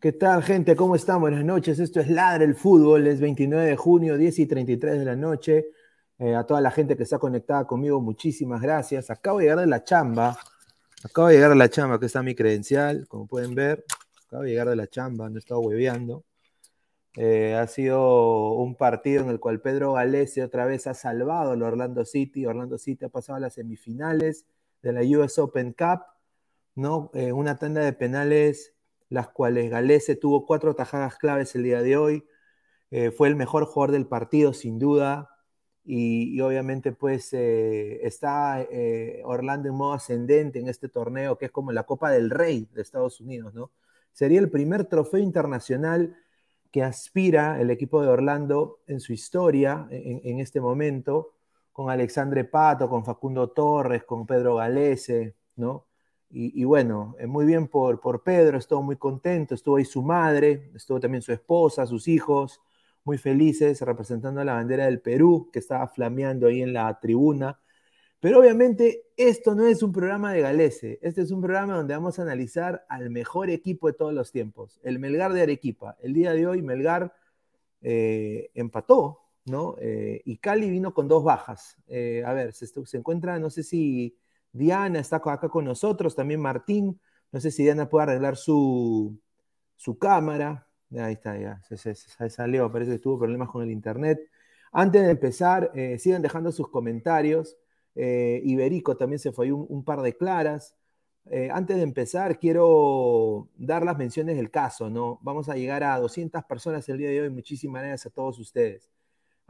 ¿Qué tal, gente? ¿Cómo están? Buenas noches. Esto es Ladre el Fútbol. Es 29 de junio, 10 y 33 de la noche. Eh, a toda la gente que está conectada conmigo, muchísimas gracias. Acabo de llegar de la chamba. Acabo de llegar de la chamba. Aquí está mi credencial, como pueden ver. Acabo de llegar de la chamba, no he estado hueveando. Eh, ha sido un partido en el cual Pedro Galese otra vez ha salvado al Orlando City. Orlando City ha pasado a las semifinales de la US Open Cup, ¿no? Eh, una tanda de penales las cuales Galese tuvo cuatro tajadas claves el día de hoy. Eh, fue el mejor jugador del partido, sin duda. Y, obviamente, pues eh, está eh, Orlando en modo ascendente en este torneo, que es como la Copa del Rey de Estados Unidos, ¿no? Sería el primer trofeo internacional que aspira el equipo de Orlando en su historia, en, en este momento, con Alexandre Pato, con Facundo Torres, con Pedro Galese, ¿no? Y, bueno, eh, muy bien por, por Pedro, estuvo muy contento, estuvo ahí su madre, estuvo también su esposa, sus hijos, muy felices, representando la bandera del Perú, que estaba flameando ahí en la tribuna. Pero obviamente esto no es un programa de Galese, este es un programa donde vamos a analizar al mejor equipo de todos los tiempos, el Melgar de Arequipa. El día de hoy Melgar eh, empató, ¿no? Eh, y Cali vino con dos bajas. a ver, se, se encuentra, no sé si Diana está acá con nosotros, también Martín. No sé si Diana puede arreglar su, su cámara. Ahí está, ya, se, salió, parece que tuvo problemas con el internet. Antes de empezar, eh, sigan dejando sus comentarios. Eh, Iberico también se fue un, par de claras. Eh, antes de empezar, quiero dar las menciones del caso, ¿no? Vamos a llegar a 200 personas el día de hoy. Muchísimas gracias a todos ustedes.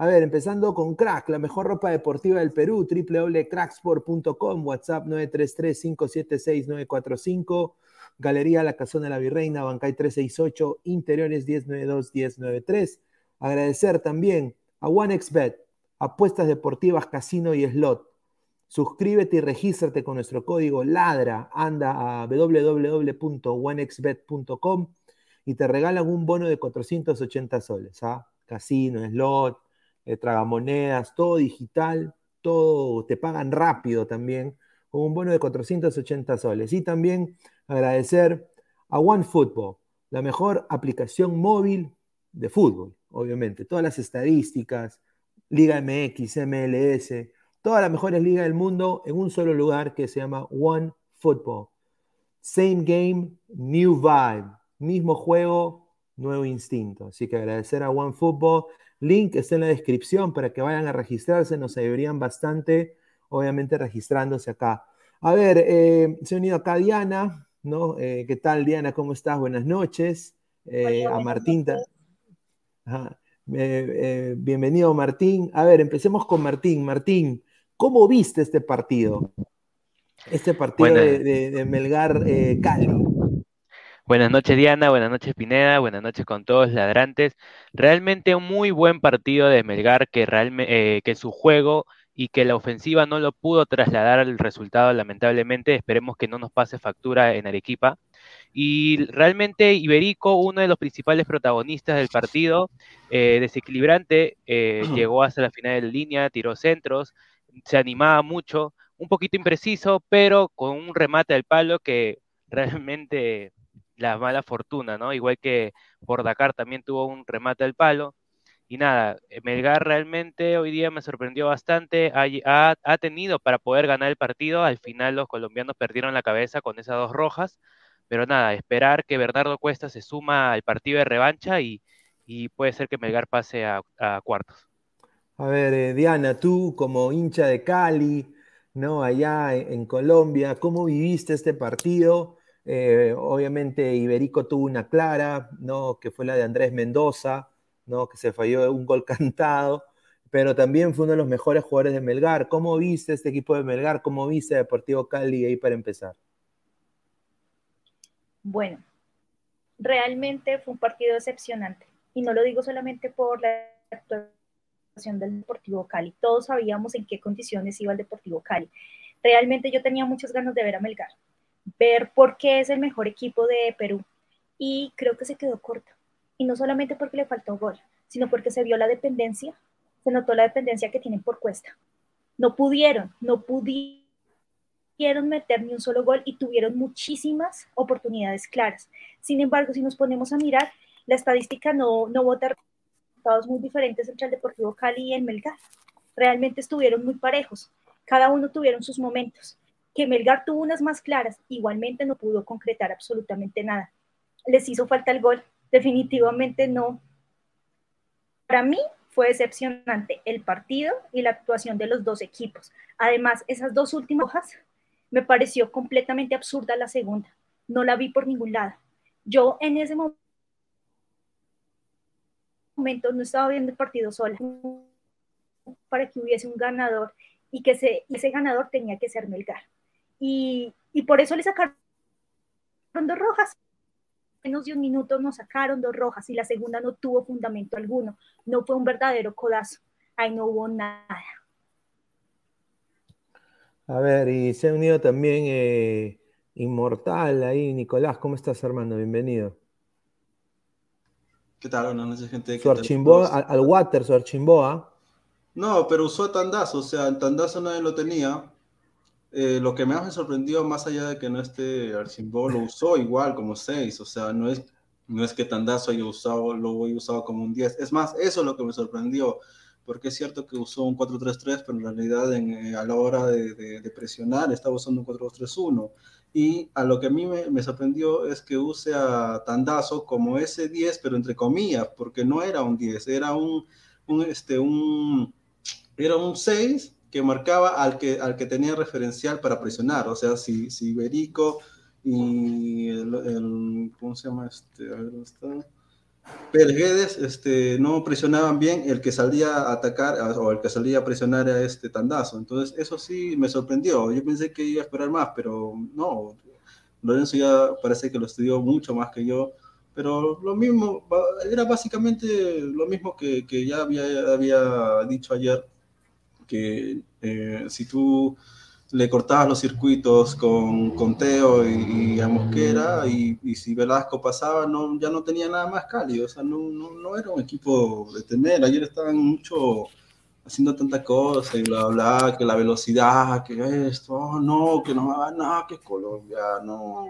A ver, empezando con Crack, la mejor ropa deportiva del Perú, www.cracksport.com, WhatsApp 933-576-945, Galería La Casona de la Virreina, Bancay 368, Interiores 1092-1093. Agradecer también a OneXBet, apuestas deportivas, casino y slot. Suscríbete y regístrate con nuestro código LADRA. Anda a www.onexbet.com y te regalan un bono de 480 soles. ¿ah? Casino, slot, eh, tragamonedas, todo digital, todo te pagan rápido también, con un bono de 480 soles. Y también agradecer a OneFootball, la mejor aplicación móvil de fútbol, obviamente. Todas las estadísticas, Liga MX, MLS, todas las mejores ligas del mundo en un solo lugar que se llama OneFootball. Same game, new vibe. Mismo juego, nuevo instinto. Así que agradecer a OneFootball Link está en la descripción para que vayan a registrarse, nos ayudarían bastante, obviamente registrándose acá. A ver, eh, se ha unido acá Diana, ¿no? Eh, ¿Qué tal Diana? ¿Cómo estás? Buenas noches. Eh, a Martín. bienvenido Martín. A ver, empecemos con Martín. Martín, ¿cómo viste este partido? Este partido de, de, Melgar Cali. Buenas noches Diana, buenas noches Pineda, buenas noches con todos ladrantes. Realmente un muy buen partido de Melgar que, eh, que su juego y que la ofensiva no lo pudo trasladar al resultado lamentablemente. Esperemos que no nos pase factura en Arequipa. Y realmente Iberico, uno de los principales protagonistas del partido, eh, desequilibrante, eh, llegó hasta la final de línea, tiró centros, se animaba mucho, un poquito impreciso, pero con un remate al palo que realmente la mala fortuna, ¿no? Igual que por Dakar también tuvo un remate al palo. Y nada, Melgar realmente hoy día me sorprendió bastante, ha, tenido para poder ganar el partido, al final los colombianos perdieron la cabeza con esas dos rojas, pero nada, esperar que Bernardo Cuesta se suma al partido de revancha y, puede ser que Melgar pase a, cuartos. A ver, eh, Diana, tú como hincha de Cali, ¿no? Allá en, Colombia, ¿cómo viviste este partido? Eh, obviamente Iberico tuvo una clara, ¿no? Que fue la de Andrés Mendoza, ¿no? Que se falló un gol cantado, pero también fue uno de los mejores jugadores de Melgar. ¿Cómo viste este equipo de Melgar? ¿Cómo viste Deportivo Cali ahí para empezar? Bueno, realmente fue un partido decepcionante. Y no lo digo solamente por la actuación del Deportivo Cali. Todos sabíamos en qué condiciones iba el Deportivo Cali. Realmente yo tenía muchas ganas de ver a Melgar, ver por qué es el mejor equipo de Perú. Y creo que se quedó corto. Y no solamente porque le faltó gol, sino porque se vio la dependencia, se notó la dependencia que tienen por cuesta. No pudieron, no pudieron meter ni un solo gol y tuvieron muchísimas oportunidades claras. Sin embargo, si nos ponemos a mirar, la estadística no, no vota resultados muy diferentes entre el Deportivo Cali y el Melgar. Realmente estuvieron muy parejos. Cada uno tuvieron sus momentos. Que Melgar tuvo unas más claras, igualmente no pudo concretar absolutamente nada. Les hizo falta el gol, definitivamente no. Para mí fue decepcionante el partido y la actuación de los dos equipos. Además, esas dos últimas hojas me pareció completamente absurda la segunda. No la vi por ningún lado. Yo en ese momento no estaba viendo el partido sola para que hubiese un ganador y que ese, ese ganador tenía que ser Melgar. Y, y por eso le sacaron dos rojas. Menos de un minuto nos sacaron dos rojas y la segunda no tuvo fundamento alguno. No fue un verdadero codazo. Ahí no hubo nada. A ver, y se ha unido también eh, Inmortal ahí, Nicolás. ¿Cómo estás, Armando? Bienvenido. ¿Qué tal? Buenas noches, gente. Su archimboa, al, water, su archimboa. No, pero usó tandazo, o sea, el tandazo nadie lo tenía. Eh, lo que más me sorprendió, más allá de que no esté archimboa, lo usó igual como 6, o sea, no es, no es que tandazo haya usado, lo haya usado como un 10. Es más, eso es lo que me sorprendió porque es cierto que usó un 4-3-3, pero en realidad eh, a la hora de, presionar estaba usando un 4-2-3-1. Y a lo que a mí me, sorprendió es que use a Tandazo como ese 10, pero entre comillas, porque no era un 10, era un, este, un, era un 6 que marcaba al que, al que tenía referencial para presionar. O sea, si, si Iberico y el, ¿cómo se llama este? A ver, ¿dónde está? Pérez este, no presionaban bien el que salía a atacar o el que salía a presionar a este tandazo. Entonces, eso sí me sorprendió. Yo pensé que iba a esperar más, pero no. Lorenzo ya parece que lo estudió mucho más que yo. Pero lo mismo, era básicamente lo mismo que, que ya había, había dicho ayer, que eh, si tú le cortabas los circuitos con, con Teo y, a Mosquera y, si Velasco pasaba no, ya no tenía nada más cálido, o sea, no, no, era un equipo de tener, ayer estaban mucho haciendo tanta cosa y bla, bla, que la velocidad, que esto, oh, no, que no va nada, que es Colombia, no,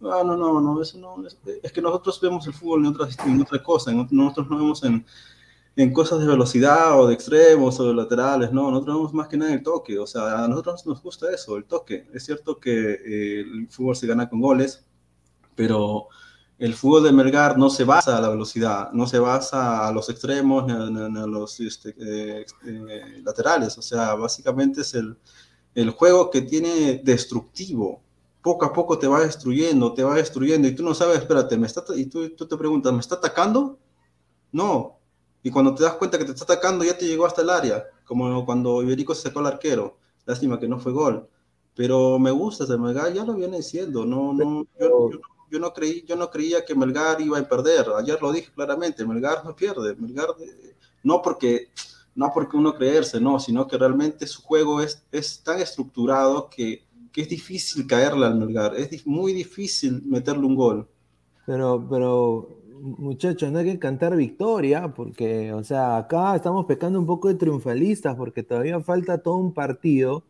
no, no, no, eso no, es, que nosotros vemos el fútbol en otra, en otra cosa, nosotros no vemos en en cosas de velocidad o de extremos o de laterales, no, nosotros vemos más que nada el toque, o sea, a nosotros nos gusta eso, el toque. Es cierto que eh, el fútbol se gana con goles, pero el fútbol de Melgar no se basa a la velocidad, no se basa a los extremos ni a, los este, eh, eh, laterales, o sea, básicamente es el, el juego que tiene destructivo, poco a poco te va destruyendo, te va destruyendo, y tú no sabes, espérate, me está, y tú, tú te preguntas, ¿me está atacando? No, y cuando te das cuenta que te está atacando, ya te llegó hasta el área, como cuando Iberico se sacó al arquero. Lástima que no fue gol. Pero me gusta ese Melgar, ya lo viene diciendo. No, no, yo, no creí, yo no creía que Melgar iba a perder. Ayer lo dije claramente, Melgar no pierde. Melgar, eh, no porque, no porque uno creerse, no, sino que realmente su juego es, es tan estructurado que, que es difícil caerle al Melgar. Es muy difícil meterle un gol. Pero, pero muchachos, no hay que cantar victoria, porque, o sea, acá estamos pecando un poco de triunfalistas, porque todavía falta todo un partido.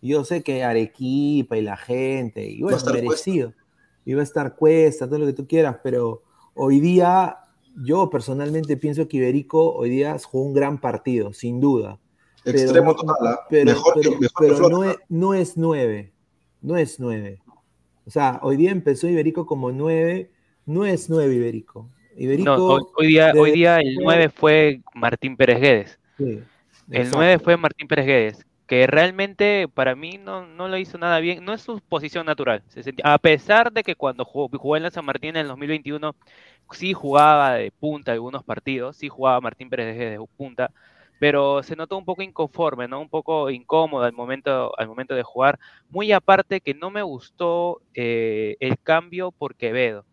Yo sé que Arequipa y la gente, y bueno, merecido. Iba a estar cuesta, todo lo que tú quieras, pero hoy día yo personalmente pienso que Iberico hoy día jugó un gran partido, sin duda. Extremo total, pero, pero, no, es, no es nueve, no es nueve. O sea, hoy día empezó Iberico como nueve, no es nueve Iberico. Iberico hoy, día, hoy día el nueve fue Martín Pérez Guedes. el nueve fue Martín Pérez Guedes, que realmente para mí no, no lo hizo nada bien, no es su posición natural. a pesar de que cuando jugó, jugó en la San Martín en el 2021 sí jugaba de punta algunos partidos, sí jugaba Martín Pérez de punta, pero se notó un poco inconforme, ¿no? Un poco incómodo al momento, al momento de jugar. Muy aparte que no me gustó eh, el cambio por Quevedo.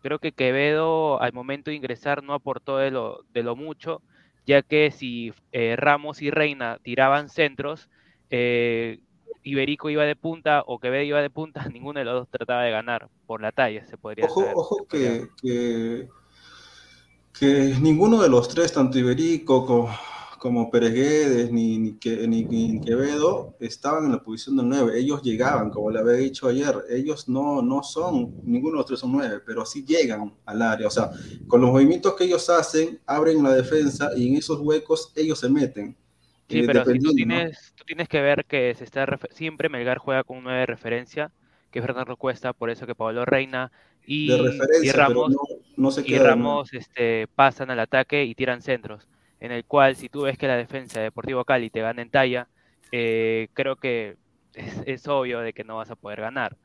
Creo que Quevedo al momento de ingresar no aportó de lo, de lo mucho, ya que si eh, Ramos y Reina tiraban centros, eh, Iberico iba de punta o Quevedo iba de punta, ninguno de los dos trataba de ganar por la talla, se podría Ojo, ojo que, que, ninguno de los tres, tanto Iberico como, como Pérez ni, ni, ni, Quevedo, estaban en la posición del 9. Ellos llegaban, como le había dicho ayer, ellos no, no son, ninguno de los tres son 9, pero sí llegan al área. O sea, con los movimientos que ellos hacen, abren la defensa y en esos huecos ellos se meten. Sí, pero si tú tienes, tú tienes que ver que se está siempre Melgar juega con un 9 de referencia, que es Fernando Cuesta, por eso que Pablo Reina y, Ramos, no, y Ramos este, pasan al ataque y tiran centros, en el cual si tú ves que la defensa de Deportivo Cali te gana en talla, eh, creo que es, obvio de que no vas a poder ganar.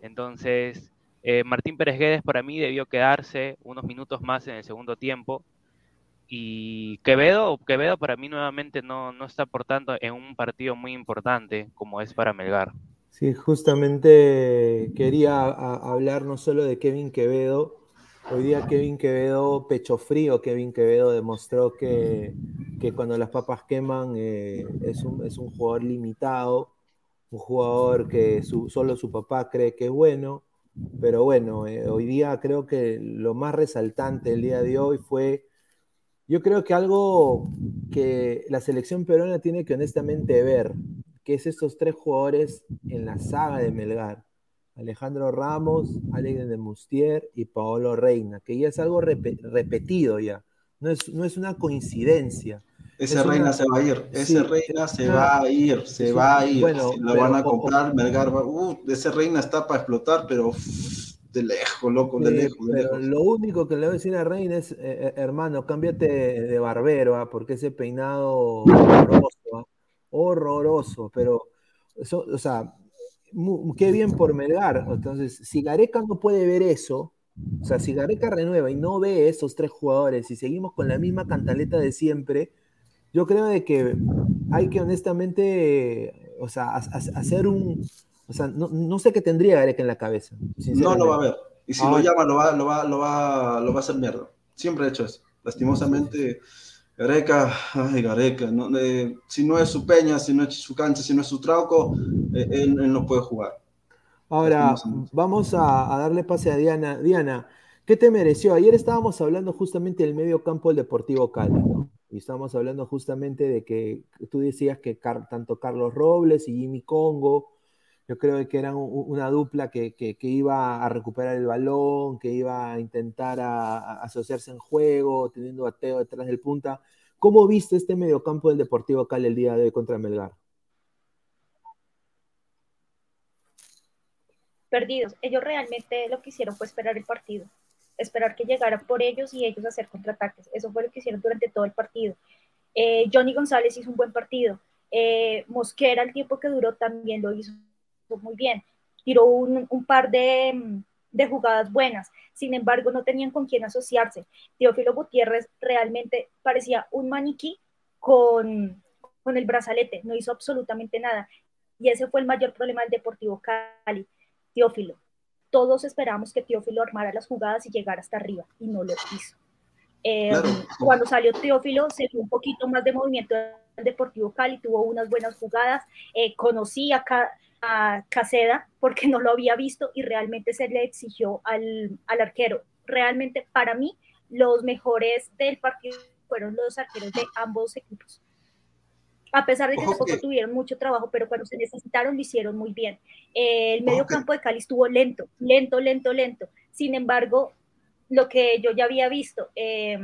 Entonces, eh, Martín Pérez Guedes para mí debió quedarse unos minutos más en el segundo tiempo y Quevedo, Quevedo para mí nuevamente no, no está aportando en un partido muy importante como es para Melgar. Sí, justamente quería hablar no solo de Kevin Quevedo, hoy día Kevin Quevedo, pecho frío, Kevin Quevedo demostró que, que cuando las papas queman eh, es, un, es, un, jugador limitado, un jugador que solo su papá cree que es bueno, pero bueno, eh, hoy día creo que lo más resaltante el día de hoy fue yo creo que algo que la selección peruana tiene que honestamente ver, que es estos tres jugadores en la saga de Melgar. Alejandro Ramos, Alex de Mustier y Paolo Reina, que ya es algo repetido ya, no es, no es una coincidencia. Ese Reina se va a ir, ese Reina se va a ir, se va a ir. Bueno, lo van a comprar, Melgar va, uh, ese Reina está para explotar, pero de lejos, loco, de lejos. Lo único que le voy a decir a Reina es, eh, eh, hermano, cámbiate de barbero, ¿ah? porque ese peinado horroroso, ¿ah? horroroso, pero, eso, o sea, qué bien por Melgar. Entonces, si Gareca no puede ver eso, o sea, si Gareca renueva y no ve esos tres jugadores y seguimos con la misma cantaleta de siempre, yo creo de que hay que honestamente, o sea, hacer un, o sea, no, sé qué tendría Gareca en la cabeza. No lo va a ver. Y si lo llama, lo va, lo, va, lo, va, lo va a hacer mierda. Siempre ha hecho eso. Lastimosamente, Gareca, ay, Gareca, si no es su peña, si no es su cancha, si no es su trauco, eh, él, no puede jugar. Ahora, vamos a, darle pase a Diana. Diana, ¿qué te mereció? Ayer estábamos hablando justamente del medio campo del Deportivo Cali, ¿no? Y estábamos hablando justamente de que tú decías que tanto Carlos Robles y Jimmy Congo yo creo que eran una dupla que, iba a recuperar el balón, que iba a intentar asociarse en juego, teniendo a detrás del punta. ¿Cómo viste este mediocampo del Deportivo Cali el día de hoy contra Melgar? Perdidos. Ellos realmente lo que hicieron fue esperar el partido, esperar que llegara por ellos y ellos hacer contraataques. Eso fue lo que hicieron durante todo el partido. Eh, Johnny González hizo un buen partido. Eh, Mosquera, el tiempo que duró, también lo hizo muy bien, tiró un, par de, jugadas buenas, sin embargo no tenían con quién asociarse. Teófilo Gutiérrez realmente parecía un maniquí con, con el brazalete, no hizo absolutamente nada. Y ese fue el mayor problema del Deportivo Cali, Teófilo. Todos esperamos que Teófilo armara las jugadas y llegara hasta arriba, y no lo hizo. Eh, cuando salió Teófilo, se dio un poquito más de movimiento del Deportivo Cali, tuvo unas buenas jugadas, eh, conocía a Caseda porque no lo había visto y realmente se le exigió al, al arquero. Realmente para mí los mejores del partido fueron los arqueros de ambos equipos. A pesar de que tampoco tuvieron mucho trabajo, pero cuando se necesitaron lo hicieron muy bien. el medio campo de Cali estuvo lento, lento, lento, lento. Sin embargo, lo que yo ya había visto. Eh,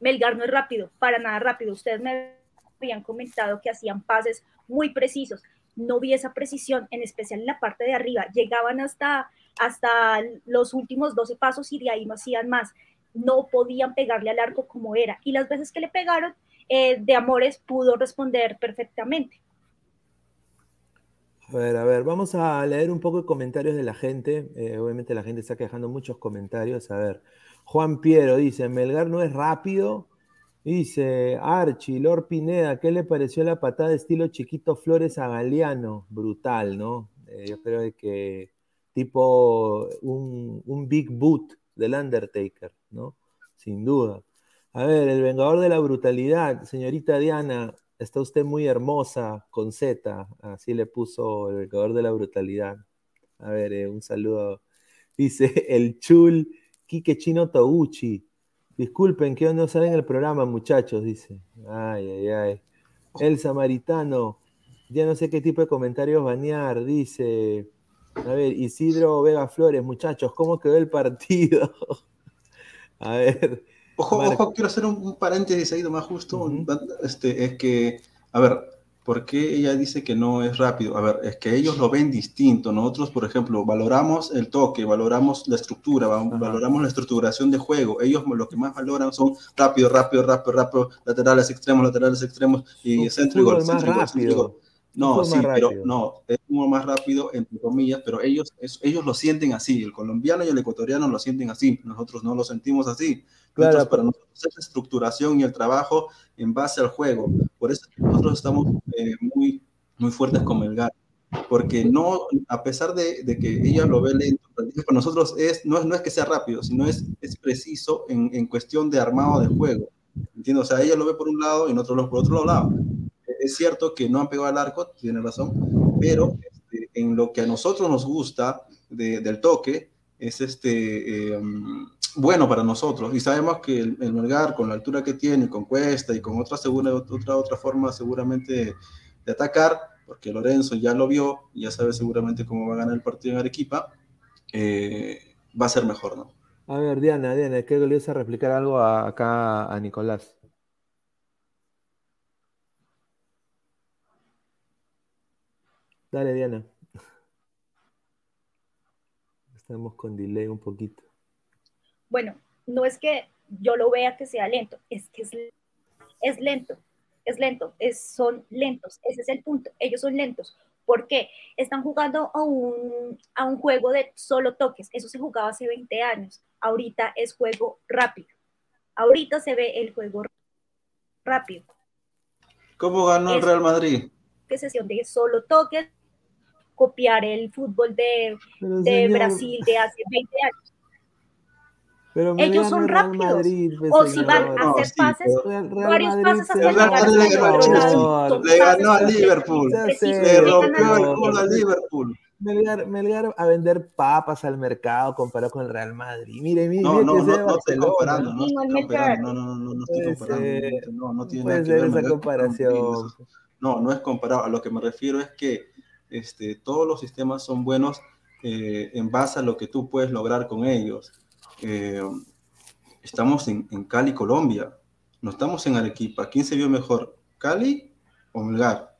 Melgar no es rápido, para nada rápido. Ustedes me habían comentado que hacían pases muy precisos. No vi esa precisión, en especial en la parte de arriba. Llegaban hasta, hasta los últimos 12 pasos y de ahí no hacían más. No podían pegarle al arco como era. Y las veces que le pegaron, eh, de Amores pudo responder perfectamente. A ver, a ver, vamos a leer un poco de comentarios de la gente. Eh, obviamente la gente está quejando muchos comentarios. A ver, Juan Piero dice, Melgar no es rápido. Dice, Archie, Lord Pineda, ¿qué le pareció la patada de estilo Chiquito Flores a Galeano? Brutal, ¿no? Eh, yo creo que tipo un, un Big Boot del Undertaker, ¿no? Sin duda. A ver, el Vengador de la Brutalidad, señorita Diana, está usted muy hermosa con Z, así le puso el Vengador de la Brutalidad. A ver, eh, un saludo. Dice el Chul Kike Chino Touchi. Disculpen que no sale en el programa, muchachos, dice. Ay, ay, ay. El Samaritano, ya no sé qué tipo de comentarios banear, dice. A ver, Isidro Vega Flores, muchachos, ¿cómo quedó el partido? A ver. Ojo, ojo, quiero hacer un, paréntesis ahí más justo. este, es que, a ver, ¿por qué ella dice que no es rápido? A ver, es que ellos lo ven distinto. Nosotros, por ejemplo, valoramos el toque, valoramos la estructura, valoramos la estructuración de juego. Ellos lo que más valoran son rápido, rápido, rápido, rápido, laterales extremos, laterales extremos y centro y gol. Centro más rápido. No, sí, pero no, es uno más rápido, entre comillas, pero ellos, ellos lo sienten así, el colombiano y el ecuatoriano lo sienten así, nosotros no lo sentimos así. Claro, para nosotros es la estructuración y el trabajo en base al juego. Por eso nosotros estamos eh, muy, muy fuertes con Melgar, porque no, a pesar de, de, que ella lo ve lento, para nosotros es, no, es, no es que sea rápido, sino es, es preciso en, en cuestión de armado de juego. ¿Entiendes? O sea, ella lo ve por un lado y nosotros lo por otro lado es cierto que no han pegado al arco, tiene razón, pero este, en lo que a nosotros nos gusta del toque es este, em, bueno para nosotros y sabemos que el, Melgar con la altura que tiene, con cuesta y con otra, segura, otra, otra forma seguramente de atacar, porque Lorenzo ya lo vio ya sabe seguramente cómo va a ganar el partido en Arequipa, eh, va a ser mejor, ¿no? A ver, Diana, Diana, ¿qué le a replicar algo acá a Nicolás? Dale, Diana. Estamos con delay un poquito. Bueno, no es que yo lo vea que sea lento, es que es, es lento, es lento, es, son lentos, ese es el punto, ellos son lentos. ¿Por qué? Están jugando a un, a un juego de solo toques, eso se jugaba hace 20 años, ahorita es juego rápido, ahorita se ve el juego rápido. ¿Cómo ganó el Real Madrid? Que sesión de solo toques, copiar el fútbol de, de Brasil de hace 20 años. Pero Ellos son rápidos. Madrid, pues, o si van a hacer pases, varios pases hasta el Le ganó a Liverpool. Le rompió el culo a Liverpool. Melgar, Melgar, a vender papas al mercado comparado con el Real Madrid. Mire, mire, no, no, no, no estoy comparando, no estoy comparando, no, no, no, no estoy comparando, no, no tiene nada que ver esa comparación. No, no es comparado, a lo que me refiero es que este, todos los sistemas son buenos eh, en base a lo que tú puedes lograr con ellos. Eh, estamos en, Cali, Colombia, no estamos en Arequipa. ¿Quién se vio mejor, Cali o Melgar?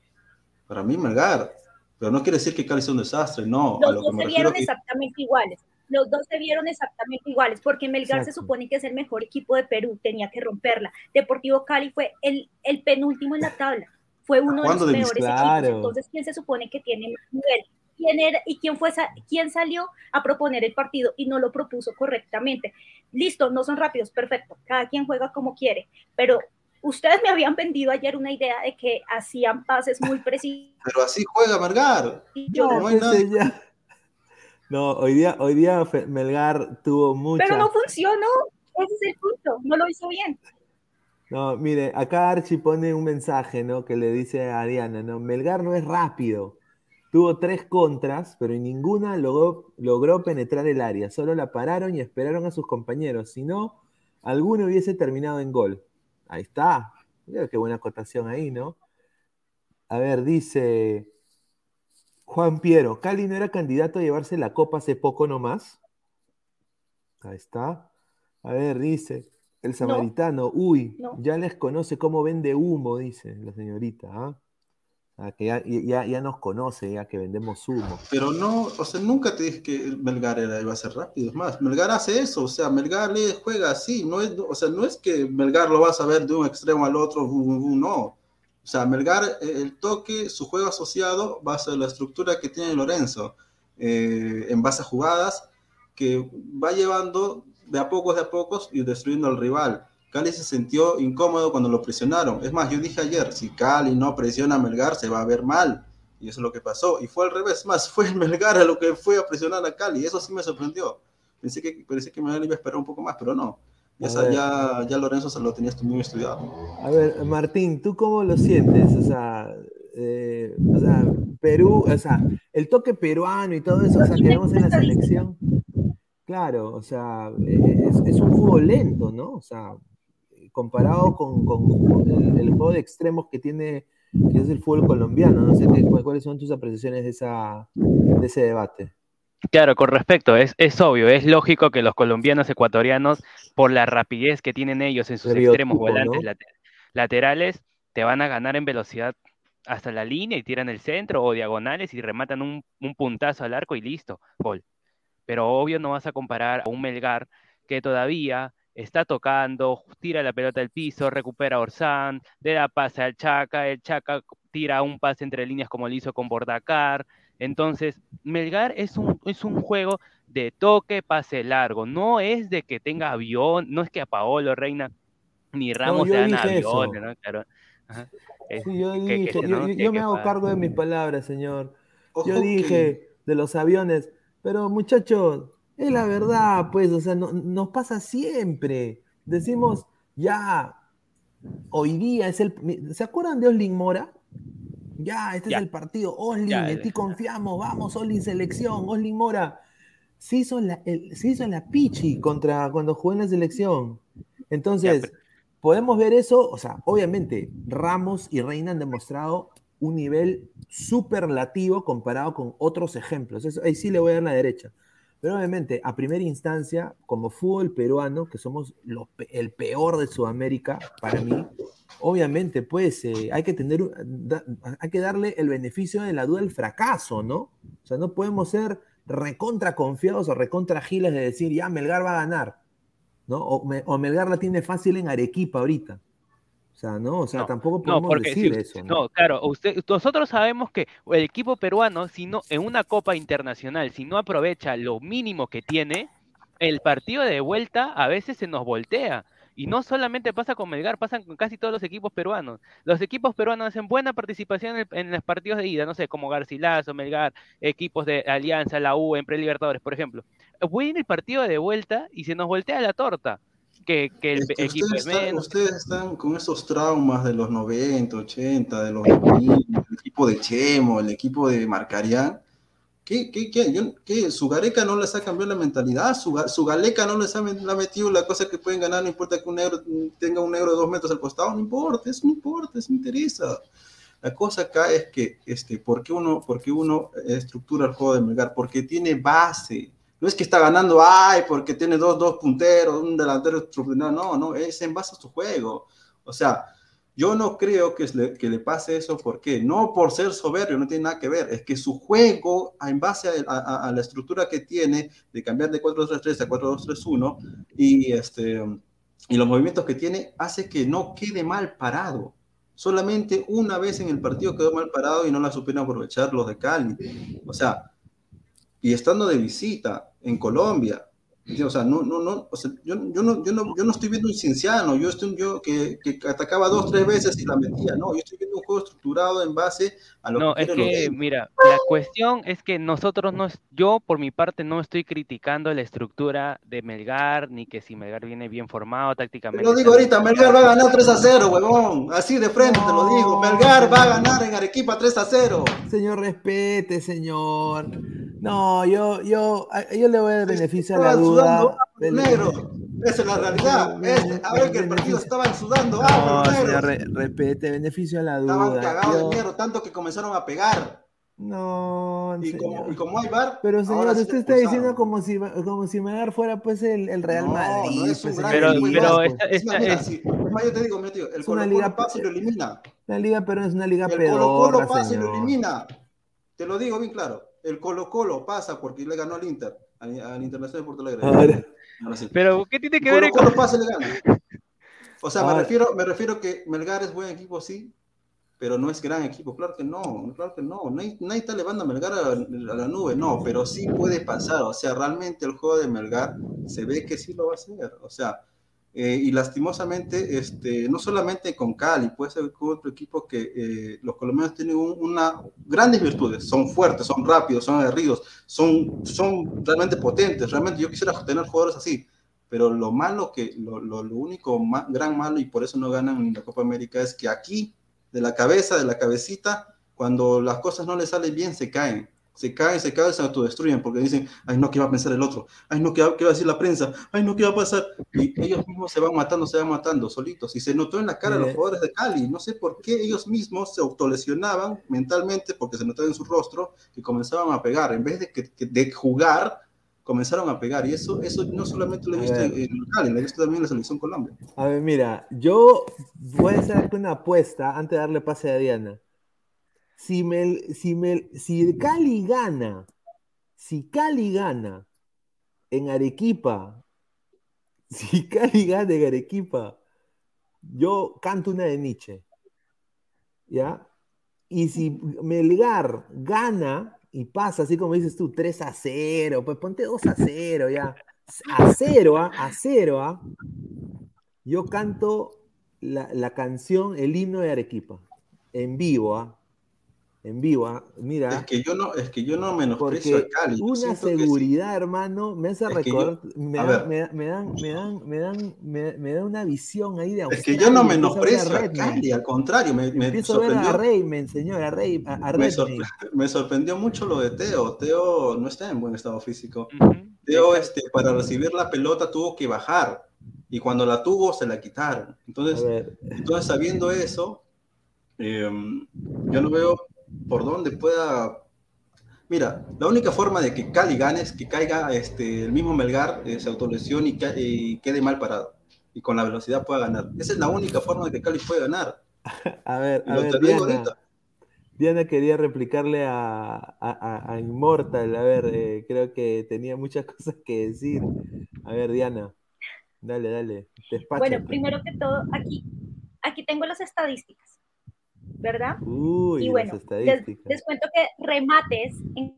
Para mí, Melgar. Pero no quiere decir que Cali sea un desastre, no. Los dos se vieron exactamente iguales. Los dos se vieron exactamente iguales, porque Melgar se supone que es el mejor equipo de Perú, tenía que romperla. Deportivo Cali fue el, el penúltimo en la tabla fue uno de los peores equipos. Entonces, ¿quién se supone que tiene más nivel? ¿Quién era, y quién, fue, quién salió a proponer el partido y no lo propuso correctamente? Listo, no son rápidos, perfecto, cada quien juega como quiere, pero ustedes me habían vendido ayer una idea de que hacían pases muy precisos. Pero así juega Melgar. no, hay nada. No, hoy día, hoy día Melgar tuvo mucho. Pero no funcionó, ese es el punto, no lo hizo bien. No, mire, acá Archie pone un mensaje, ¿no? Que le dice a Diana, ¿no? Melgar no es rápido. Tuvo tres contras, pero en ninguna logró, logró penetrar el área. Solo la pararon y esperaron a sus compañeros. Si no, alguno hubiese terminado en gol. Ahí está. Mira qué buena acotación ahí, ¿no? A ver, dice Juan Piero, ¿Cali no era candidato a llevarse la copa hace poco nomás? Ahí está. A ver, dice el samaritano, uy, ya les conoce cómo vende humo, dice la señorita. ¿ah? que ya, ya, nos conoce, ya que vendemos humo. Pero no, o sea, nunca te dije que Melgar era, iba a ser rápido. Es más, Melgar hace eso, o sea, Melgar le juega así. No es, o sea, no es que Melgar lo vas a ver de un extremo al otro, no. O sea, Melgar, eh, el toque, su juego asociado va a ser la estructura que tiene Lorenzo, eh, en base a jugadas, que va llevando de a pocos, de a pocos y destruyendo al rival. Cali se sintió incómodo cuando lo presionaron. Es más, yo dije ayer, si Cali no presiona a Melgar, se va a ver mal. Y eso es lo que pasó. Y fue al revés, más fue Melgar a lo que fue a presionar a Cali. Eso sí me sorprendió. Pensé que, pensé que Melgar iba a esperar un poco más, pero no. Ya, ya, Lorenzo se lo tenías muy estudiado. A ver, Martín, ¿tú cómo lo sientes? O sea, eh, o sea, Perú, o sea, el toque peruano y todo eso, o sea, que vemos en la selección. Claro, o sea, es, es un fútbol lento, ¿no? O sea, comparado con, el, juego de extremos que tiene, que es el fútbol colombiano. No sé qué, cuáles son tus apreciaciones de, esa, de ese debate. Claro, con respecto, es, es obvio, es lógico que los colombianos ecuatorianos, por la rapidez que tienen ellos en sus extremos volantes laterales, te van a ganar en velocidad hasta la línea y tiran el centro o diagonales y rematan un, un puntazo al arco y listo, gol. Pero obvio no vas a comparar a un Melgar que todavía está tocando, tira la pelota al piso, recupera a Orsán, le da pase al Chaca, el Chaca tira un pase entre líneas como lo hizo con Bordacar. Entonces, Melgar es un, es un juego de toque, pase largo, no es de que tenga avión, no es que a Paolo Reina ni Ramos no, sean aviones, ¿no? Claro. yo, me hago cargo de mis palabras, señor. yo dije de los aviones, pero muchachos, es la verdad, pues, o sea, nos pasa siempre. Decimos, ya, hoy día es el. ¿Se acuerdan de Oslin Mora? Ya, este es el partido. Oslin, en ti confiamos, vamos, Oslin selección, Oslin Mora. Se hizo, la, se hizo la pichi contra cuando jugó en la selección. Entonces, podemos ver eso, o sea, obviamente, Ramos y Reina han demostrado un nivel superlativo comparado con otros ejemplos. ahí sí le voy a dar la derecha. Pero obviamente, a primera instancia, como fútbol peruano, que somos el peor de Sudamérica, para mí, obviamente, pues eh, hay, que tener, hay que darle el beneficio de la duda al fracaso, ¿no? O sea, no podemos ser recontra confiados o recontra giles de decir, ya, Melgar va a ganar, ¿no? O, Melgar la tiene fácil en Arequipa ahorita. O sea, no, o sea, tampoco podemos decir eso. ¿no? claro, usted, nosotros sabemos que el equipo peruano, si no, en una copa internacional, si no aprovecha lo mínimo que tiene, el partido de vuelta a veces se nos voltea. Y no solamente pasa con Melgar, pasan con casi todos los equipos peruanos. Los equipos peruanos hacen buena participación en, los partidos de ida, no sé, como Garcilaso, Melgar, equipos de Alianza, la U, en Pre-Libertadores, por ejemplo. Voy en el partido de vuelta y se nos voltea la torta que, el equipo ustedes, ustedes están con esos traumas de los 90, 80, de los el equipo de Chemo, el equipo de Marcarián. ¿Qué, qué, qué, ¿Su Gareca no les ha cambiado la mentalidad? ¿Su, su Galeca no les ha, metido la cosa que pueden ganar? No importa que un negro tenga un negro de dos metros al costado, no importa, eso no importa, eso no interesa. La cosa acá es que, este, ¿por qué uno, por qué uno estructura el juego de Melgar? Porque tiene base no es que está ganando, ay, porque tiene dos, dos punteros, un delantero, no, no, no, es en base a su juego. O sea, yo no creo que le, que le pase eso, porque no por ser soberbio, no tiene nada que ver, es que su juego, en base a, la estructura que tiene, de cambiar de 4-3-3 a 4-2-3-1, y, este, y los movimientos que tiene, hace que no quede mal parado. Solamente una vez en el partido quedó mal parado y no la supieron aprovechar los de Cali. O sea, y estando de visita en Colombia, o sea, no, no, no, o sea, yo, yo, no, yo, no, yo no estoy viendo un cinciano, yo estoy yo que, que atacaba dos, tres veces y la metía, no, yo estoy viendo un juego estructurado en base a lo no, que es que, mira, la cuestión es que nosotros no, yo por mi parte no estoy criticando la estructura de Melgar, ni que si Melgar viene bien formado tácticamente. Te lo digo ahorita, Melgar va a ganar 3 a 0, huevón, así de frente te lo digo, Melgar va a ganar en Arequipa 3 a 0. Señor, respete, señor. No, yo, yo, yo le voy a dar beneficio a la duda. Negro. Esa es la realidad. a ver que el partido estaban sudando. Ah, no, respete, beneficio a la duda. Estaban cagados de miedo, tanto que comenzaron a pegar. No, y como, y como hay bar. Pero señor, usted está diciendo como si, como si Melgar fuera pues el, el Real No, Madrid. no es un pues, gran Pero- el pero Liga, esta-. Es más, esta- mira, es- sí, es más, yo te digo, mi tío, el Es Colo una Colo liga- pasa y lo elimina. La liga pero es una liga El Colo Colo pasa y lo elimina. Te lo digo bien claro. El Colo Colo pasa porque le ganó al Inter, al, al Internacional de Porto Alegre. Ahora, Ahora sí. Pero, ¿qué tiene que Colo ver Colo con.? pasa y le gana. O sea, me Ahora- refiero, me refiero que Melgar es buen equipo, sí, pero no es gran equipo. Claro que no, claro que no. Nadie, nadie está elevando a Melgar a, a la nube, no, pero sí puede pasar. O sea, realmente el juego de Melgar se ve que sí lo va a hacer. O sea, eh, y lastimosamente, este, no solamente con Cali, puede ser con otro equipo que eh, los colombianos tienen un- una grandes virtudes, son fuertes, son rápidos, son aguerridos, son, son realmente potentes. Realmente yo quisiera tener jugadores así, pero lo malo que, lo, lo, lo único ma- gran malo y por eso no ganan ni la Copa América es que aquí, de la cabeza, de la cabecita, cuando las cosas no les salen bien, se caen. Se caen, se caen, se autodestruyen porque dicen, ay no, ¿qué va a pensar el otro? Ay no, ¿qué va, qué va a decir la prensa? Ay no, ¿qué va a pasar? Y ellos mismos se van matando, se van matando solitos. Y se notó en la cara de los Mire. jugadores de Cali. No sé por qué ellos mismos se autolesionaban mentalmente porque se notaba en su rostro y comenzaban a pegar. En vez de, que, que- de jugar, comenzaron a pegar. Y eso, eso no solamente lo he visto en, en Cali, lo he visto también en la selección Colombia. a ver, mira, yo voy a hacer una apuesta antes de darle pase a Diana. Si, si, si Cali gana, si Cali gana en Arequipa, si Cali gana en Arequipa, yo canto una de Nietzsche. ¿Ya? Y si Melgar gana y pasa, así como dices tú, 3 a 0, pues ponte 2 a 0 ya. A 0, ¿ah? a 0, ¿ah? yo canto la, la canción, el himno de Arequipa, en vivo, ¿ah? En vivo, ¿ah? Mira. Es que yo no, es que yo no menosprecio Porque a Cali. yo una sí. seguridad, hermano, me hace recordar, me, a dan, ver. me, me dan, me dan, me dan, me, me da una visión ahí de Es que yo no a menosprecio a Redmayne. Cali, al contrario, me, me Empiezo a ver a sorprendió. Rayman, señor, a, Ray, a, a Me, Redmayne. sorpre- me sorprendió mucho lo de Teo. Teo no está en buen estado físico. Ujú. Teo, este, para recibir la pelota tuvo que bajar. Y cuando la tuvo, se la quitaron. A Entonces, entonces sabiendo eso, eh, yo no veo por dónde pueda. Mira, la única forma de que Cali gane es que caiga este, el mismo Melgar, eh, se autolesione y, ca- y quede mal parado. Y con la velocidad pueda ganar. Esa es la única forma de que Cali pueda ganar. a ver, a Diana. ahorita. Diana quería replicarle a, a, a- a Immortal. A ver, eh, creo que tenía muchas cosas que decir. A ver, Diana, dale, dale. Bueno, primero que todo, aquí, aquí tengo las estadísticas, ¿verdad? Uy, y bueno, les, cuento que remates en,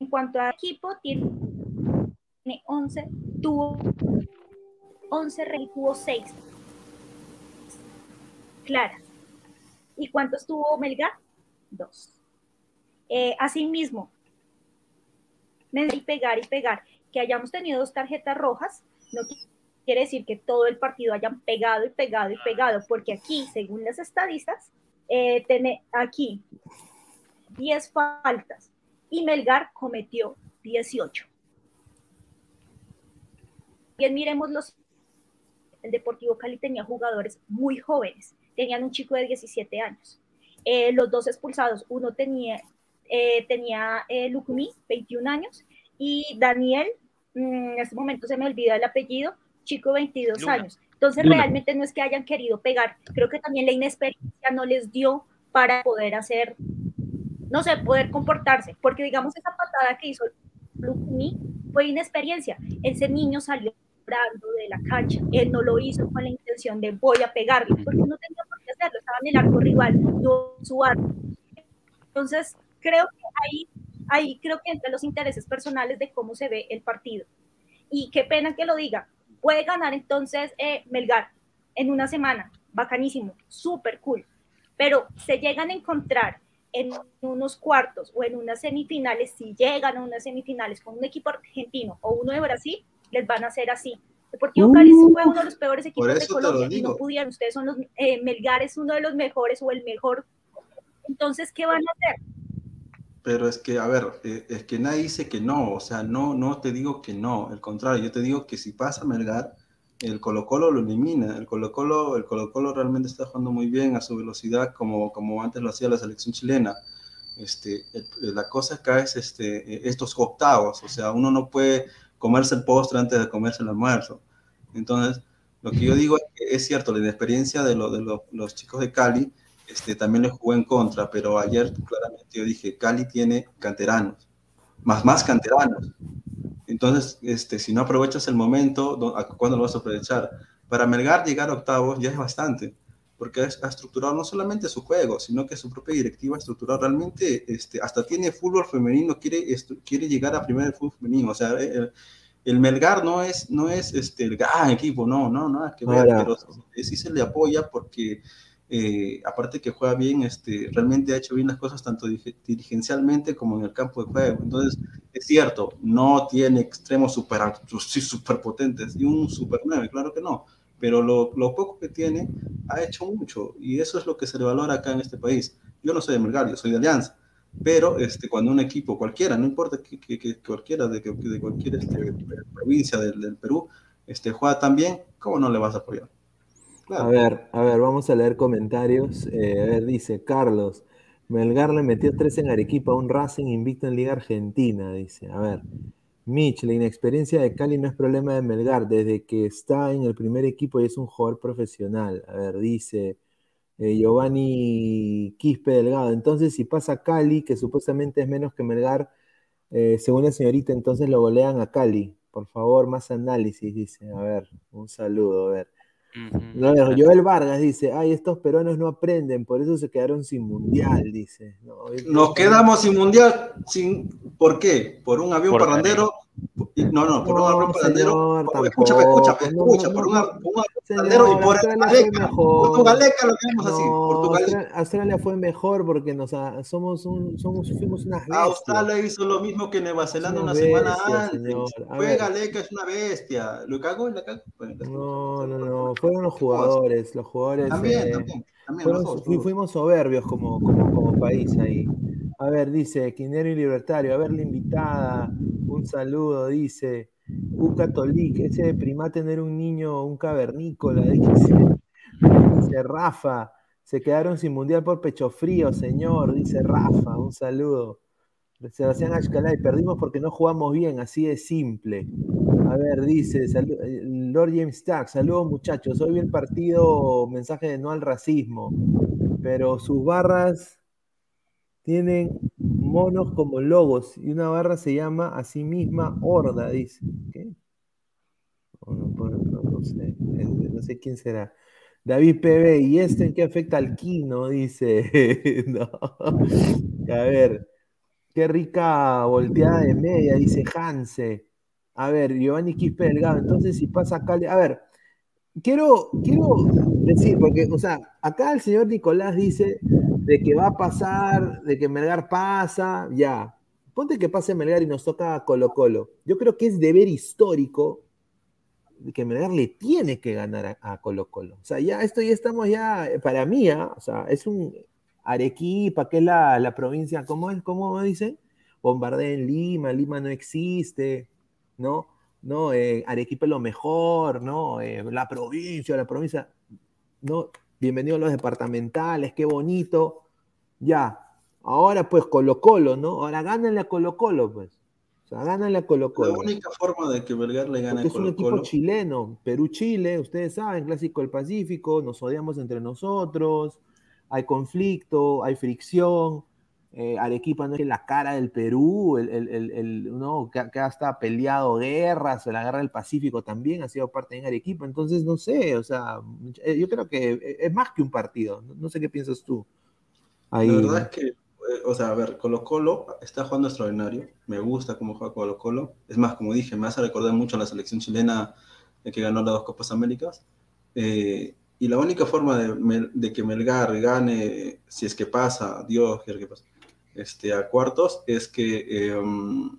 en cuanto a equipo tiene 11, tuvo 11 re- y tuvo 6 claras. ¿Y cuántos tuvo Melgar? Dos. Eh, asimismo, y pegar y pegar. Que hayamos tenido dos tarjetas rojas no quiere decir que todo el partido hayan pegado y pegado y pegado, porque aquí, según las estadistas, eh, tiene aquí 10 faltas y Melgar cometió 18. Bien, miremos los. El Deportivo Cali tenía jugadores muy jóvenes, tenían un chico de 17 años. Eh, los dos expulsados, uno tenía, eh, tenía eh, Lucumí, 21 años, y Daniel, mm, en este momento se me olvida el apellido, chico 22 Luna. años. Entonces, Luna. realmente no es que hayan querido pegar, creo que también la inexperiencia no les dio para poder hacer, no sé, poder comportarse, porque digamos esa patada que hizo Lucumí fue inexperiencia. Ese niño salió de la cancha, él no lo hizo con la intención de voy a pegarle, porque no tenía por qué hacerlo, estaba en el arco rival, no su arco. Entonces, creo que ahí, ahí creo que entre los intereses personales de cómo se ve el partido. Y qué pena que lo diga, puede ganar entonces eh, Melgar en una semana, bacanísimo, súper cool, pero se llegan a encontrar en unos cuartos o en unas semifinales, si llegan a unas semifinales con un equipo argentino o uno de Brasil, les van a hacer así. Deportivo Cali fue uno de los peores equipos de Colombia y no pudieron. Ustedes son los, eh, Melgar es uno de los mejores o el mejor. Entonces, ¿qué van a hacer? Pero es que, a ver, eh, es que nadie dice que no, o sea, no, no te digo que no, al contrario, yo te digo que si pasa Melgar, el Colo Colo lo elimina, el Colo Colo, el Colo Colo realmente está jugando muy bien a su velocidad como, como antes lo hacía la selección chilena. Este, la cosa acá es este, estos octavos, o sea, uno no puede comerse el postre antes de comerse el almuerzo. Entonces, lo que yo digo es que es cierto, la inexperiencia de, lo, de los chicos de Cali este, también le jugó en contra, pero ayer claramente yo dije, Cali tiene canteranos, más más canteranos. Entonces, este, si no aprovechas el momento, ¿cuándo lo vas a aprovechar? Para Melgar llegar a octavos ya es bastante, porque ha estructurado no solamente su juego, sino que su propia directiva ha estructurado realmente, este, hasta tiene fútbol femenino, quiere, quiere llegar a primer fútbol femenino, o sea, el, el, Melgar no es, no es este, el gran equipo, no, no, nada que ver, pero sí se le apoya porque eh, aparte que juega bien, este, realmente ha hecho bien las cosas tanto dirigencialmente como en el campo de juego. Entonces, es cierto, no tiene extremos super, super potentes y un super 9, claro que no, pero lo, poco que tiene ha hecho mucho y eso es lo que se le valora acá en este país. Yo no soy de Melgar, yo soy de Alianza, pero este, cuando un equipo cualquiera, no importa que, que, cualquiera de, de cualquier este, provincia del, del Perú, este, juega tan bien, ¿cómo no le vas a apoyar? A ver, a ver, vamos a leer comentarios. Eh, a ver, dice Carlos, Melgar le metió tres en Arequipa, un Racing invicto en Liga Argentina, dice. A ver, Mitch, la inexperiencia de Cali no es problema de Melgar, desde que está en el primer equipo y es un jugador profesional. A ver, dice eh, Giovanni Quispe Delgado, entonces si pasa Cali, que supuestamente es menos que Melgar, eh, según la señorita, entonces lo golean a Cali. Por favor, más análisis, dice. A ver, un saludo, a ver. Joel Vargas dice, ay, estos peruanos no aprenden, por eso se quedaron sin mundial, dice. Nos quedamos sin mundial, sin, ¿por qué? Por un avión parrandero no, no, por un avión parrandero. Escúchame, escúchame, escucha, por un avión parrandero y por Portugaleca. Portugaleca lo tenemos así. Portugaleca. Australia fue mejor porque nos, somos un, somos, fuimos unas bestias. Australia hizo lo mismo que Nueva Zelanda una, semana antes. Fue Galeca, es una bestia. ¿Lo cago? ¿La cago? No, no, no. Fueron los jugadores. Los jugadores. También, eh, también. también fuimos soberbios como, como, como país ahí. A ver, dice Quinero y Libertario. A ver, la invitada. Un saludo, dice. Un católico, ese de prima tener un niño, un cavernícola, dice, dice Rafa. Se quedaron sin mundial por pecho frío, señor, dice Rafa. Un saludo. Sebastián Ashkalay, perdimos porque no jugamos bien, así de simple. A ver, dice Lord James Stack, saludos muchachos, hoy vi el partido, mensaje de no al racismo, pero sus barras tienen monos como logos y una barra se llama a sí misma Horda, dice. No, sé, quién será. David PB, ¿y esto en qué afecta al Kino? Dice. A ver, qué rica volteada de media, dice Hanse. A ver, Giovanni Quispe Delgado. Entonces, si pasa acá, a ver, quiero, quiero decir, porque, o sea, acá el señor Nicolás dice de que va a pasar, de que Melgar pasa, ya. Ponte que pase Melgar y nos toca Colo Colo. Yo creo que es deber histórico que Melgar le tiene que ganar a, Colo Colo. O sea, ya esto ya estamos ya, para mí, ¿ah? o sea, es un Arequipa, que es la, provincia, ¿cómo es? ¿Cómo dicen? Bombardea en Lima, Lima no existe, ¿no? ¿no? Eh, Arequipa es lo mejor, ¿no? Eh, la provincia, la provincia, ¿no? Bienvenidos los departamentales, qué bonito. Ya, ahora pues Colo Colo, ¿no? Ahora gánenle a Colo Colo, pues. O sea, gánenle a Colo Colo. La única forma de que Belgar le gane a Colo Colo. Es un equipo chileno, Perú-Chile, ustedes saben, clásico del Pacífico, nos odiamos entre nosotros, hay conflicto, hay fricción. Eh, Arequipa no es la cara del Perú, el, el, el, ¿no? que, que, hasta peleado guerras, la guerra del Pacífico también ha sido parte de Arequipa, entonces no sé, o sea, eh, yo creo que es más que un partido, no, sé qué piensas tú. Ahí. La verdad es que, eh, o sea, a ver, Colo Colo está jugando extraordinario, me gusta cómo juega Colo Colo, es más, como dije, me hace recordar mucho a la selección chilena que ganó las dos Copas Américas, y la única forma de, de, que Melgar gane, si es que pasa, Dios quiere que pase, este, a cuartos es que em,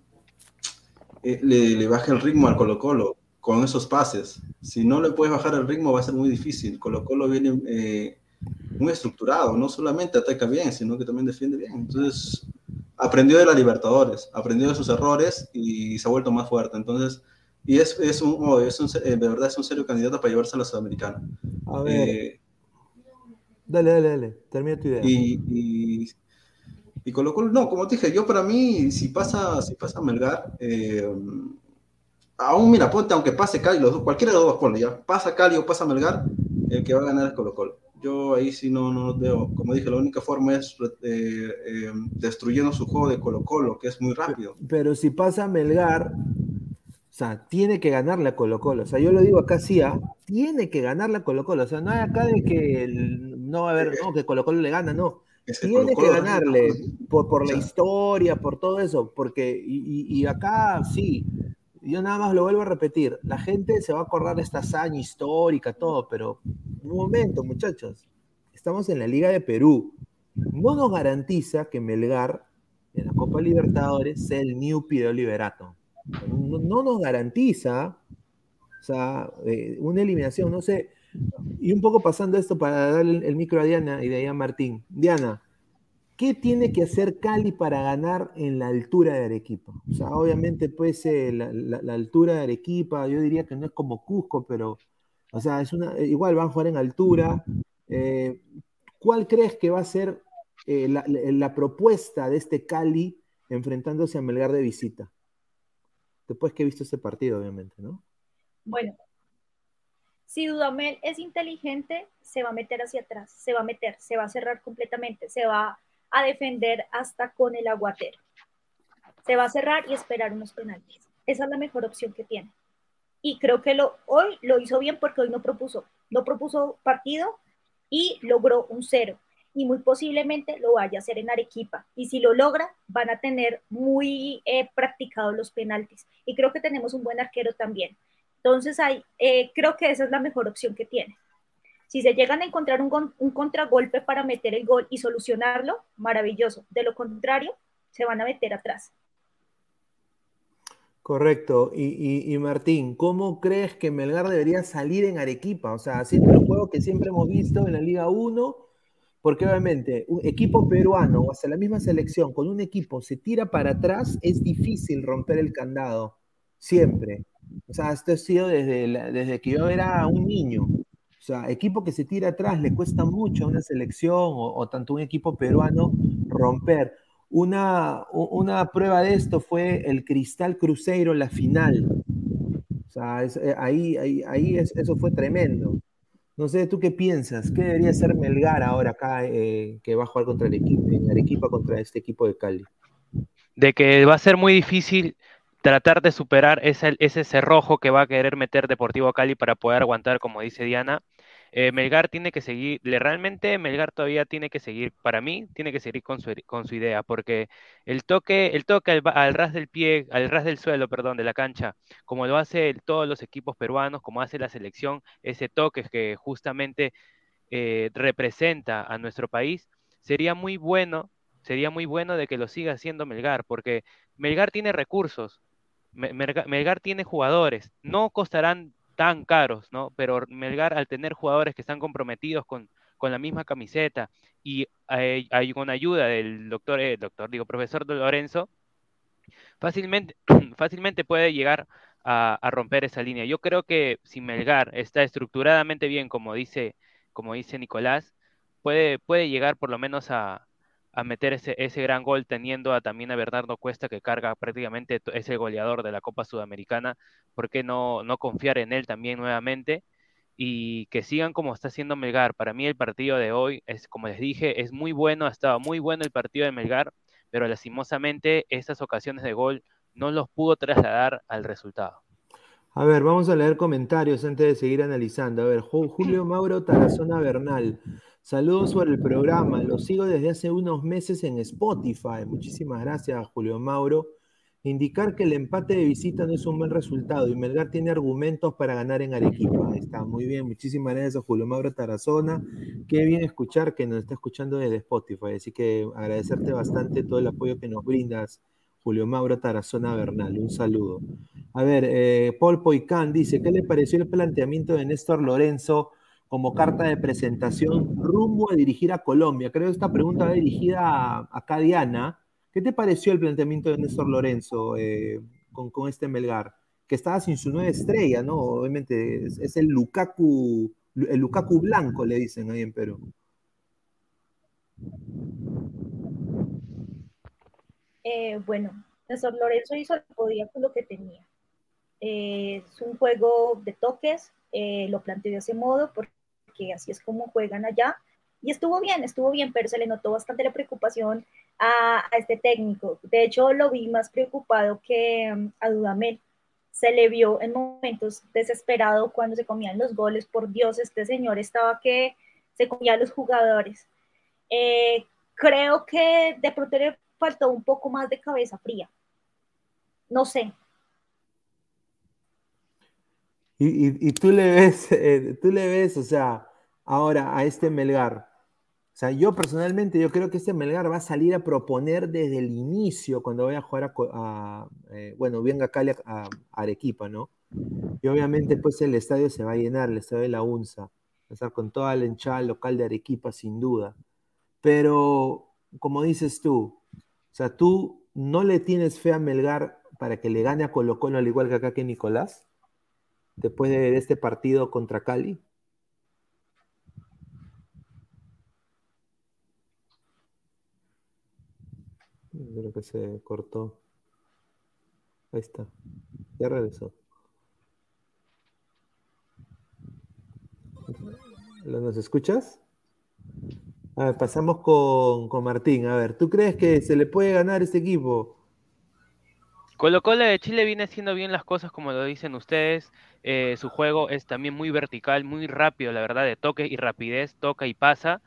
eh, le, baje el ritmo al Colo Colo con esos pases. Si no le puedes bajar el ritmo va a ser muy difícil. Colo Colo viene eh, muy estructurado, no solamente ataca bien, sino que también defiende bien. Entonces, aprendió de la Libertadores, aprendió de sus errores y se ha vuelto más fuerte. Entonces, y es, es un, oh, es un eh, de verdad es un serio candidato para llevarse a la Sudamericana. A ver. dale, dale, dale, termina tu idea. Y, Y Colo Colo, no, como te dije, yo para mí, si pasa, si pasa Melgar, eh, aún mira, ponte, aunque pase Cali, los dos, cualquiera de los dos, ponle ya, pasa Cali o pasa Melgar, el que va a ganar es Colo Colo. Yo ahí sí no, no veo, como dije, la única forma es eh, eh, destruyendo su juego de Colo Colo, que es muy rápido. Pero si pasa Melgar, o sea, tiene que ganarle a Colo Colo. O sea, yo lo digo acá sí, ¿ah? tiene que ganarle a Colo Colo. O sea, no hay acá de que el- no va a haber, no, que Colo Colo le gana, no. Es que Tiene que ganarle por, por la historia, por todo eso, porque, y, acá sí, yo nada más lo vuelvo a repetir, la gente se va a acordar de esta hazaña histórica, todo, pero un momento, muchachos, estamos en la Liga de Perú, no nos garantiza que Melgar en la Copa Libertadores sea el New Pideo Liberato, no, no nos garantiza, o sea, eh, una eliminación, no sé, y un poco pasando esto para darle el, micro a Diana y de ahí a Martín. Diana, ¿qué tiene que hacer Cali para ganar en la altura de Arequipa? O sea, obviamente, pues, eh, la, altura de Arequipa, yo diría que no es como Cusco, pero, o sea, es una, eh, igual van a jugar en altura. Eh, ¿Cuál crees que va a ser eh, la, la- la propuesta de este Cali enfrentándose a Melgar de visita? Después que he visto ese partido, obviamente, ¿no? Bueno, si Dudamel es inteligente, se va a meter hacia atrás, se va a meter, se va a cerrar completamente, se va a defender hasta con el aguatero. Se va a cerrar y esperar unos penaltis. Esa es la mejor opción que tiene. Y creo que hoy lo hizo bien porque hoy no propuso, no propuso partido y logró un cero. Y muy posiblemente lo vaya a hacer en Arequipa. Y si lo logra, van a tener muy eh, practicados los penaltis. Y creo que tenemos un buen arquero también. Entonces, hay, eh, creo que esa es la mejor opción que tiene. Si se llegan a encontrar un, contragolpe para meter el gol y solucionarlo, maravilloso. De lo contrario, se van a meter atrás. Correcto. Y, Martín, ¿cómo crees que Melgar debería salir en Arequipa? O sea, haciendo el juego que siempre hemos visto en la Liga 1, porque obviamente un equipo peruano o hasta la misma selección con un equipo se tira para atrás, es difícil romper el candado. Siempre. O sea, esto ha sido desde, desde que yo era un niño. O sea, equipo que se tira atrás le cuesta mucho a una selección o, o tanto un equipo peruano romper. Una, una prueba de esto fue el Cristal Cruzeiro la final. O sea, eh, ahí, ahí, ahí es- eso fue tremendo. No sé, ¿tú qué piensas? ¿Qué debería ser Melgar ahora acá eh, que va a jugar contra el equipo, Arequipa contra este equipo de Cali? de que va a ser muy difícil tratar de superar ese, ese cerrojo que va a querer meter Deportivo Cali para poder aguantar, como dice Diana. Eh, Melgar tiene que seguir, realmente Melgar todavía tiene que seguir, para mí, tiene que seguir con su, con su idea, porque el toque, el toque al, ras del pie, al ras del suelo, perdón, de la cancha, como lo hace todos los equipos peruanos, como hace la selección, ese toque que justamente eh, representa a nuestro país, sería muy bueno, sería muy bueno de que lo siga haciendo Melgar, porque Melgar tiene recursos, Melgar, tiene jugadores, no costarán tan caros, ¿no? Pero Melgar al tener jugadores que están comprometidos con, con la misma camiseta y eh, con ayuda del doctor, eh, doctor, digo, profesor Lorenzo, fácilmente, fácilmente puede llegar a, a romper esa línea. Yo creo que si Melgar está estructuradamente bien, como dice, como dice Nicolás, puede, puede llegar por lo menos a, a meter ese, ese gran gol teniendo a, también a Bernardo Cuesta que carga prácticamente to- es el goleador de la Copa Sudamericana. ¿Por qué no, no confiar en él también nuevamente? Y que sigan como está haciendo Melgar. Para mí el partido de hoy es, como les dije, es muy bueno, ha estado muy bueno el partido de Melgar, pero lastimosamente estas ocasiones de gol no los pudo trasladar al resultado. A ver, vamos a leer comentarios antes de seguir analizando. A ver, Ju- Julio Mauro Tarazona Bernal. Saludos por el programa. Lo sigo desde hace unos meses en Spotify. Muchísimas gracias, Julio Mauro. Indicar que el empate de visita no es un buen resultado y Melgar tiene argumentos para ganar en Arequipa. Está muy bien. Muchísimas gracias Julio Mauro Tarazona. Qué bien escuchar que nos está escuchando desde Spotify. Así que agradecerte bastante todo el apoyo que nos brindas, Julio Mauro Tarazona Bernal. Un saludo. A ver, eh, Paul Poicán dice, ¿qué le pareció el planteamiento de Néstor Lorenzo como carta de presentación rumbo a dirigir a Colombia? Creo que esta pregunta va dirigida a, a Cadiana. ¿Qué te pareció el planteamiento de Néstor Lorenzo eh, con, con este Melgar? Que estaba sin su nueva estrella, ¿no? Obviamente es, el Lukaku, el Lukaku blanco, le dicen ahí en Perú. Eh, bueno, Néstor Lorenzo hizo lo que podía con lo que tenía. Eh, es un juego de toques, lo planteó de ese modo porque así es como juegan allá. Y estuvo bien, estuvo bien, pero se le notó bastante la preocupación a, este técnico. De hecho, lo vi más preocupado que um, a Dudamel. Se le vio en momentos desesperado cuando se comían los goles. Por Dios, este señor estaba que se comía a los jugadores. Eh, creo que de pronto le faltó un poco más de cabeza fría. No sé. Y, y, tú le ves, eh, tú le ves, o sea, ahora a este Melgar. O sea, yo personalmente, yo creo que este Melgar va a salir a proponer desde el inicio, cuando vaya a jugar a, eh, bueno, venga Cali a, a, Arequipa, ¿no? Y obviamente, pues el estadio se va a llenar, el estadio de la UNSA, va a con toda la hinchada local de Arequipa, sin duda. Pero, como dices tú, o sea, tú no le tienes fe a Melgar para que le gane a Colo Colo al igual que acá que Nicolás, después de este partido contra Cali. Creo que se cortó. Ahí está. Ya regresó. ¿Nos escuchas? A ver, pasamos con, con, Martín. A ver, ¿tú crees que se le puede ganar este equipo? Colo Colo de Chile viene haciendo bien las cosas como lo dicen ustedes. Eh, su juego es también muy vertical, muy rápido, la verdad, de toque y rapidez, toca y pasa.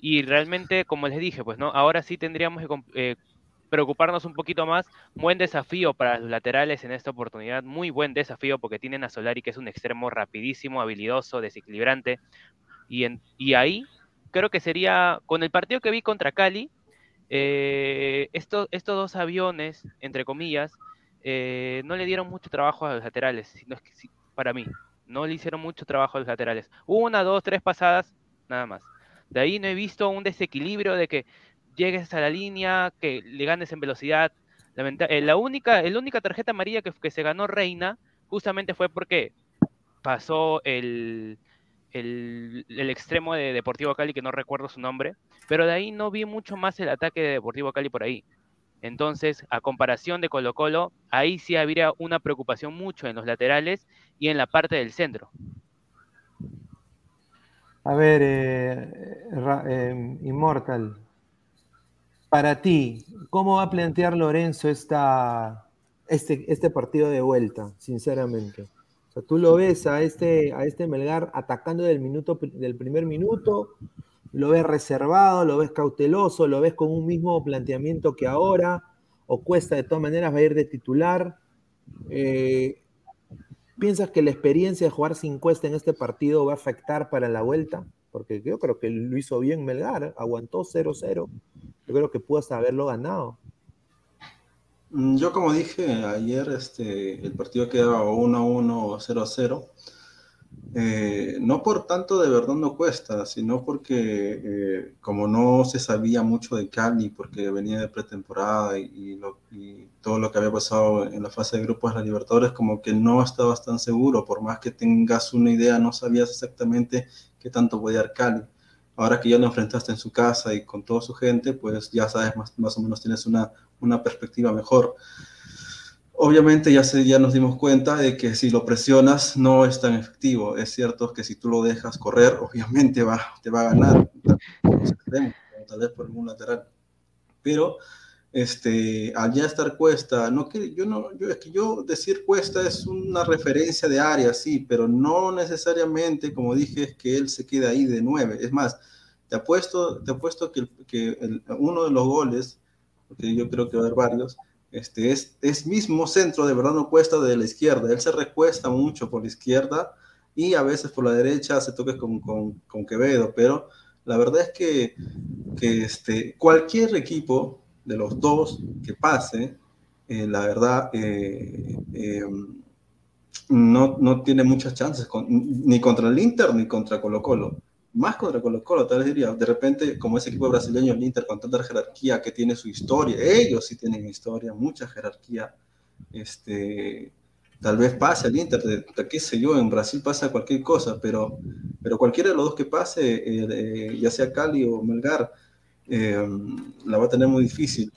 Y realmente, como les dije, pues no, ahora sí tendríamos que eh, preocuparnos un poquito más. Buen desafío para los laterales en esta oportunidad, muy buen desafío porque tienen a Solari, que es un extremo rapidísimo, habilidoso, desequilibrante. Y, en, y ahí creo que sería, con el partido que vi contra Cali, eh, estos, estos dos aviones, entre comillas, eh, no le dieron mucho trabajo a los laterales, sino para mí, no le hicieron mucho trabajo a los laterales. Una, dos, tres pasadas, nada más. De ahí no he visto un desequilibrio de que llegues a la línea, que le ganes en velocidad. Eh, la, única, la única tarjeta amarilla que, se ganó Reina justamente fue porque pasó el, el, el, extremo de Deportivo Cali, que no recuerdo su nombre, pero de ahí no vi mucho más el ataque de Deportivo Cali por ahí. Entonces, a comparación de Colo Colo, ahí sí habría una preocupación mucho en los laterales y en la parte del centro. A ver, eh, eh, Immortal, para ti, ¿cómo va a plantear Lorenzo esta, este, este partido de vuelta, sinceramente? sea, tú lo ves a este, a este Melgar atacando del, minuto, del primer minuto, lo ves reservado, lo ves cauteloso, lo ves con un mismo planteamiento que ahora, o cuesta de todas maneras va a ir de titular. Eh, ¿Piensas que la experiencia de jugar sin cuesta en este partido va a afectar para la vuelta? Porque yo creo que lo hizo bien Melgar, aguantó 0-0. Yo creo que pudo hasta haberlo ganado. Mm, yo como dije ayer, este, el partido quedaba 1-1 o 0-0. Eh, no por tanto de verdad no cuesta, sino porque eh, como no se sabía mucho de Cali, porque venía de pretemporada y, y, todo lo que había pasado en la fase de grupos de la Libertadores, como que no estabas tan seguro, por más que tengas una idea, no sabías exactamente qué tanto podía dar Cali ahora que ya lo enfrentaste en su casa y con toda su gente, pues ya sabes, más, más o menos tienes una, una perspectiva mejor. Obviamente ya, se, ya nos dimos cuenta de que si lo presionas no es tan efectivo. Es cierto que si tú lo dejas correr, obviamente va, te va a ganar, tal vez por algún lateral. Pero este, al ya estar Cuesta, no que yo no, yo es que yo decir Cuesta es una referencia de área, sí, pero no necesariamente, como dije, es que él se quede ahí de nueve. Es más, te apuesto, te apuesto que, que uno de los goles porque yo creo que va a haber varios, este, es, es mismo centro de verdad no cuesta de la izquierda, él se recuesta mucho por la izquierda y a veces por la derecha se toca con, con, con Quevedo, pero la verdad es que, que este, cualquier equipo de los dos que pase, eh, la verdad, eh, eh, no, no, tiene muchas chances, ni contra el Inter ni contra Colo Colo más contra Colo Colo, tal vez diría, de repente, como ese equipo brasileño, el Inter, con tanta jerarquía que tiene su historia, ellos sí tienen historia, mucha jerarquía, este, tal vez pase al Inter, de, qué sé yo, en Brasil pasa cualquier cosa, pero, pero cualquiera de los dos que pase, ya sea Cali o Melgar, eh, la va a tener muy difícil.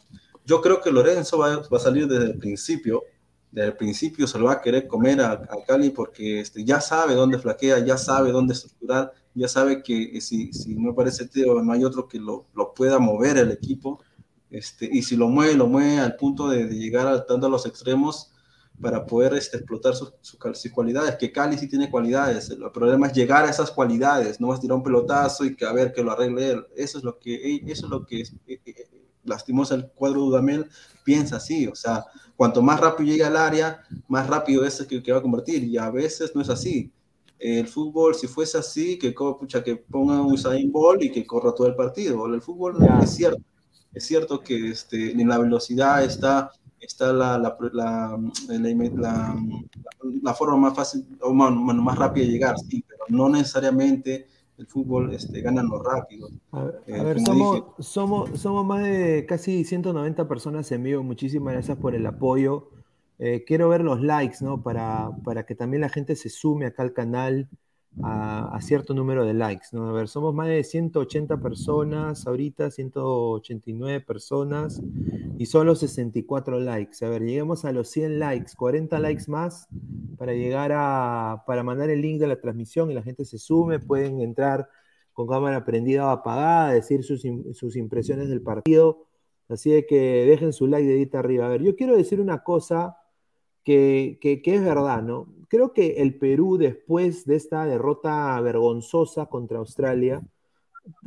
yo creo que Lorenzo va, va, a salir desde el principio, desde el principio se lo va a querer comer a, a Cali porque este, ya sabe dónde flaquea, ya sabe dónde estructurar, ya sabe que si, si no aparece Teo, no hay otro que lo, lo pueda mover el equipo, este, y si lo mueve, lo mueve al punto de, llegar a, tanto a los extremos para poder este, explotar sus, sus, sus, cualidades, que Cali sí tiene cualidades, el problema es llegar a esas cualidades, no vas a tirar un pelotazo y que a ver que lo arregle él, eso es lo que, eso es lo que es, eh, eh, lastimosa el cuadro Dudamel piensa así, o sea, cuanto más rápido llega al área, más rápido es el que, que va a convertir, y a veces no es así, el fútbol, si fuese así, que, pucha, que ponga un Usain Bolt y que corra todo el partido, el fútbol es cierto, es cierto que este, en la velocidad está está la, la, la, la, forma más fácil o más, más, rápida de llegar, sí, pero no necesariamente el fútbol este, gana lo rápido. A ver, eh, a ver somos, somos, somos más de casi 190 personas en vivo, muchísimas gracias por el apoyo. Eh, quiero ver los likes, ¿no? Para, para que también la gente se sume acá al canal a, cierto número de likes, ¿no? A ver, somos más de 180 personas, ahorita 189 personas y solo 64 likes. A ver, lleguemos a los 100 likes, 40 likes más para llegar a, para mandar el link de la transmisión y la gente se sume, pueden entrar con cámara prendida o apagada, decir sus, sus impresiones del partido. Así de que dejen su like dedito arriba. A ver, yo quiero decir una cosa que, que, que, es verdad, ¿no? Creo que el Perú, después de esta derrota vergonzosa contra Australia,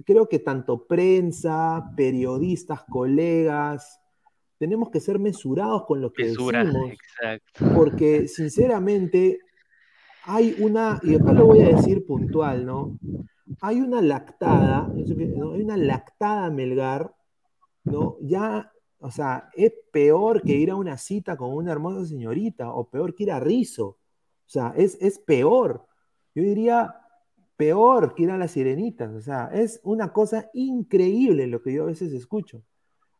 creo que tanto prensa, periodistas, colegas, tenemos que ser mesurados con lo que Mesura, decimos. Exacto. Porque, sinceramente, hay una, y después lo voy a decir puntual, ¿no? Hay una lactada, ¿no? hay una lactada Melgar, ¿no? Ya o sea, es peor que ir a una cita con una hermosa señorita o peor que ir a Rizo. O sea, es, es peor. Yo diría peor que ir a las sirenitas. O sea, es una cosa increíble lo que yo a veces escucho.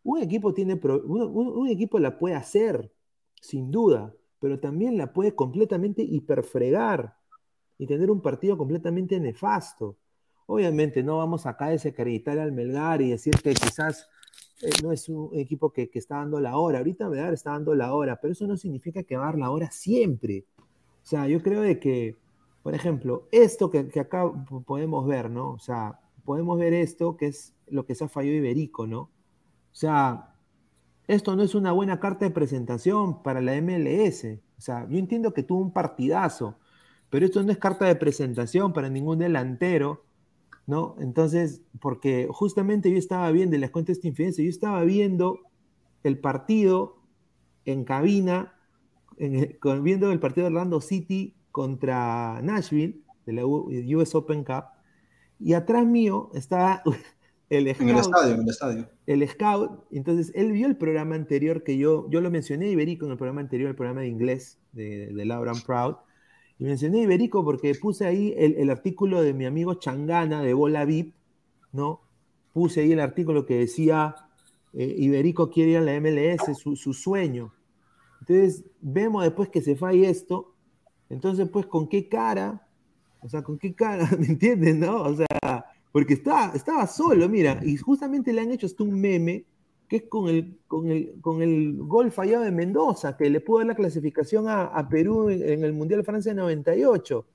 Un equipo, tiene un, equipo la puede hacer, sin duda, pero también la puede completamente hiperfregar y tener un partido completamente nefasto. Obviamente no vamos acá a desacreditar al Melgar y decir que quizás eh, no es un equipo que, que, está dando la hora. Ahorita Melgar está dando la hora, pero eso no significa que va a dar la hora siempre. O sea, yo creo de que, por ejemplo, esto que, que, acá podemos ver, ¿no? O sea, podemos ver esto que es lo que se ha fallado Iberico, ¿no? O sea, esto no es una buena carta de presentación para la MLS. O sea, yo entiendo que tuvo un partidazo, pero esto no es carta de presentación para ningún delantero ¿no? Entonces, porque justamente yo estaba viendo, y les cuento esta infidencia, yo estaba viendo el partido en cabina, en el, viendo el partido de Orlando City contra Nashville, de la US Open Cup, y atrás mío estaba el scout. En el estadio, en el estadio. El scout, entonces él vio el programa anterior que yo, yo lo mencioné, Iberico, en el programa anterior, el programa de inglés de, de Laura Proud, y mencioné Iberico porque puse ahí el, el, artículo de mi amigo Changana de Bola VIP, ¿no? Puse ahí el artículo que decía eh, Iberico quiere ir a la MLS, su, su, sueño. Entonces, vemos después que se falla esto, entonces, pues, ¿con qué cara? O sea, ¿con qué cara? ¿Me entiendes, no? O sea, porque estaba, estaba solo, mira, y justamente le han hecho hasta un meme que es con el, con el, con el gol fallado de Mendoza, que le pudo dar la clasificación a, a Perú en, en, el Mundial de Francia 98.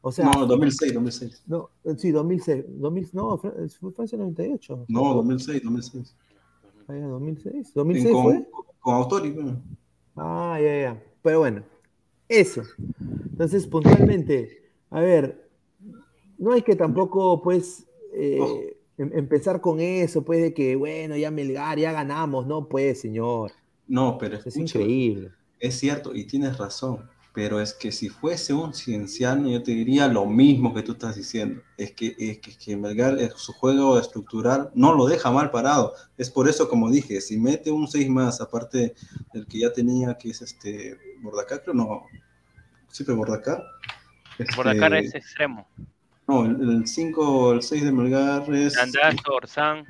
O sea, no, 2006, 2006. No, sí, 2006. 2000, no, fue Francia 98. No, 2006, 2006. Ah, ya, 2006. ¿2006 con? Con Autori, bueno. Ah, ya, ya. Pero bueno, eso. Entonces, puntualmente, a ver, no hay que tampoco, pues, eh, oh empezar con eso, pues de que, bueno, ya Melgar, ya ganamos, no, pues, señor. No, pero es increíble. Es cierto, y tienes razón, pero es que si fuese un cienciano, yo te diría lo mismo que tú estás diciendo. Es que, es que, que Melgar, su juego estructural, no lo deja mal parado. Es por eso, como dije, si mete un 6 más, aparte del que ya tenía, que es este Bordacar, creo no. Sí, fue Bordacar. Este, Bordacar es extremo. No, el 5 el 6 de Melgar es. Andazo, Orsán.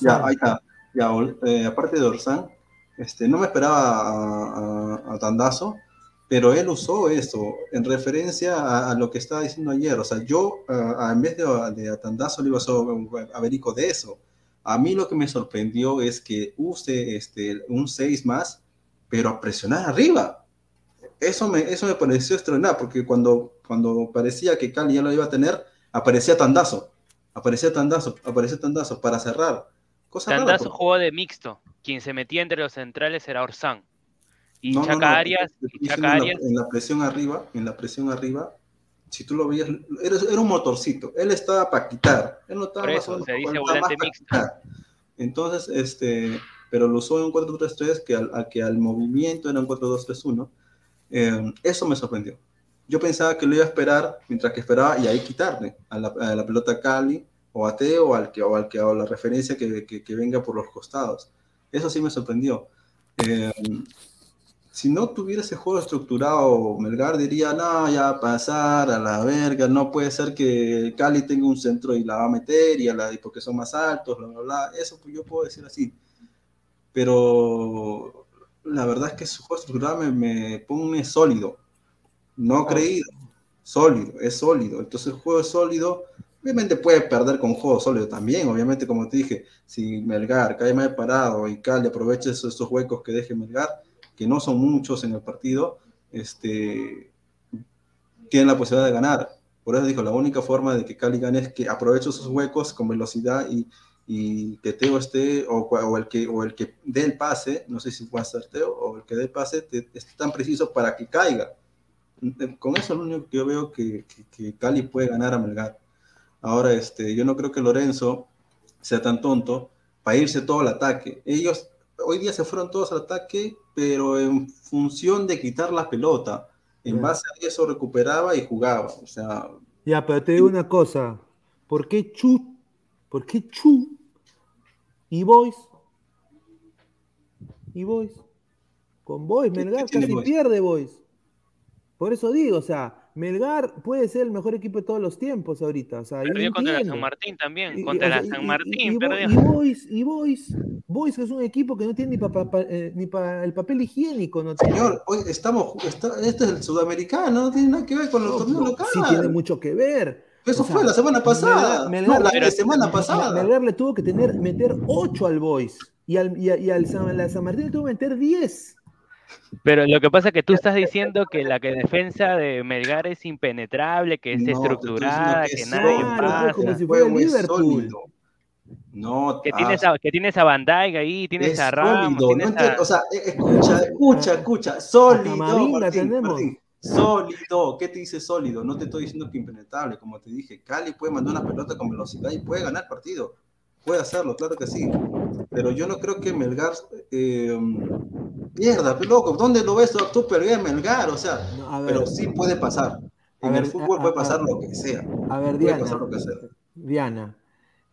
Ya, ahí está. Ya, eh, aparte de Orsán, este, no me esperaba a, a, a, Tandazo, pero él usó eso en referencia a, a, lo que estaba diciendo ayer. O sea, yo en vez de, de a Tandazo le iba a, a Berico de eso. A mí lo que me sorprendió es que use este, un 6 más, pero a presionar arriba. Eso me, eso me pareció extraordinario, porque cuando, cuando parecía que Cali ya lo iba a tener, aparecía Tandazo, aparecía Tandazo, aparecía Tandazo para cerrar. Cosa Tandazo jugó de mixto, quien se metía entre los centrales era Orsán. Y Chaca Arias, en, la, presión arriba, en la presión arriba, si tú lo veías, era, era un motorcito. Él estaba para quitar. Él no estaba Por eso, se dice volante mixto. Entonces, este, pero lo usó en un 4-3-3 que al, que al movimiento era un 4-2-3-1. Eh, eso me sorprendió. Yo pensaba que lo iba a esperar mientras que esperaba y ahí quitarle a la, a la pelota Cali o a Teo o al que o al que o la referencia que, que, que, venga por los costados. Eso sí me sorprendió. Eh, si no tuviera ese juego estructurado, Melgar diría, no, ya pasar a la verga, no puede ser que Cali tenga un centro y la va a meter, y, a la, porque son más altos, bla, bla, bla. Eso pues, yo puedo decir así. Pero la verdad es que su juego estructurado me, me pone sólido, no creído, sólido, es sólido. Entonces el juego es sólido, obviamente puede perder con juego sólido también, obviamente como te dije, si Melgar cae más parado y Cali aprovecha esos, esos huecos que deje Melgar, que no son muchos en el partido, este, tienen la posibilidad de ganar. Por eso dijo, la única forma de que Cali gane es que aproveche esos huecos con velocidad y, y que Teo esté, o, el que, o el que dé el pase, no sé si puede ser Teo, o el que dé el pase, te, tan preciso para que caiga. Con eso es lo único que yo veo que, que, que, Cali puede ganar a Melgar. Ahora, este, yo no creo que Lorenzo sea tan tonto para irse todo al ataque. Ellos hoy día se fueron todos al ataque, pero en función de quitar la pelota. En base a eso recuperaba y jugaba. O sea. Ya, pero te digo una cosa. ¿Por qué Chu? ¿Por qué Chu? ¿Y Boys? ¿Y Boys? Con Boys, Melgar casi pierde Boys. Por eso digo, o sea, Melgar puede ser el mejor equipo de todos los tiempos ahorita. O sea, perdió contra la San Martín también. Contra la San Martín, y, perdió. Y Boys, y Boys, Boys es un equipo que no tiene ni para pa, eh, ni pa el papel higiénico. No Señor, hoy estamos, está, este es el sudamericano, no tiene nada que ver con los no, torneos no, locales. Sí tiene mucho que ver. Eso o sea, fue la semana pasada. Melgar, no, la semana pasada. Melgar le tuvo que tener, meter 8 al Boys. Y al, y, a, y al San, la San Martín le tuvo que meter 10. Pero lo que pasa es que tú estás diciendo que la que defensa de Melgar es impenetrable, que es no, estructurada, que, que nadie pasa. Como si fuera Liverpool. No, que tienes a, que tienes a Van Dijk ahí, tienes a Ramos, sólido, no a... o sea, eh, escucha, escucha, escucha, sólido, Martín, Martín, sólido, ¿qué te dice sólido? No te estoy diciendo que impenetrable, como te dije, Cali puede mandar una pelota con velocidad y puede ganar partido, puede hacerlo, claro que sí, pero yo no creo que Melgar eh, Mierda, loco, ¿dónde lo ves tú perder Melgar? O sea, no, pero sí puede pasar. En ver, el fútbol a, puede pasar a, lo que sea. A ver, Diana, sea. Diana,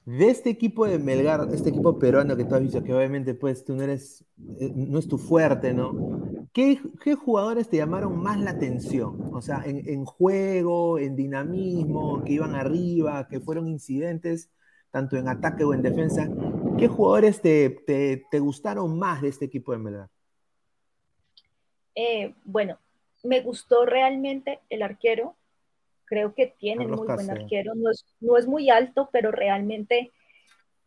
de este equipo de Melgar, este equipo peruano que tú has visto, que obviamente pues tú no eres, eh, no es tu fuerte, ¿no? ¿Qué, ¿Qué, jugadores te llamaron más la atención? O sea, en, en, juego, en dinamismo, que iban arriba, que fueron incidentes, tanto en ataque o en defensa. ¿Qué jugadores te, te, te gustaron más de este equipo de Melgar? Eh, bueno, me gustó realmente el arquero. Creo que tiene muy buen arquero. No es, no es, muy alto, pero realmente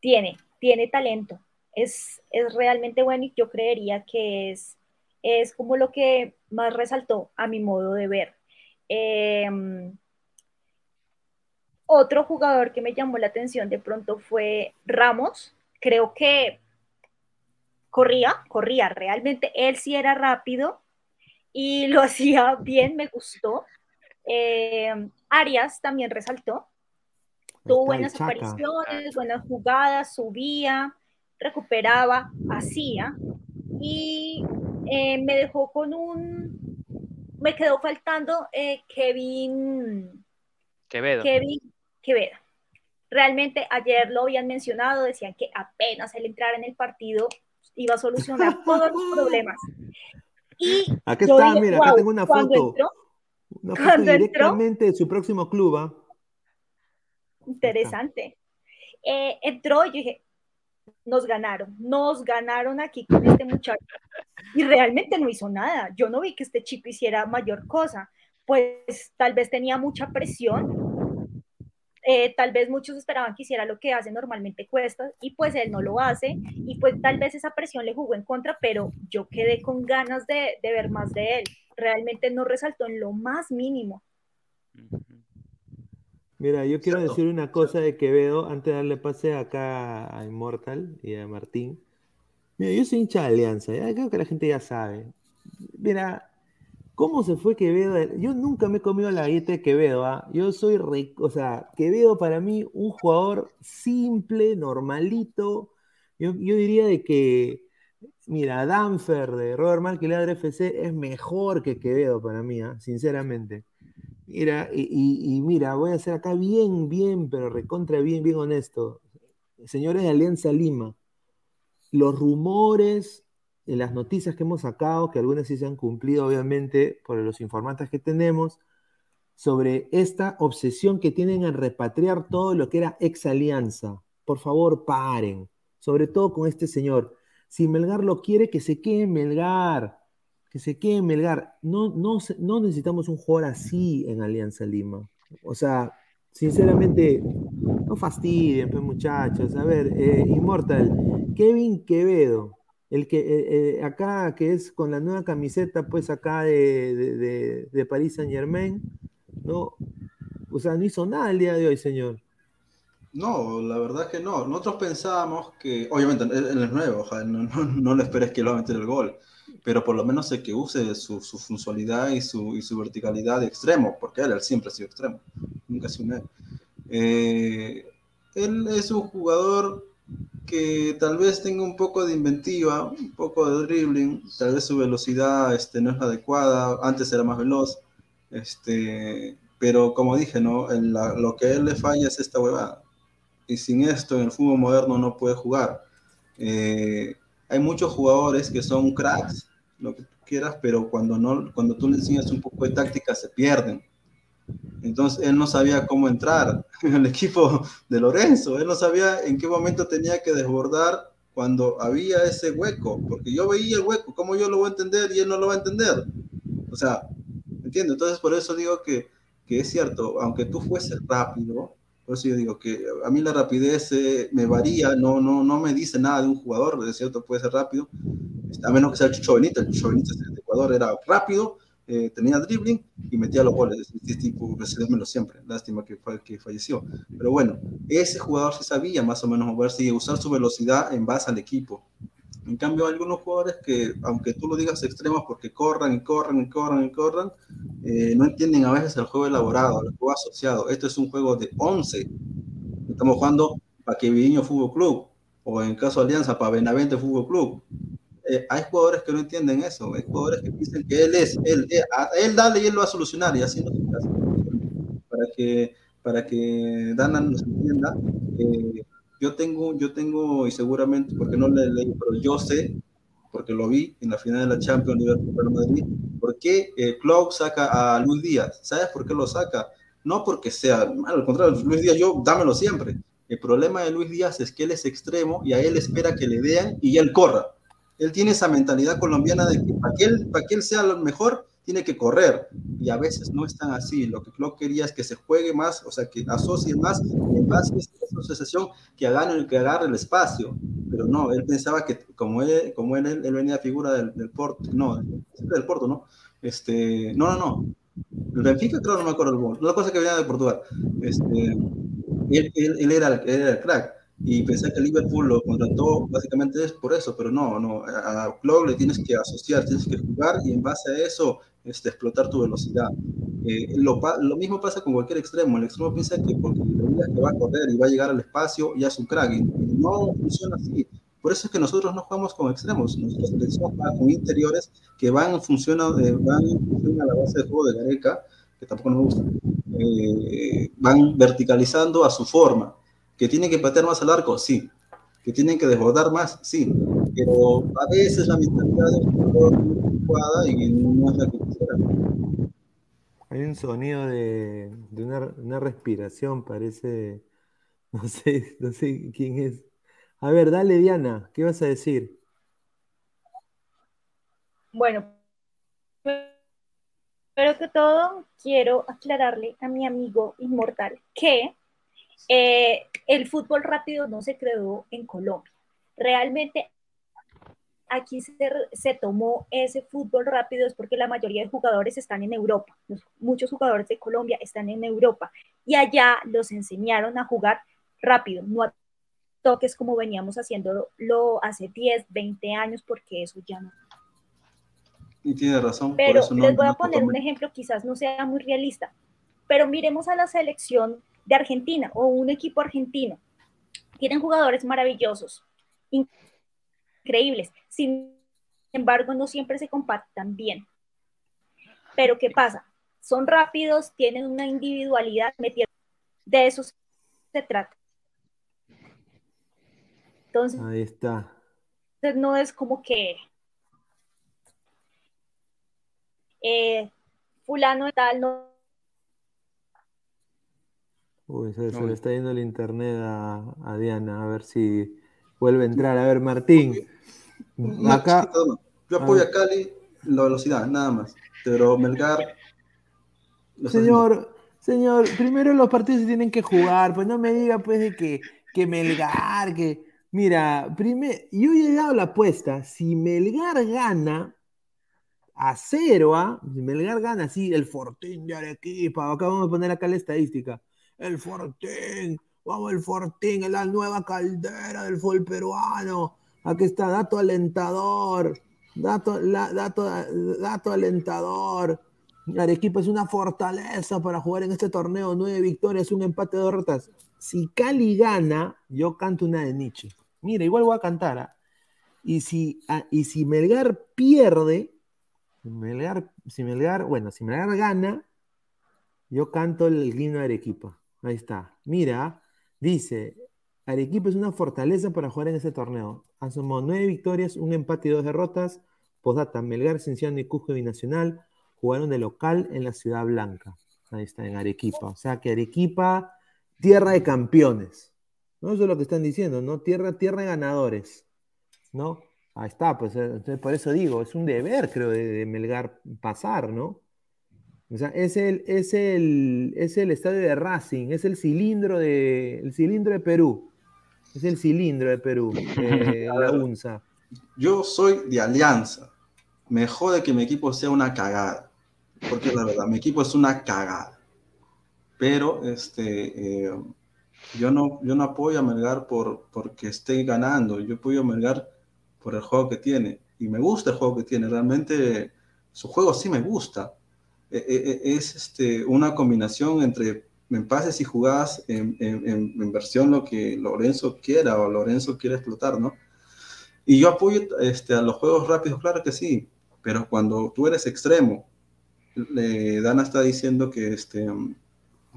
tiene, tiene talento. Es, es realmente bueno y yo creería que es, es como lo que más resaltó a mi modo de ver. Eh, otro jugador que me llamó la atención de pronto fue Ramos. Creo que corría, corría, realmente él sí era rápido, y lo hacía bien, me gustó. Eh, Arias también resaltó, tuvo buenas apariciones, buenas jugadas, subía, recuperaba, hacía y eh, me dejó con un, me quedó faltando eh, Kevin Quevedo. Kevin Quevedo. Realmente ayer lo habían mencionado, decían que apenas él entrara en el partido iba a solucionar todos los problemas. Y Aquí está, dije, mira, wow, acá tengo una foto. Entró, una foto directamente entró, de su próximo club. ¿eh? Interesante. Eh, entró y yo dije, nos ganaron, nos ganaron aquí con este muchacho. Y realmente no hizo nada. Yo no vi que este chico hiciera mayor cosa. Pues tal vez tenía mucha presión. Eh, tal vez muchos esperaban que hiciera lo que hace normalmente Cuesta y pues él no lo hace y pues tal vez esa presión le jugó en contra, pero yo quedé con ganas de, de ver más de él. Realmente no resaltó en lo más mínimo. Mira, yo quiero decir una cosa de Quevedo antes de darle pase acá a Immortal y a Martín. Mira, yo soy hincha de Alianza, ya creo que la gente ya sabe. Mira, ¿cómo se fue Quevedo? Yo nunca me he comido la galleta de Quevedo, ¿ah? Yo soy, re... o sea, Quevedo para mí un jugador simple, normalito. Yo, yo diría de que, mira, Danfer de Robert Mark FC es mejor que Quevedo para mí, ¿ah? sinceramente. Mira, y, mira, voy a ser acá bien, bien, pero recontra bien, bien honesto. Señores de Alianza Lima, los rumores, y las noticias que hemos sacado, que algunas sí se han cumplido, obviamente, por los informantes que tenemos, sobre esta obsesión que tienen en repatriar todo lo que era ex alianza. Por favor, paren. Sobre todo con este señor. Si Melgar lo quiere, que se quede en Melgar que se quede en Melgar. No, no, no necesitamos un jugador así en Alianza Lima. O sea, sinceramente, no fastidien, pues muchachos. A ver, eh, Immortal, Kevin Quevedo, el que eh, eh, acá, que es con la nueva camiseta, pues acá de, de, de, París Saint Germain, ¿no? O sea, no hizo nada el día de hoy, señor. No, la verdad es que no. Nosotros pensábamos que, obviamente, él, es nuevo, no, no, no, le esperes que lo va a meter el gol pero por lo menos sé que use su, su funcionalidad y su, y su, verticalidad de extremo, porque él, siempre ha sido extremo, nunca ha sido un eh, él es un jugador que tal vez tenga un poco de inventiva, un poco de dribbling, tal vez su velocidad este, no es adecuada, antes era más veloz, este, pero como dije, ¿no? lo que a él le falla es esta huevada. Y sin esto en el fútbol moderno no puede jugar. Eh, hay muchos jugadores que son cracks, lo que tú quieras, pero cuando, no, cuando tú le enseñas un poco de táctica se pierden. Entonces él no sabía cómo entrar en el equipo de Lorenzo, él no sabía en qué momento tenía que desbordar cuando había ese hueco, porque yo veía el hueco, ¿cómo yo lo voy a entender y él no lo va a entender? O sea, ¿entiendes? Entonces por eso digo que, que es cierto, aunque tú fueses rápido, por eso yo digo que a mí la rapidez eh, me varía, no, no, no me dice nada de un jugador, de cierto puede ser rápido, a menos que sea el Chucho el Chucho de Ecuador era rápido, eh, tenía dribbling y metía los goles, este tipo recibíamelo siempre, lástima que, que falleció, pero bueno, ese jugador sí sabía más o menos moverse y usar su velocidad en base al equipo, en cambio, algunos jugadores que, aunque tú lo digas extremos porque corran y corran y corran y corran, eh, no entienden a veces el juego elaborado, el juego asociado. Esto es un juego de 11. Estamos jugando para Queviño Fútbol Club, o en caso de Alianza, para Benavente Fútbol Club. Eh, hay jugadores que no entienden eso, hay jugadores que piensan que él es, él, él, él dale y él lo va a solucionar, y así no se hace. Para que, para que Dana nos entienda, eh, yo tengo, yo tengo, y seguramente, porque no le leí, pero yo sé, porque lo vi en la final de la Champions Liverpool Madrid, por qué eh, Klopp saca a Luis Díaz. ¿Sabes por qué lo saca? No porque sea malo, al contrario, Luis Díaz, yo dámelo siempre. El problema de Luis Díaz es que él es extremo y a él espera que le vean y él corra. Él tiene esa mentalidad colombiana de que para que él, para que él sea lo mejor, tiene que correr y a veces no es tan así. Lo que Klopp quería es que se juegue más, o sea, que asocie más en base a esa asociación que hagan que agarre el espacio. Pero no, él pensaba que como él, como él, él venía figura del, del Porto, no, del Porto, ¿no? Este, no, no, no. El Benfica creo no me acuerdo el gol. Una cosa que venía de Portugal. Este, él, él, era, él era el crack y pensé que Liverpool lo contrató básicamente es por eso, pero no, no, a Klopp le tienes que asociar, tienes que jugar y en base a eso este, explotar tu velocidad. Eh, lo, lo, mismo pasa con cualquier extremo, el extremo piensa que porque que va a correr y va a llegar al espacio ya es un crack, y no funciona así. Por eso es que nosotros no jugamos con extremos, nosotros jugamos con interiores que van, funcionan, eh, van a la base de juego de Gareca, que tampoco nos gusta, eh, van verticalizando a su forma ¿Que tienen que patear más al arco? Sí. ¿Que tienen que desbordar más? Sí. Pero a veces la mentalidad de un jugada y no es la que quisiera. Hay un sonido de, de una, una, respiración, parece. No sé, no sé quién es. A ver, dale, Diana, ¿qué vas a decir? Bueno, pero que todo, quiero aclararle a mi amigo inmortal que Eh, el fútbol rápido no se creó en Colombia. Realmente aquí se, se, tomó ese fútbol rápido es porque la mayoría de jugadores están en Europa. muchos jugadores de Colombia están en Europa y allá los enseñaron a jugar rápido, no a toques como veníamos haciéndolo hace 10, 20 años, porque eso ya no. Y tiene razón. Pero les voy a poner un ejemplo, quizás no sea muy realista, pero miremos a la selección de Argentina o un equipo argentino. Tienen jugadores maravillosos, increíbles. Sin embargo, no siempre se compactan bien. Pero ¿qué pasa? Son rápidos, tienen una individualidad, de eso se trata. Entonces, ahí está. no es como que eh, fulano tal no Uy, se, le está yendo el internet a, Diana, a ver si vuelve a entrar. A ver, Martín. acá. Yo apoyo a, Cali la velocidad, nada más. Pero Melgar. Señor, señor, primero los partidos se tienen que jugar, pues no me diga pues de que, que Melgar, que. Mira, primer, yo he llegado a la apuesta, si Melgar gana a cero, ¿ah? si Melgar gana así, el Fortín de Arequipa, acá vamos a poner acá la estadística, el Fortín, vamos el Fortín, es la nueva caldera del fútbol peruano. Aquí está, dato alentador, dato, dato, dato alentador. Arequipa es una fortaleza para jugar en este torneo, nueve victorias, un empate de derrotas. Si Cali gana, yo canto una de Nietzsche. Mira, igual voy a cantar. ¿ah? Y, si, ah, y si Melgar pierde, Melgar, si Melgar, bueno, si Melgar gana, yo canto el himno de Arequipa. Ahí está. Mira, dice, Arequipa es una fortaleza para jugar en este torneo. Han sumado nueve victorias, un empate y dos derrotas. Posdata, Melgar, Cienciano y Cusco Binacional jugaron de local en la Ciudad Blanca. Ahí está, en Arequipa. O sea que Arequipa, tierra de campeones. ¿No? Eso es lo que están diciendo, ¿no? Tierra, tierra de ganadores. ¿No? Ahí está, pues entonces por eso digo, es un deber, creo, de Melgar pasar, ¿no? O sea, es el, es el, es el estadio de Racing, es el cilindro de, el cilindro de Perú. Es el cilindro de Perú, la UNSA. Yo soy de Alianza. Me jode que mi equipo sea una cagada. Porque la verdad, mi equipo es una cagada. Pero este, eh, yo, no, yo no apoyo a Melgar por, porque esté ganando. Yo apoyo a Melgar por el juego que tiene. Y me gusta el juego que tiene. Realmente su juego sí me gusta es este, una combinación entre en pases y jugadas en, en, versión lo que Lorenzo quiera o Lorenzo quiere explotar, ¿no? Y yo apoyo este, a los juegos rápidos, claro que sí, pero cuando tú eres extremo, Dana está diciendo que, este,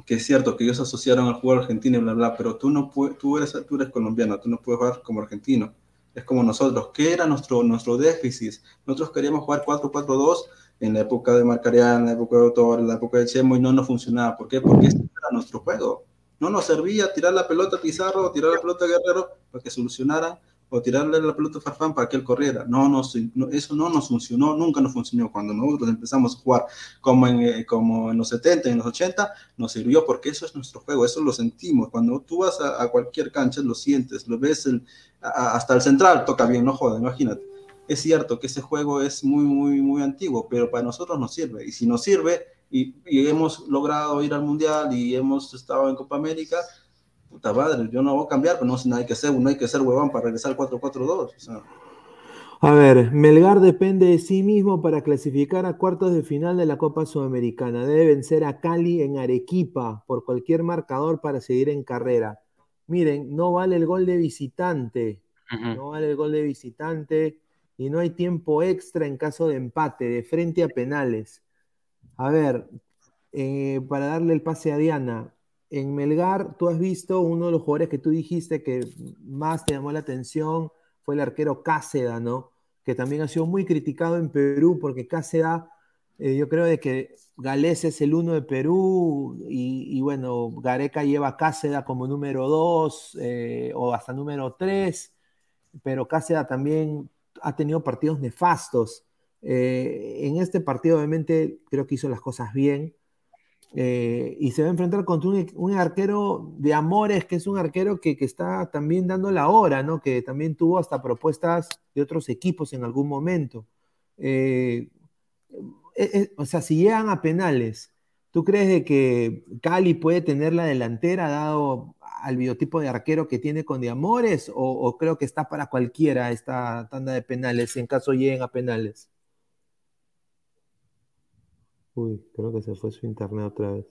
que es cierto que ellos asociaron al juego argentino y bla, bla, pero tú, no tú, eres, tú eres colombiano, tú no puedes jugar como argentino. Es como nosotros. ¿Qué era nuestro, nuestro déficit? Nosotros queríamos jugar 4-4-2 en la época de Marcarián, en la época de Autor, en la época de Chemo, y no nos funcionaba. ¿Por qué? Porque este era nuestro juego. No nos servía tirar la pelota a Pizarro o tirar la pelota a Guerrero para que solucionara, o tirarle la pelota a Farfán para que él corriera. No, no, eso no nos funcionó, nunca nos funcionó. Cuando nosotros empezamos a jugar como en, eh, los 70, en los 80, nos sirvió porque eso es nuestro juego, eso lo sentimos. Cuando tú vas a, cualquier cancha, lo sientes, lo ves, hasta el central toca bien, no joda, imagínate es cierto que ese juego es muy, muy, muy antiguo, pero para nosotros nos sirve. Y si nos sirve y, hemos logrado ir al Mundial y hemos estado en Copa América, puta madre, yo no voy a cambiar, pero no, hay que ser, no hay que ser huevón para regresar al 4-4-2. A ver, Melgar depende de sí mismo para clasificar a cuartos de final de la Copa Sudamericana. Debe vencer a Cali en Arequipa por cualquier marcador para seguir en carrera. Miren, no vale el gol de visitante. No vale el gol de visitante y no hay tiempo extra en caso de empate, de frente a penales. A ver, eh, para darle el pase a Diana, en Melgar tú has visto uno de los jugadores que tú dijiste que más te llamó la atención fue el arquero Cáceda, ¿no? Que también ha sido muy criticado en Perú porque Cáceda, eh, yo creo de que Galés es el uno de Perú y, bueno, Gareca lleva a Cáceda como número dos eh, o hasta número tres, pero Cáceda también ha tenido partidos nefastos. Eh, en este partido, obviamente, creo que hizo las cosas bien, eh, y se va a enfrentar contra un, arquero de Amores, que es un arquero que, está también dando la hora, ¿no? Que también tuvo hasta propuestas de otros equipos en algún momento. Eh, o sea, si llegan a penales, ¿tú crees de que Cali puede tener la delantera dado al biotipo de arquero que tiene con Diamores? O, o creo que está para cualquiera esta tanda de penales en caso lleguen a penales? Uy, creo que se fue su internet otra vez.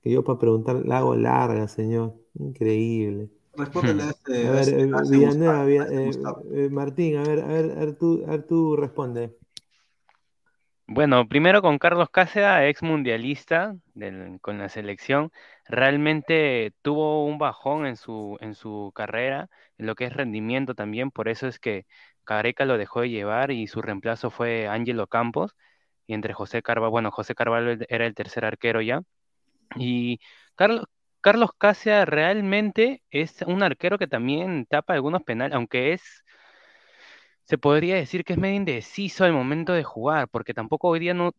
Que yo para preguntar la hago larga, señor. Increíble. Respóndele a este. A ver, eh, Villanueva, eh, eh, Martín, a ver, a ver, a ver, tú, a ver, tú responde. Bueno, primero con Carlos Cáceres, ex mundialista con la selección, realmente tuvo un bajón en su, en su carrera, en lo que es rendimiento también, por eso es que Careca lo dejó de llevar y su reemplazo fue Ángelo Campos, y entre José Carvalho, bueno, José Carvalho era el tercer arquero ya, y Carlos, Carlos realmente es un arquero que también tapa algunos penales, aunque es, se podría decir que es medio indeciso al momento de jugar, porque tampoco hoy día no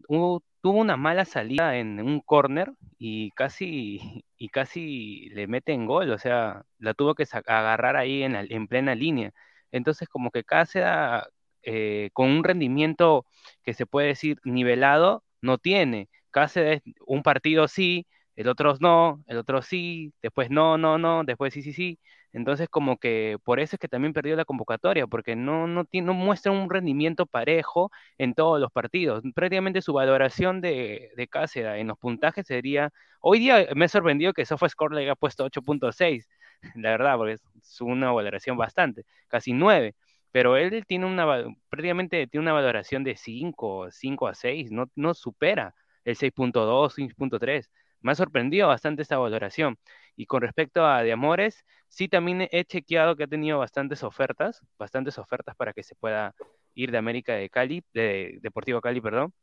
tuvo una mala salida en un córner y casi, y casi le mete en gol, o sea, la tuvo que agarrar ahí en, en plena línea. Entonces, como que Cáceres eh, con un rendimiento que se puede decir nivelado, no tiene. Cáceres, un partido sí, el otro no, el otro sí, después no, no, no, después sí, sí, sí. Entonces, como que por eso es que también perdió la convocatoria, porque no, no, tiene, no muestra un rendimiento parejo en todos los partidos. Prácticamente su valoración de, de Cáceres en los puntajes sería. Hoy día me ha sorprendido que SofaScore le haya puesto 8.6, la verdad, porque es una valoración bastante, casi 9 pero él tiene una, prácticamente tiene una valoración de 5, 5 a 6, no, no supera el 6.2, 6.3. Me ha sorprendido bastante esta valoración. Y con respecto a De Amores, sí también he chequeado que ha tenido bastantes ofertas, bastantes ofertas para que se pueda ir de América de Cali, de Deportivo Cali, perdón,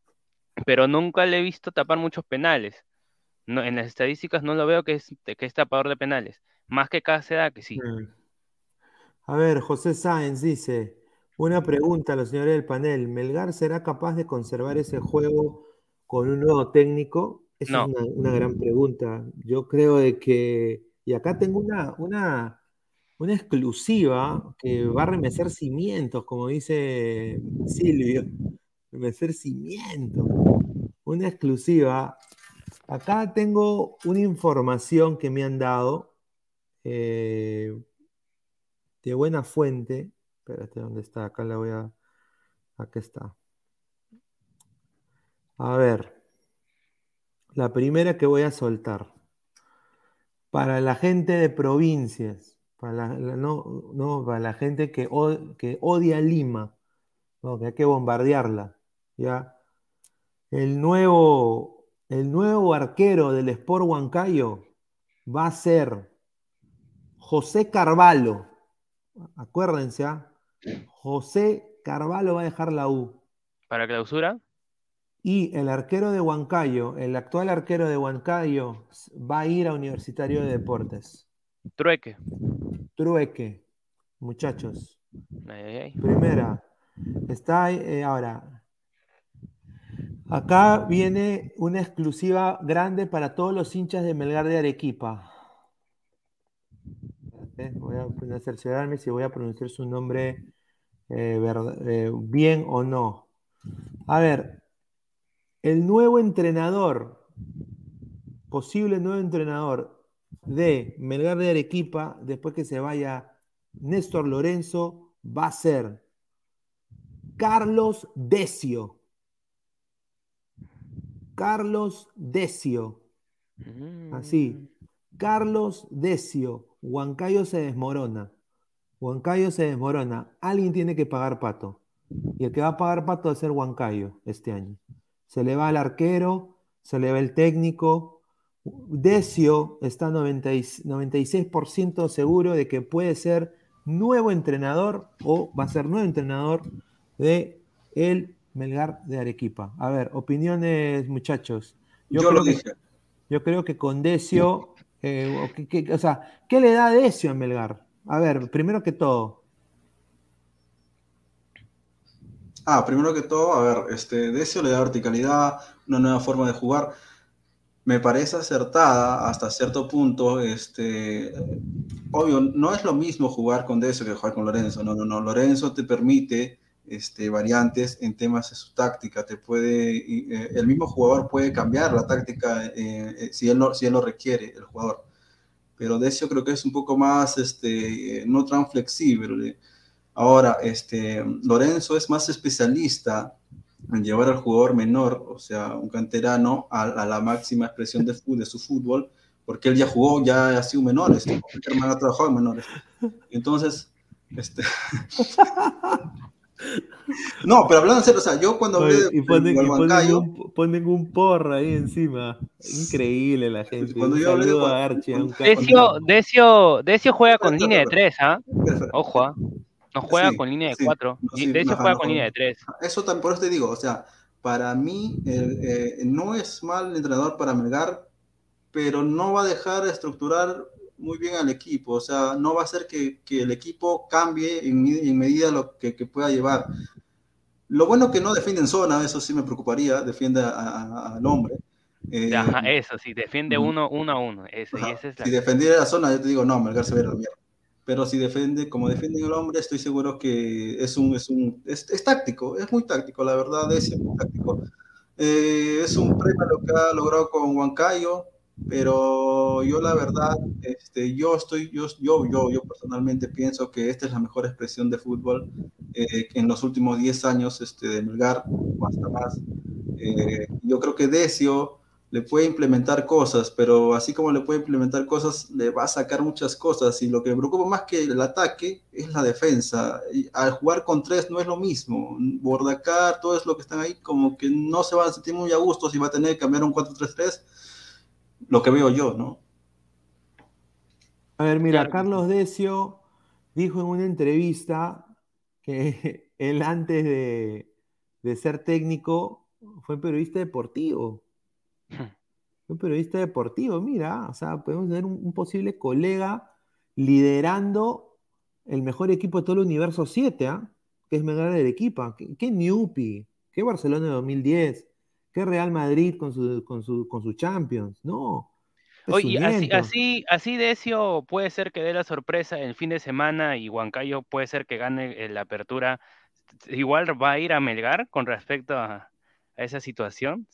pero nunca le he visto tapar muchos penales. No, en las estadísticas no lo veo que es, que es tapador de penales, más que Cáceres que sí. Mm. A ver, José Sáenz dice, una pregunta a los señores del panel. ¿Melgar será capaz de conservar ese juego con un nuevo técnico? Esa es una, gran pregunta. Yo creo de que, y acá tengo una, una, una exclusiva que va a remecer cimientos, como dice Silvio. Remecer cimientos. Una exclusiva. Acá tengo una información que me han dado. Eh, de buena fuente. Espérate, ¿dónde está? Acá la voy a. Aquí está. A ver. La primera que voy a soltar. Para la gente de provincias, para la, no, no, para la gente que, odia Lima, que hay que bombardearla. ¿ya? El, nuevo, el nuevo arquero del Sport Huancayo va a ser José Carvalho. Acuérdense, ¿ah? José Carvalho va a dejar la U. ¿Para clausura? Y el arquero de Huancayo, el actual arquero de Huancayo, va a ir a Universitario de Deportes. Trueque. Trueque, muchachos. Primera. Está eh, ahora. Acá viene una exclusiva grande para todos los hinchas de Melgar de Arequipa. Voy a cerciorarme si voy a pronunciar su nombre eh, eh, bien o no. A ver, el nuevo entrenador, posible nuevo entrenador de Melgar de Arequipa, después que se vaya Néstor Lorenzo, va a ser Carlos Decio. Carlos Decio. Así. Mm. Carlos Decio. Huancayo se desmorona. Huancayo se desmorona. Alguien tiene que pagar pato. Y el que va a pagar pato va a ser Huancayo este año. Se le va al arquero, se le va el técnico. Decio está 96% seguro de que puede ser nuevo entrenador o va a ser nuevo entrenador de el Melgar de Arequipa. A ver, opiniones, muchachos. Yo, creo, Que, yo creo que con Decio eh, ¿qué, o sea, ¿qué le da Decio a Melgar? A ver, primero que todo. Ah, primero que todo, a ver, este, Decio le da verticalidad, una nueva forma de jugar. Me parece acertada hasta cierto punto. Este, obvio, no es lo mismo jugar con Decio que jugar con Lorenzo. No, no, no. Lorenzo te permite este, variantes en temas de su táctica. Te puede, eh, el mismo jugador puede cambiar la táctica eh, eh, si, él lo, si él lo requiere, el jugador. Pero Decio creo que es un poco más, este, no tan flexible. Ahora, este, Lorenzo es más especialista en llevar al jugador menor, o sea, un canterano, a, la máxima expresión de, de, su fútbol, porque él ya jugó, ya ha sido menores, hermano ha trabajado en menores. Entonces, este... No, pero hablando en serio, o sea, yo cuando hablé de, y ponen, y ponen, un, ponen, un, porra ahí encima. Increíble la gente. Cuando yo hablé de Archie, Decio, Decio, Decio juega con línea de tres, ¿ah? Ojo, ¿ah? No juega con línea de cuatro. de hecho, juega con línea de tres. Eso también, por eso te digo, o sea, para mí eh, no es mal entrenador para Melgar, pero no va a dejar de estructurar muy bien al equipo. O sea, no va a hacer que, que el equipo cambie en, en medida lo que, que, pueda llevar. Lo bueno que no defiende en zona, eso sí me preocuparía, defiende al hombre. Eh, Ajá, eso, sí, defiende uno, uno a uno. Eso, y esa es la... Si defendiera la zona, yo te digo, no, Melgar se ve la mierda pero si defiende, como defiende el hombre, estoy seguro que es un, es un, es, táctico, es muy táctico, la verdad, es muy táctico. Eh, es un premio lo que ha logrado con Huancayo, pero yo la verdad, este, yo estoy, yo, yo, yo, yo personalmente pienso que esta es la mejor expresión de fútbol eh, en los últimos 10 años este, de Melgar, o hasta más. Eh, yo creo que Decio le puede implementar cosas, pero así como le puede implementar cosas, le va a sacar muchas cosas. Y lo que me preocupa más que el ataque es la defensa. Y al jugar con tres no es lo mismo. Bordacar, todo es lo que están ahí, como que no se van a sentir muy a gusto si va a tener que cambiar un 4-3-3. Lo que veo yo, ¿no? A ver, mira, Carlos Decio dijo en una entrevista que él antes de, de ser técnico fue periodista deportivo. Un periodista deportivo, mira, o sea, podemos tener un, posible colega liderando el mejor equipo de todo el universo 7, ¿ah? que es Melgar del equipo. ¿Qué, qué Newpi? ¿Qué Barcelona de 2010? ¿Qué Real Madrid con su, con su, con su Champions? No. Oye, así, así, así Decio puede ser que dé la sorpresa el fin de semana y Huancayo puede ser que gane la apertura. Igual va a ir a Melgar con respecto a esa situación.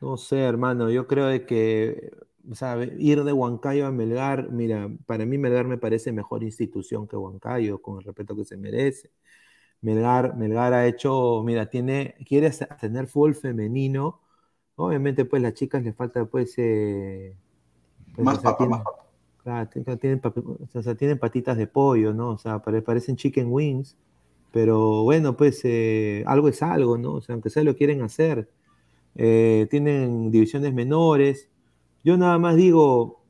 No sé, hermano, yo creo de que o sea, ir de Huancayo a Melgar, mira, para mí Melgar me parece mejor institución que Huancayo, con el respeto que se merece. Melgar, Melgar ha hecho, mira, tiene, quiere tener fútbol femenino. Obviamente, pues las chicas le falta, pues, eh, pues más papá, más Claro, tienen, o sea, tienen patitas de pollo, ¿no? O sea, parecen chicken wings, pero bueno, pues eh, algo es algo, ¿no? O sea, aunque sea lo quieren hacer. Eh, tienen divisiones menores. Yo nada más digo,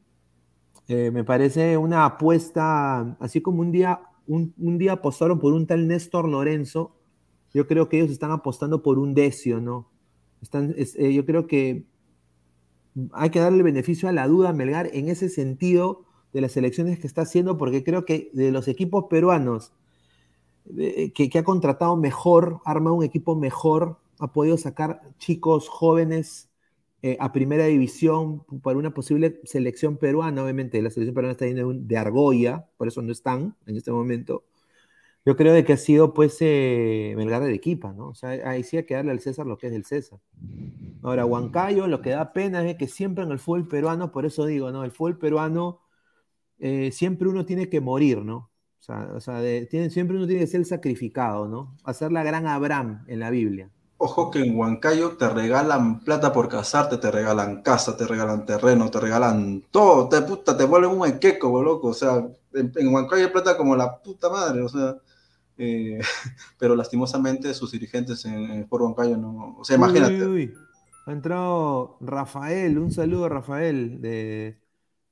eh, me parece una apuesta, así como un día, un, día apostaron por un tal Néstor Lorenzo, yo creo que ellos están apostando por un Decio, ¿no? Están, eh, yo creo que hay que darle beneficio a la duda Melgar en ese sentido de las elecciones que está haciendo, porque creo que de los equipos peruanos que, que ha contratado mejor, arma un equipo mejor, ha podido sacar chicos jóvenes eh, a primera división para una posible selección peruana. Obviamente, la selección peruana está yendo de argolla, por eso no están en este momento. Yo creo de que ha sido, pues, eh, Melgar de equipa, ¿no? O sea, ahí sí hay que darle al César lo que es del César. Ahora, Huancayo, lo que da pena es que siempre en el fútbol peruano, por eso digo, ¿no? El fútbol peruano, eh, siempre uno tiene que morir, ¿no? O sea, o sea tiene, siempre uno tiene que ser sacrificado, ¿no? Hacer la gran Abraham en la Biblia. Ojo que en Huancayo te regalan plata por casarte, te regalan casa, te regalan terreno, te regalan todo, te puta, te vuelven un equeco, loco. O sea, en, Huancayo hay plata como la puta madre, o sea. Eh, pero lastimosamente sus dirigentes en, por Huancayo no. O sea, imagínate. Uy, Ha entrado Rafael, un saludo Rafael de,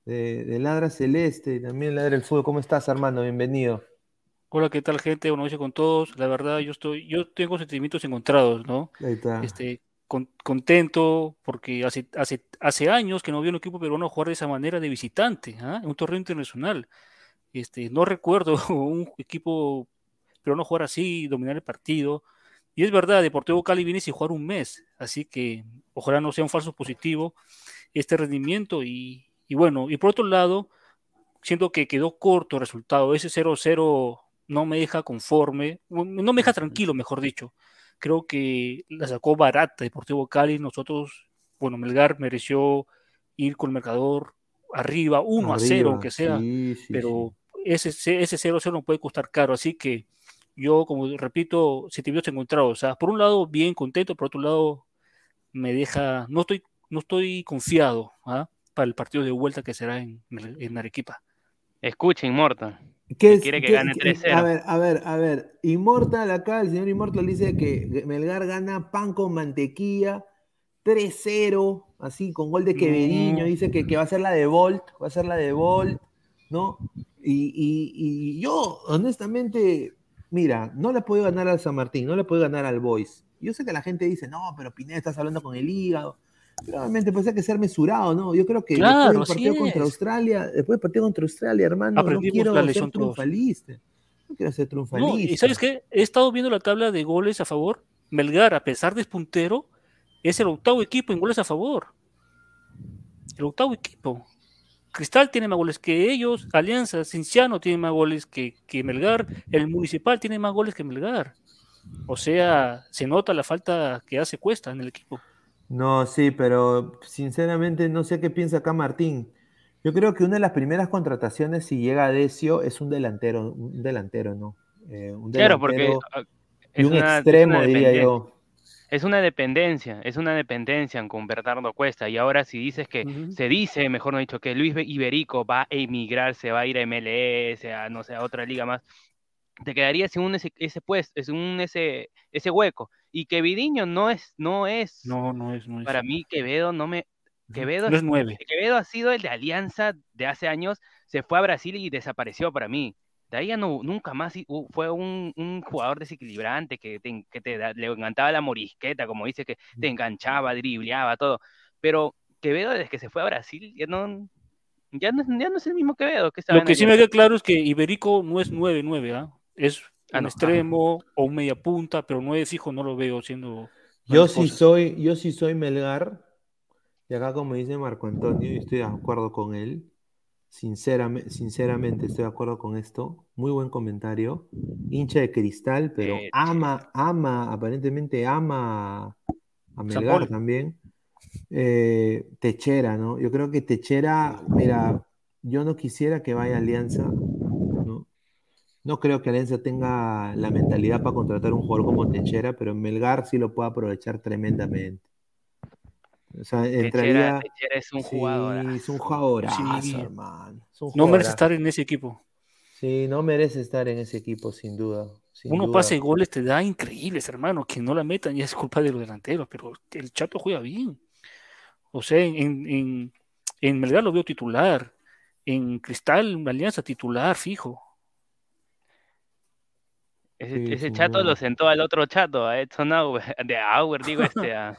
de, de Ladra Celeste, también Ladra el Fútbol. ¿Cómo estás, Armando? Bienvenido. Hola, ¿qué tal, gente? Buenas noches con todos. La verdad, yo estoy, yo tengo sentimientos encontrados, ¿no? Ahí está. Este, contento porque hace, hace, hace años que no vi un equipo peruano jugar de esa manera de visitante, ¿ah? En un torneo internacional. Este, no recuerdo un equipo pero no jugar así, dominar el partido. Y es verdad, Deportivo Cali viene sin jugar un mes, así que ojalá no sea un falso positivo este rendimiento. Y, y bueno, y por otro lado, siento que quedó corto el resultado. Ese 0-0 no me deja conforme, no me deja tranquilo, mejor dicho. Creo que la sacó barata Deportivo Cali. Nosotros, bueno, Melgar mereció ir con el marcador arriba, 1 a 0, aunque sea, pero ese 0-0 no puede costar caro. Así que yo, como repito, sentimientos encontrados. O sea, por un lado, bien contento, por otro lado, me deja, no estoy, no estoy confiado ¿ah? para el partido de vuelta que será en, en Arequipa. Escuchen, ¿Qué quiere que gane 3-0. A ver, a ver, a ver. Immortal acá, el señor Immortal dice que Melgar gana pan con mantequilla 3-0, así con gol de Quevediño. Dice que, que, va a ser la de Volt, va a ser la de Volt, ¿no? Y, y, yo, honestamente, mira, no le puedo ganar al San Martín, no le puedo ganar al Boys. Yo sé que la gente dice, no, pero Pineda estás hablando con el hígado. Realmente pues hay que ser mesurado, ¿no? Yo creo que después del partido contra Australia, después del partido contra Australia, hermano, no quiero ser triunfalista. No quiero ser triunfalista. y sabes qué, he estado viendo la tabla de goles a favor. Melgar, a pesar de puntero, es el octavo equipo en goles a favor. El octavo equipo. Cristal tiene más goles que ellos, Alianza, Cinciano tiene más goles que, que Melgar, el Municipal tiene más goles que Melgar. O sea, se nota la falta que hace Cuesta en el equipo. No, sí, pero sinceramente no sé qué piensa acá Martín. Yo creo que una de las primeras contrataciones, si llega a Decio, es un delantero, un delantero, ¿no? Eh, un delantero claro, porque ah, y un extremo, diría yo. Es una dependencia, es una dependencia con Bernardo Cuesta. Y ahora si dices que, se dice, mejor no dicho, que Luis Iberico va a emigrar, se va a ir a MLS, a no sé, a otra liga más, te quedaría sin un ese, ese puesto, es un ese, ese hueco. Y que Vidiño no es, no es. No, no es, Para mí, Quevedo no me. Quevedo, es nueve. Quevedo ha sido el de Alianza de hace años, se fue a Brasil y desapareció para mí. De ahí ya no, nunca más fue un, un jugador desequilibrante que, te, que te, le encantaba la morisqueta, como dice, que te enganchaba, dribleaba, todo. Pero Quevedo, desde que se fue a Brasil, ya no, ya no, ya no es el mismo Quevedo. Que Lo que sí me queda claro es que Iberico no es 9-9, ¿ah? Es un ah, extremo o un media punta, pero no es fijo, no lo veo siendo. Yo sí soy, yo sí soy Melgar, y acá como dice Marco Antonio, y estoy de acuerdo con él. Sinceramente, sinceramente estoy de acuerdo con esto. Muy buen comentario. Hincha de cristal, pero eh, ama, ama, aparentemente ama a Melgar también. Eh, Techera, ¿no? Yo creo que Techera, mira, yo no quisiera que vaya Alianza, no creo que Alianza tenga la mentalidad para contratar un jugador como Techera, pero Melgar sí lo puede aprovechar tremendamente. O sea, entraría... Techera, es un jugador. Sí, es un jugadorazo, hermano. no merece estar en ese equipo. Sí, no merece estar en ese equipo, sin duda. Uno pase goles te da increíbles, hermano. Que no la metan ya es culpa de los delanteros, pero el Chato juega bien. O sea, en, en, Melgar lo veo titular. En Cristal, Alianza titular, fijo. Ese, chato lo sentó al otro chato, a Edson Auer, de Auer, digo, este, a,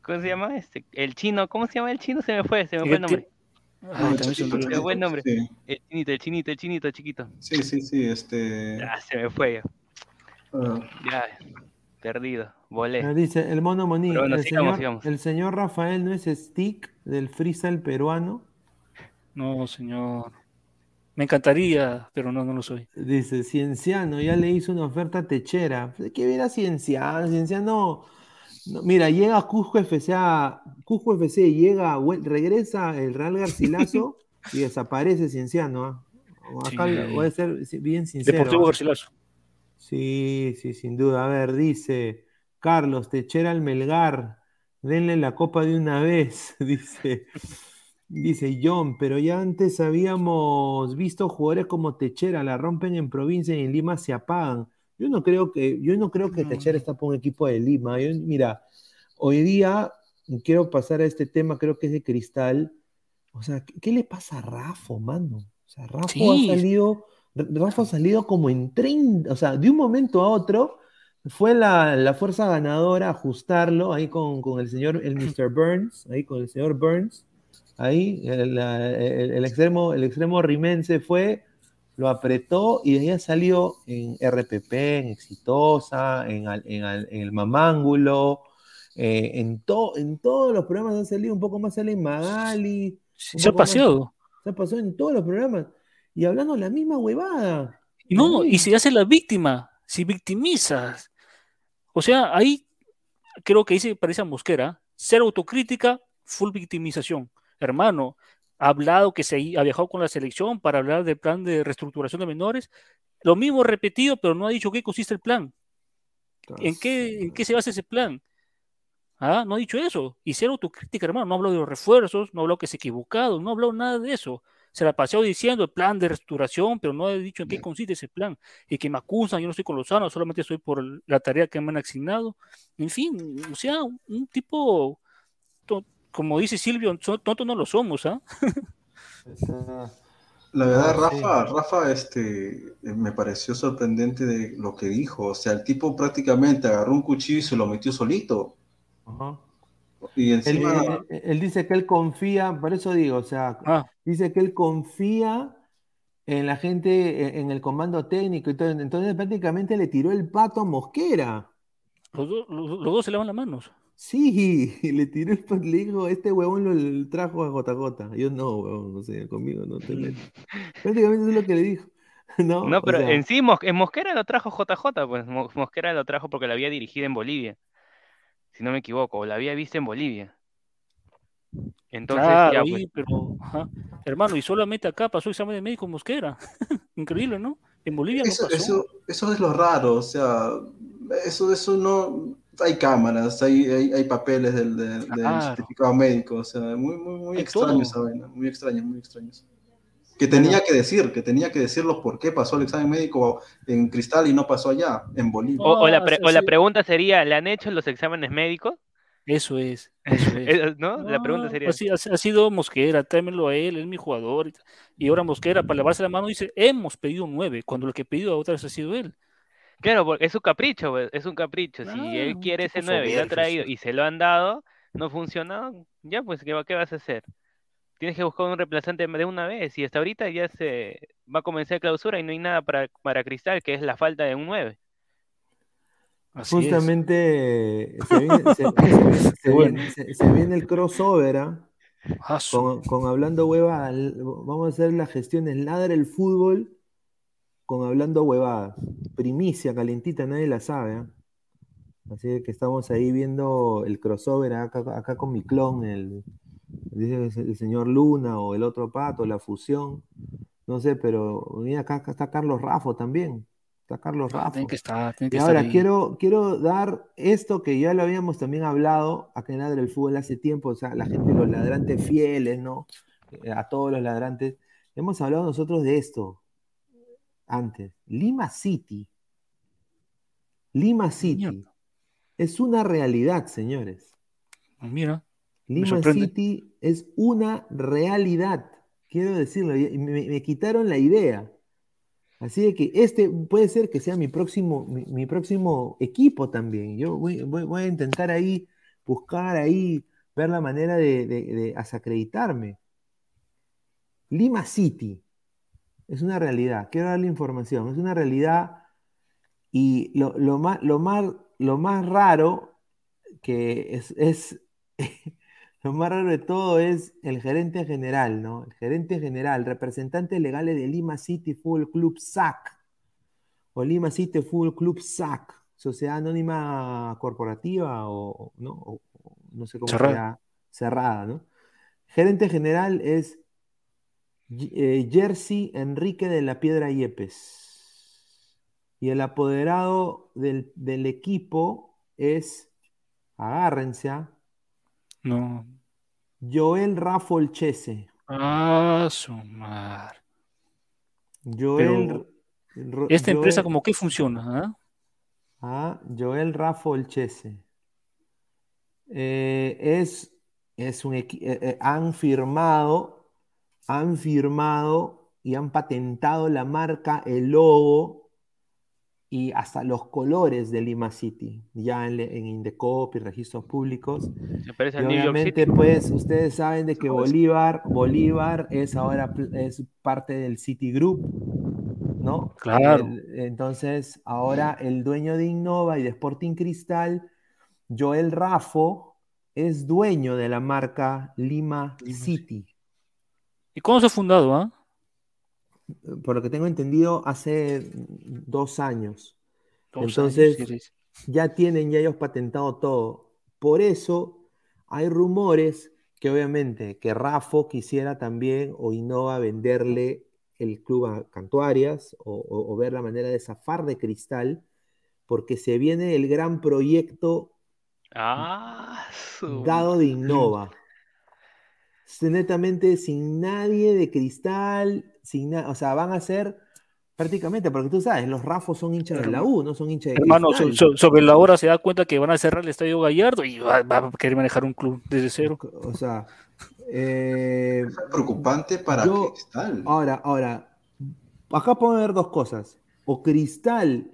¿cómo se llama? Este, el chino, ¿cómo se llama el chino? Se me fue, se me fue el nombre. Ah, ah buen nombre. El chinito, el chinito, el chinito, chiquito. Sí, sí, sí, este. Ya, se me fue. Ah. Ya, perdido, volé. Dice el mono Moni, el, señor, el señor Rafael no es stick del freestyle peruano. No, señor. Me encantaría, pero no, no lo soy. Dice, Cienciano, ya le hizo una oferta techera. ¿Qué viera Cienciano? Cienciano, mira, llega Cusco FC, Cusco FC llega, regresa el Real Garcilaso y desaparece Cienciano. ¿ah? Acá voy a ser bien sincero. Deportivo ¿ah? Garcilaso. Sí, sí, sin duda. A ver, dice Carlos, techera al Melgar, denle la copa de una vez, dice. Dice John, pero ya antes habíamos visto jugadores como Techera, la rompen en provincia y en Lima se apagan. Yo no creo que, yo no creo que Techera está por un equipo de Lima. mira, hoy día quiero pasar a este tema, creo que es de cristal. O sea, ¿qué, le pasa a Rafa, mano? O sea, Rafa ha salido, Rafa ha salido como en 30, o sea, de un momento a otro, fue la, fuerza ganadora ajustarlo ahí con, con el señor, el Mr. Burns, ahí con el señor Burns Ahí el, extremo, el extremo rimense fue lo apretó y de ahí ha salido en RPP, en Exitosa, en, el Mamángulo, eh, en, to- en todos los programas han salido, un poco más sale en Magali, Se ha paseado. se ha pasado en todos los programas y hablando la misma huevada. No, Uy. y se hace la víctima, si victimizas. O sea, ahí creo que dice, parece a Mosquera, ser autocrítica, full victimización. Hermano, ha hablado que se ha viajado con la selección para hablar del plan de reestructuración de menores. Lo mismo repetido, pero no ha dicho qué consiste el plan. ¿En qué, en qué se basa ese plan? Ah, no ha dicho eso. Y ser autocrítica, hermano. No ha hablado de los refuerzos, no ha hablado que se ha equivocado, no ha hablado nada de eso. Se la paseó diciendo el plan de reestructuración, pero no ha dicho en qué consiste ese plan. Y que me acusan, yo no estoy con Lozano, solamente estoy por la tarea que me han asignado. En fin, o sea, un, tipo, como dice Silvio, so- tontos no lo somos, ¿ah? La verdad, Ah. Rafa, Rafa, este, eh, me pareció sorprendente de lo que dijo. O sea, el tipo prácticamente agarró un cuchillo y se lo metió solito. Ajá. Y Él, encima, él- él dice que él confía, por eso digo, o sea, Ah, dice que él confía en la gente, en, en el comando técnico y todo. Entonces prácticamente le tiró el pato a Mosquera. los, dos- los- los dos se lavan las manos. Sí, le tiró el pato, le dijo, este huevón lo trajo a JJ. Yo no, huevón, o sea, conmigo no te metas. Prácticamente eso es lo que le dijo. No, No, O pero sea, en sí, Mos- en Mosquera lo trajo JJ, pues Mo- Mosquera lo trajo porque lo había dirigido en Bolivia, si no me equivoco, o lo había visto en Bolivia. Entonces, Claro, ya, ahí, pues, pero, ajá. Hermano, y solamente acá pasó examen de médico en Mosquera. Increíble, ¿no? En Bolivia no pasó. eso, eso es lo raro. O sea, eso, eso no. Hay cámaras, hay, hay, hay papeles del, del- del Claro. certificado médico. O sea, muy, muy, muy extraño esa vaina. Muy extraño, muy extraño. Que tenía que decir, que tenía que decir los por qué pasó el examen médico en Cristal y no pasó allá, en Bolivia. o, o la Ah, pre- sí, o la sí. pregunta sería, ¿le han hecho los exámenes médicos? Eso es, eso es. ¿No? La pregunta sería, así- ha, ha sido Mosquera, tráemelo a él, es mi jugador. Y, y ahora Mosquera, para lavarse la mano, dice, hemos pedido nueve, cuando lo que ha pedido a otra vez ha sido él. Claro, porque es su capricho, pues, es un capricho. Si él un quiere ese 9 y lo ha traído y se lo han dado, no funcionó, ya pues, ¿qué, va- qué vas a hacer? Tienes que buscar un reemplazante de una vez y hasta ahorita ya se va a comenzar clausura y no hay nada para, para Cristal, que es la falta de un 9. Así es. justamente se viene, se- se viene- se Bueno. viene- se- se viene el crossover, ¿ah? Con, con Hablando Hueva, vamos a hacer las gestiones Ladra el Fútbol con Hablando Huevadas. Primicia, calentita, nadie la sabe. ¿ah? Así que estamos ahí viendo el crossover acá, acá con mi clon, el, dice el señor Luna o el otro pato, la fusión. No sé, pero mira, acá, está Carlos Rafo también. Está Carlos Rafo. Tiene que estar, tiene que Y ahora ahí. quiero, quiero dar esto que ya lo habíamos también hablado acá en Ladra el Fútbol hace tiempo, o sea, la gente, los ladrantes fieles, ¿no? Eh, A todos los ladrantes. Hemos hablado nosotros de esto antes. Lima City. Lima City. Mierda. Es una realidad, señores. Mira, Lima. City es una realidad. Quiero decirlo, me, me quitaron la idea. Así de que este puede ser que sea mi próximo, mi, mi próximo equipo también. Yo voy, voy- voy a intentar ahí, buscar ahí, ver la manera de, de, de desacreditarme. Lima City es una realidad. Quiero darle información. Es una realidad y lo, lo más, lo, más, lo más raro que es, es lo más raro de todo es el gerente general, ¿no? El gerente general, representantes legales de Lima City Fútbol Club SAC o Lima City Fútbol Club SAC, Sociedad Anónima Corporativa o no, O- no sé cómo sea, cerrada, ¿no? Gerente general es eh, Jersey Enrique de la Piedra Yepes. Y el apoderado del, del equipo es, agárrense, ¿ah? no. Joel Rafolchese. Ah, su madre. Joel, Esta empresa, como que funciona? ah? Ah, Joel Rafolchese. Eh, es, es un eh, eh, han firmado, han firmado y han patentado la marca, el logo y hasta los colores de Lima City, ya en, en Indecop y registros públicos. Y a New York obviamente, City. pues, ustedes saben de que Bolívar, Bolívar es ahora es parte del Citigroup. ¿no? Claro. El- entonces, ahora el dueño de Innova y de Sporting Cristal, Joel Raffo, es dueño de la marca Lima Lima City. ¿Y cuándo se ha fundado, ah? Por lo que tengo entendido, hace dos años. Dos Entonces, años, ya tienen ya ellos patentado todo. Por eso hay rumores que obviamente que Rafo quisiera también o Innova venderle el club a Cantuarias o, o- o ver la manera de zafar de Cristal, porque se viene el gran proyecto Ah, su- dado de Innova. Netamente sin nadie de Cristal, sin na- o sea, van a ser prácticamente, porque tú sabes, los Rafos son hinchas de la U, no son hinchas de Hermano, Cristal. so- sobre la hora se da cuenta que van a cerrar el Estadio Gallardo y va, va a querer manejar un club desde cero. O sea, eh, Es preocupante para Yo- Cristal. ahora, ahora, acá pueden haber dos cosas. O Cristal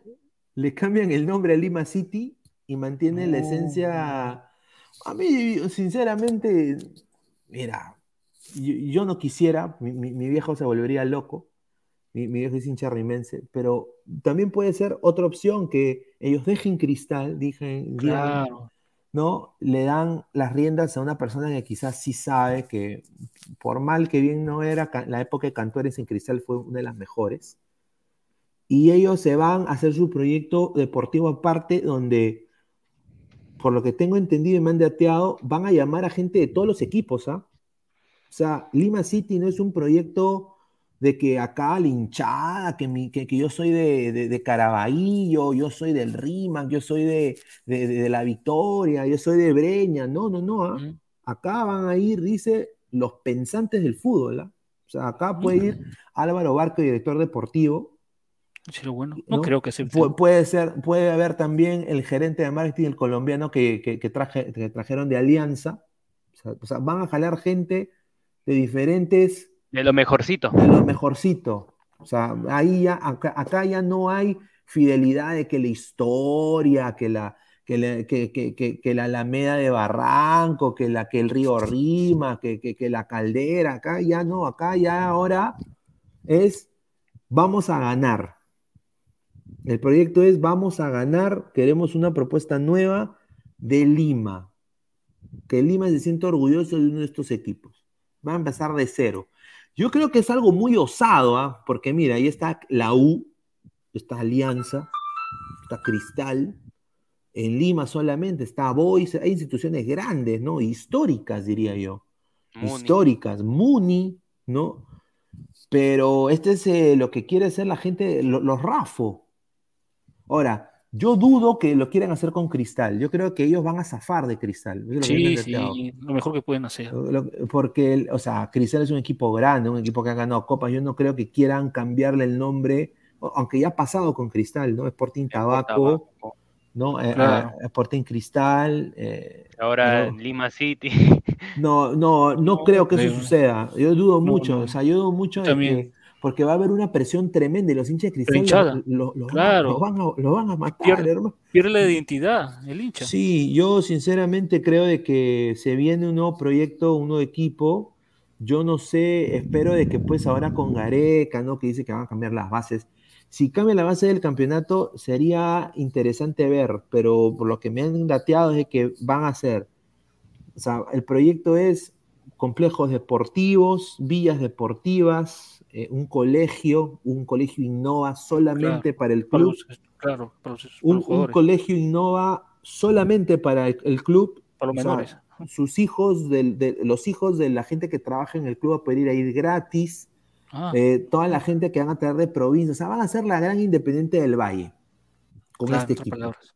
le cambian el nombre a Lima City y mantiene la esencia. A mí, sinceramente, mira, yo, yo no quisiera, mi, mi- mi viejo se volvería loco. Mi, mi viejo es hincha rimense, pero también puede ser otra opción que ellos dejen Cristal, digan, Claro. ¿no? Le dan las riendas a una persona que quizás sí sabe que, por mal que bien no era, la época de Cantores en Cristal fue una de las mejores. Y ellos se van a hacer su proyecto deportivo aparte, donde, por lo que tengo entendido y me han dateado, van a llamar a gente de todos los equipos, ¿ah? O sea, Lima City no es un proyecto de que acá la hinchada, que, mi- que, que yo soy de, de, de Caraballo, yo soy del Rimac, yo soy de, de, la Victoria, yo soy de Breña. No, no, no. ¿ah? Acá van a ir, dice, los pensantes del fútbol. ¿ah? O sea, acá puede ir Álvaro Barco, director deportivo. Sí, lo bueno. No, ¿no? creo que acepte. Pu- puede ser, puede haber también el gerente de marketing, el colombiano que, que- que traje- que trajeron de Alianza. O sea, o sea, van a jalar gente de diferentes De lo mejorcito. de lo mejorcito. O sea, ahí ya, acá, acá ya no hay fidelidad de que la historia, que la, que, la- que- que- que- que la Alameda de Barranco, que, la, que el río Rima, que, que- que la caldera, acá ya no, acá ya ahora es vamos a ganar. El proyecto es vamos a ganar, queremos una propuesta nueva de Lima. Que Lima se sienta orgulloso de uno de estos equipos. Va a empezar de cero. Yo creo que es algo muy osado, ¿ah? porque mira, ahí está la U, está Alianza, está Cristal, en Lima solamente está Boys, hay instituciones grandes, ¿no? Históricas, diría yo. Muni. Históricas, Muni, ¿no? Pero este es eh, lo que quiere hacer la gente, lo- los Rafo. Ahora, yo dudo que lo quieran hacer con Cristal. Yo creo que ellos van a zafar de Cristal. Lo Sí, sí, lo mejor que pueden hacer. Porque, o sea, Cristal es un equipo grande, un equipo que ha ganado copas. Yo no creo que quieran cambiarle el nombre, aunque ya ha pasado con Cristal, ¿no? Sporting Tabaco, Tabaco. ¿no? Eh, Claro. eh, Sporting Cristal. eh, Ahora Lima City. no, no, no No, creo que eso suceda. Yo dudo No, mucho, no. o sea, yo dudo mucho de También. que, porque va a haber una presión tremenda y los hinchas de Cristal hinchada. lo- lo- lo van a- Claro. lo van a, lo van a matar, Pierde- hermano. Pierde la identidad, el hincha. Sí, yo sinceramente creo de que se viene un nuevo proyecto, un nuevo equipo. Yo no sé, espero de que pues ahora con Gareca, ¿no? Que dice que van a cambiar las bases. Si cambia la base del campeonato, sería interesante ver, pero por lo que me han dateado es de que van a hacer. O sea, el proyecto es complejos deportivos, villas deportivas, eh, un colegio, un colegio innova solamente para el Para club los, claro, para los, para un, colegio innova solamente para el, el club. para los o sea, menores. sus hijos, del- de, los hijos de la gente que trabaja en el club a poder ir a ir gratis. Ah, eh, toda la gente que van a traer de provincia. O sea, van a ser la gran independiente del Valle con claro, este equipo. palabras.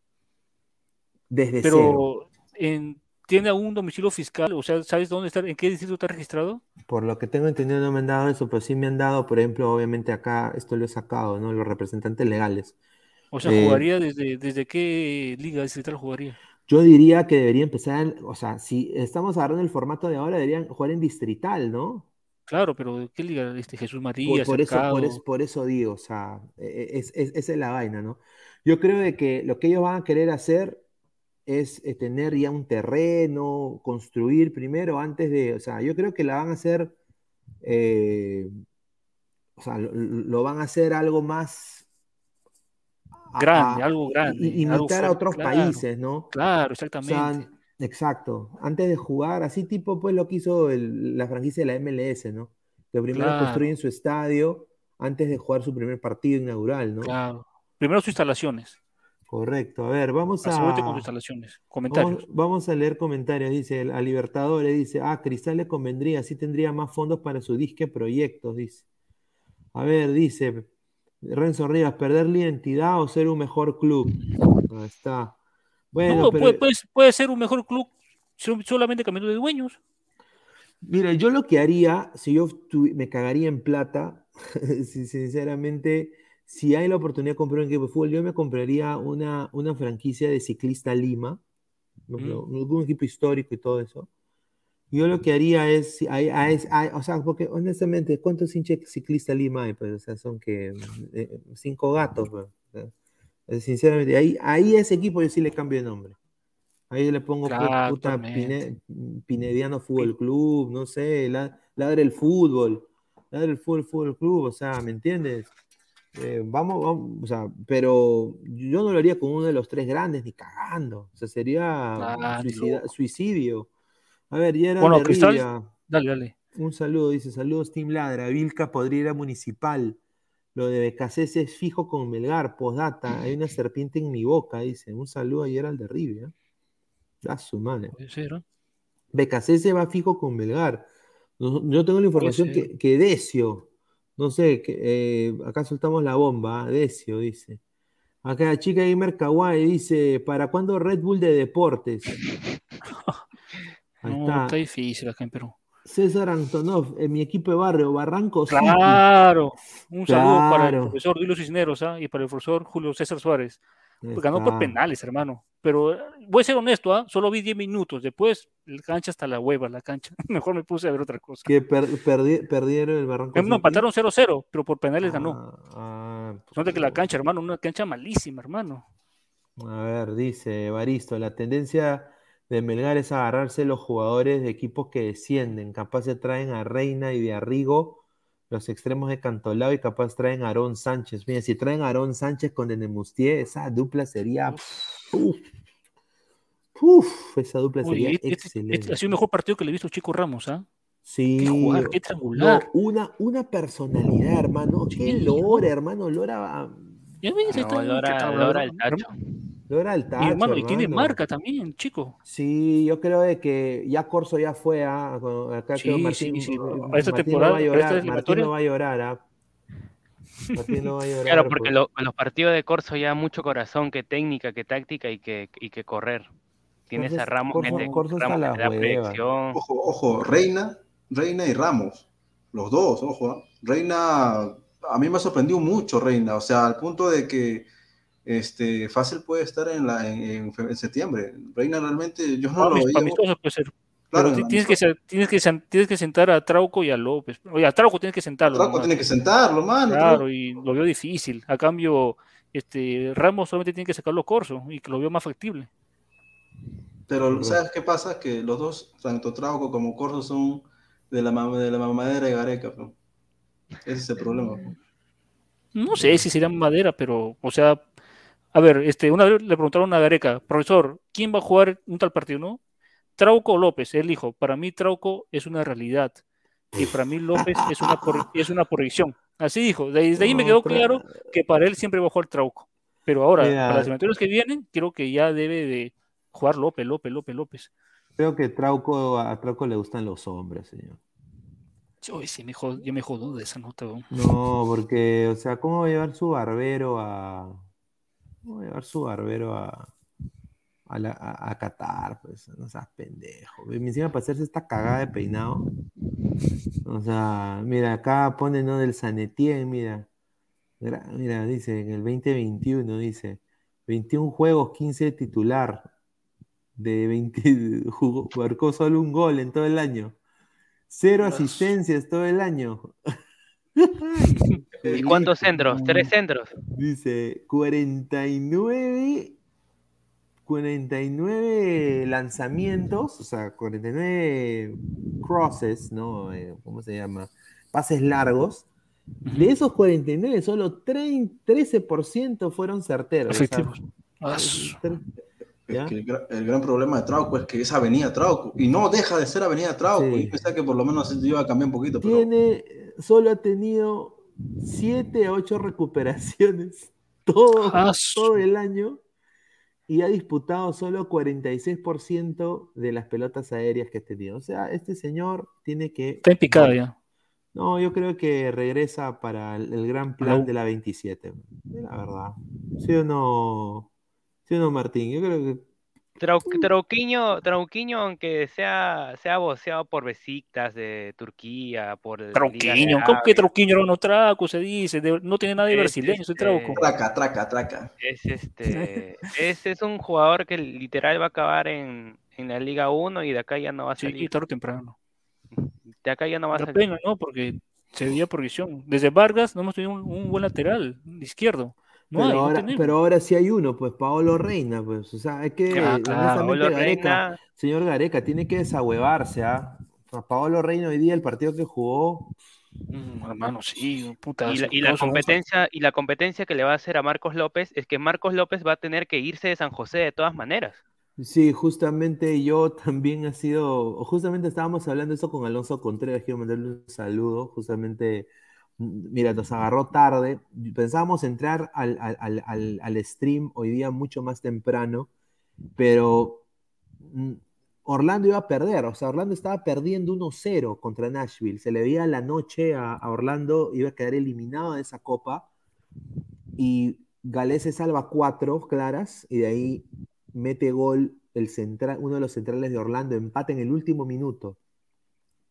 Desde cero. Pero en, tiene un domicilio fiscal, o sea, ¿sabes dónde está, en qué distrito está registrado? Por lo que tengo entendido, no me han dado eso, pero sí me han dado, por ejemplo, obviamente acá, esto lo he sacado, ¿no? Los representantes legales. O sea, Eh, jugaría desde, desde qué liga distrital jugaría. Yo diría que debería empezar, o sea, si estamos agarrando el formato de ahora, deberían jugar en distrital, ¿no? Claro, pero ¿de qué liga? Este, Jesús Por, María, por eso, por, Cercado. es- por eso digo, o sea, e- e- es, es- esa es la vaina, ¿no? Yo creo de que lo que ellos van a querer hacer es eh, tener ya un terreno, construir primero antes de, o sea, yo creo que la van a hacer, eh, o sea, lo, lo van a hacer algo más Grande, a- algo grande. algo imitar a otros claro, países, ¿no? Claro, O sea, exactamente. exacto. Antes de jugar, así tipo, pues lo que hizo el- la franquicia de la MLS, ¿no? Que primero Claro. construyen su estadio antes de jugar su primer partido inaugural, ¿no? Claro. Primero sus instalaciones. Correcto. A ver, vamos a. Asegúrate con sus instalaciones. Comentarios. Vamos, vamos a leer comentarios. Dice, a Libertadores dice, ah, Cristal le convendría, así tendría más fondos para su disque proyectos, dice. A ver, dice Renzo Rivas, perder la identidad o ser un mejor club. Ahí está. Bueno, no, pero puede, puede- puede ser un mejor club so- solamente cambiando de dueños. mira, yo lo que haría, si yo me cagaría en plata, si- sinceramente, si hay la oportunidad de comprar un equipo de fútbol, yo me compraría una, una franquicia de ciclista Lima. Mm. Un equipo histórico y todo eso. Yo lo que haría es, hay- hay- hay- o sea, porque honestamente, ¿cuántos hinchas ciclista Lima hay? Pues, o sea, son que eh, cinco gatos, pues, eh, sinceramente, ahí, ahí a ese equipo yo sí le cambio de nombre. Ahí le pongo Claro, puta Pinediano Fútbol Club, no sé, la- ladre el fútbol, ladre el fútbol Fútbol Club, o sea, ¿me entiendes? Eh, vamos, vamos, o sea, pero yo no lo haría con uno de los tres grandes, ni cagando. O sea, sería suicida- suicidio. A ver, Gerard Bueno, de Cristal- Dale, dale. un saludo, dice, saludos Team Ladra, Vilca podría ir a Municipal. Lo de Becasés es fijo con Melgar, postdata, hay una serpiente en mi boca, dice. Un saludo a Gerald de Rivia. A su madre. Ser, ¿no? Becasese va fijo con Melgar. Yo tengo la información que, que Decio, no sé, que, eh, acá soltamos la bomba, ah, Decio dice. Acá la chica Gamer Kawaii dice, ¿para cuándo Red Bull de deportes? Ahí No, está. está difícil acá en Perú. César Antonov, en mi equipo de barrio, Barranco City. Claro. Un saludo para el profesor Luis Cisneros ¿ah? y para el profesor Julio César Suárez. Ganó por penales, hermano. Pero eh, voy a ser honesto, ¿ah? solo vi 10 minutos. Después, la cancha hasta la hueva, la cancha. Mejor me puse a ver otra cosa. Que per- perdi- perdieron el Barranco No, City. empataron 0-0, pero por penales ganó. Ah, ah, pues, que la cancha, hermano, una cancha malísima, hermano. A ver, dice Baristo, la tendencia de Melgar es agarrarse los jugadores de equipos que descienden. Capaz se traen a Reina y de Arrigo, los extremos de Cantolao, y capaz traen a Aarón Sánchez. Mira, si traen a Aarón Sánchez con Enemustier, esa dupla sería. Uf, uf, esa dupla Uy, sería este, este- excelente. este ha sido el mejor partido que le he visto a Chico Ramos, ¿ah? Sí, Qué jugar, qué triangular. no, una, una personalidad, hermano. Qué Sí, Lora, hermano. Lora, Ya ves, No, está, Lora, ¿qué Lora el tacho. Y, tacho, hermano, y tiene marca también, chico. Sí, yo creo de que ya Corso ya fue ah, con- acá Sí, creo Martín, sí, sí. Martín esta no temporada, va a esta llorar, Martín eliminatoria. no va a llorar, ah. Martín no va a llorar. Claro, porque pues. lo- los partidos de Corso ya mucho corazón, que técnica, que táctica y que, y que correr. Tienes Corso a es- Ramos, Corso- mete- Corso Ramos a que la da proyección. Ojo, ojo, Reina, Reina y Ramos, los dos, ojo. ¿ah? Reina, a mí me sorprendió mucho Reina, o sea, al punto de que este, fácil puede estar en, la, en, en fe- en septiembre. Reina realmente, yo no lo veía. puede ser. Claro, tienes, que, tienes, que, tienes que sentar a Trauco y a López. Oye, a Trauco tienes que sentarlo. Trauco tiene que sentarlo, mano. Claro, y lo veo difícil. A cambio, este Ramos solamente tiene que sacarlo corso y que lo veo más factible. Pero ¿sabes qué pasa? Que los dos, tanto Trauco como Corso, son de la, de la mamadera de Gareca. ¿no? Ese es el problema. ¿no? No sé si será madera, pero, o sea, a ver, este, una vez le preguntaron a Gareca, profesor, ¿quién va a jugar un tal partido, no? Trauco o López, él dijo, para mí Trauco es una realidad y para mí López es una, es una proyección. Así dijo, desde ahí me quedó claro que para él siempre va a jugar Trauco. Pero ahora, Mira. para las eliminatorias que vienen, creo que ya debe de jugar López, López, López, López. Creo que Trauco, a Trauco le gustan los hombres, señor. Yo, sí me jod- yo me jodo de esa nota. No, porque, o sea, ¿cómo va a llevar su barbero a. ¿Cómo va a llevar su barbero a. A, la- a- a Qatar? Pues no seas pendejo. Y encima para hacerse esta cagada de peinado. O sea, mira, acá pone ¿no? del Sanetien, mira. Mira, dice, en el 2021, dice, 21 juegos, 15 de titular. De 20, jugó, marcó solo un gol en todo el año. Cero asistencias todo el año. ¿Y cuántos centros? ¿Tres centros? Dice 49, 49 lanzamientos, o sea, 49 crosses, ¿no? Eh, ¿Cómo se llama? Pases largos De esos 49, solo 30, 13% fueron certeros. o sea, Efectivos. El, gra- el gran problema de Trauco es que es Avenida Trauco y no deja de ser Avenida Trauco. Sí. Y pensaba que por lo menos se iba a cambiar un poquito, pero tiene, solo ha tenido 7 a 8 recuperaciones todo, Ah, todo el año y ha disputado solo 46% de las pelotas aéreas que ha tenido. O sea, este señor tiene que... Está en picada ya. No, yo creo que regresa para el, el gran la plan de la 27. La verdad. ¿Sí o no? ¿Sí o no, Martín? Yo creo que... Trau- Trauquiño, Trauquiño, aunque sea, sea voceado por Besiktas de Turquía, por Trauquiño. ¿Cómo que Trauquiño era un traco? Se dice. de- no tiene nada de Es, brasileño, soy este, trauco. traca, traca, traca. Es este, es, es un jugador que literal va a acabar en, en la Liga 1 y de acá ya no va a Sí, salir. tarde o temprano. De acá ya no va a salir. pena, ¿no? Porque se veía progresión. Desde Vargas no hemos tenido un, un buen lateral izquierdo. No pero, hay, ahora, tenemos. pero ahora sí hay uno, pues Paolo Reina, pues. O sea, hay que... Ah, claro, honestamente, Paolo Gareca, Reina, Señor Gareca, tiene que desahuevarse, ¿ah? A Paolo Reina hoy día, el partido que jugó, Mm, hermano, sí, puta. y la, y la competencia, y la competencia que le va a hacer a Marcos López es que Marcos López va a tener que irse de San José de todas maneras. Sí, justamente yo también ha sido, justamente estábamos hablando eso con Alonso Contreras, quiero mandarle un saludo, justamente, mira, nos agarró tarde, pensábamos entrar al, al- al- stream hoy día mucho más temprano, pero mm, Orlando iba a perder, o sea, Orlando estaba perdiendo 1-0 contra Nashville, se le veía la noche a, a Orlando, iba a quedar eliminado de esa copa, y Galés se salva cuatro claras, y de ahí mete gol el central, uno de los centrales de Orlando, empata en el último minuto.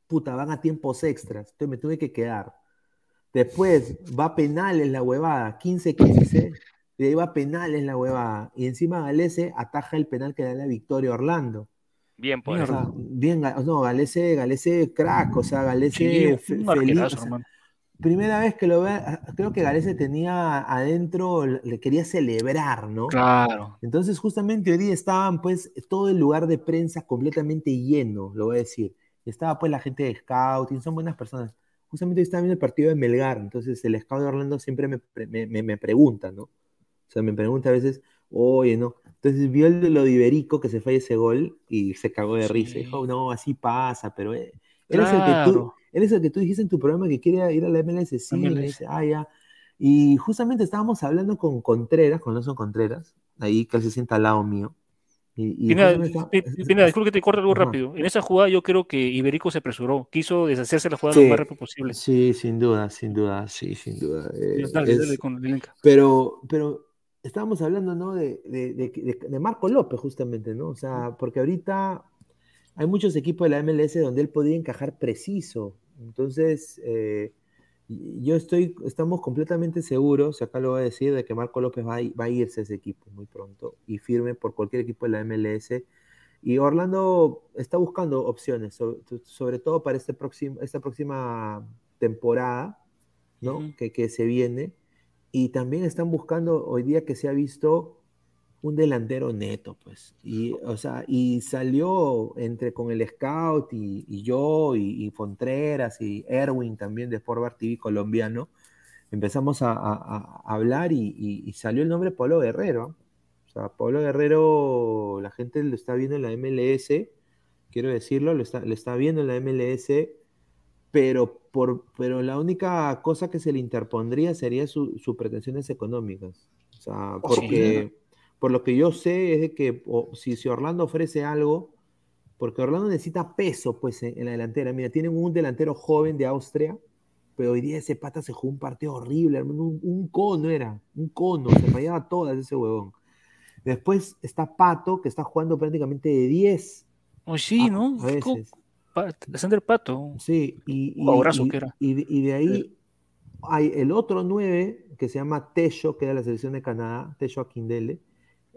Puta, van a tiempos extras. Entonces me tuve que quedar. Después va a penales la huevada, 15-15. Y ahí va a penales la huevada. Y encima Galese ataja el penal que da la victoria a Orlando. Bien por O sea, bien, no, Galese, Galese crack, o sea, Galese Sí, feliz, o sea, primera vez que lo ve, creo que Galese tenía adentro, le quería celebrar, ¿no? Claro. Entonces, justamente hoy día estaban, pues, todo el lugar de prensa completamente lleno, lo voy a decir. Estaba, pues, la gente de Scouting, son buenas personas. Justamente estaba viendo el partido de Melgar, entonces el Scout de Orlando siempre me, me, pregunta, ¿no? O sea, me pregunta a veces, oye, ¿no? Entonces vio el de lo de Iberico que se falla ese gol y se cagó de risa. Sí. Dijo, no, así pasa, pero eh, él, es el que tú, Claro. él es el que tú dijiste en tu programa que quiere ir a la MLS, sí, MLS. dice, ah, ya. Y justamente estábamos hablando con Contreras, con Nelson Contreras, ahí que él se sienta al lado mío. Y, y Pineda, justamente está- Pi- Pineda, disculpe que te corte algo Ajá. rápido. En esa jugada yo creo que Iberico se apresuró, quiso deshacerse de la jugada Sí. lo más rápido posible. Sí, sin duda, sin duda, sí, sin duda. eh, Dale, es- dale con Lilenka. Pero, pero estábamos hablando, ¿no? De, de, de- de- de Marco López, justamente, ¿no? O sea, porque ahorita hay muchos equipos de la MLS donde él podía encajar preciso. Entonces, eh, yo estoy, estamos completamente seguros, acá lo voy a decir, de que Marco López va a, va a irse a ese equipo muy pronto y firme por cualquier equipo de la MLS. Y Orlando está buscando opciones, sobre, sobre todo para este próximo, esta próxima temporada, ¿no? Que, que se viene. Y también están buscando hoy día que se ha visto un delantero neto, pues. Y, o sea, y salió entre con el Scout y, y yo y, y Fontreras y Erwin también de Sport TV colombiano. Empezamos a, a- a hablar y, salió el nombre Pablo Guerrero. O sea, Pablo Guerrero, la gente lo está viendo en la MLS, quiero decirlo, lo está, lo está viendo en la MLS, pero, por, pero la única cosa que se le interpondría sería su- sus pretensiones económicas. O sea, Oh, sí. Por lo que yo sé es de que o- si, si Orlando ofrece algo, porque Orlando necesita peso pues en, en la delantera. Mira, tienen un delantero joven de Austria, pero hoy día ese pata se jugó un partido horrible, hermano, un, un cono era, un cono, se fallaba todas ese huevón. Después está Pato, que está jugando prácticamente de 10 Oh, sí, a- ¿no? a veces. Pato. Sí, y, y- y- que era. y de- ahí hay el otro 9 que se llama Tesho, que era la selección de Canadá, Tesho Akindele.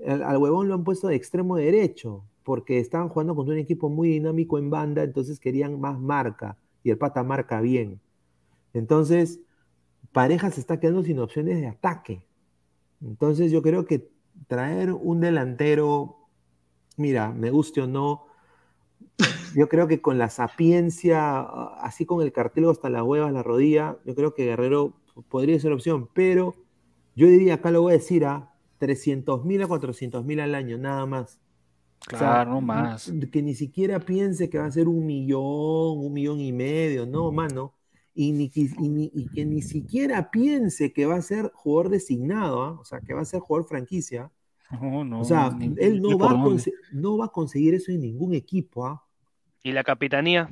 Al, huevón lo han puesto de extremo derecho, porque estaban jugando contra un equipo muy dinámico en banda, entonces querían más marca, y el pata marca bien. Entonces, Pareja se está quedando sin opciones de ataque. Entonces, yo creo que traer un delantero, mira, me guste o no, yo creo que con la sapiencia, así con el cartílago hasta las huevas, la rodilla, yo creo que Guerrero podría ser opción, pero yo diría, acá lo voy a decir, a 300 mil a 400 mil al año, nada más. Claro, no más. Que ni siquiera piense que va a ser un millón, un millón y medio, no, mano. Y, ni, y, que ni siquiera piense que va a ser jugador designado, ¿ah? o sea, que va a ser jugador franquicia. No, no, o sea, él no va, a no va a conseguir eso en ningún equipo. ¿ah? ¿Y la capitanía?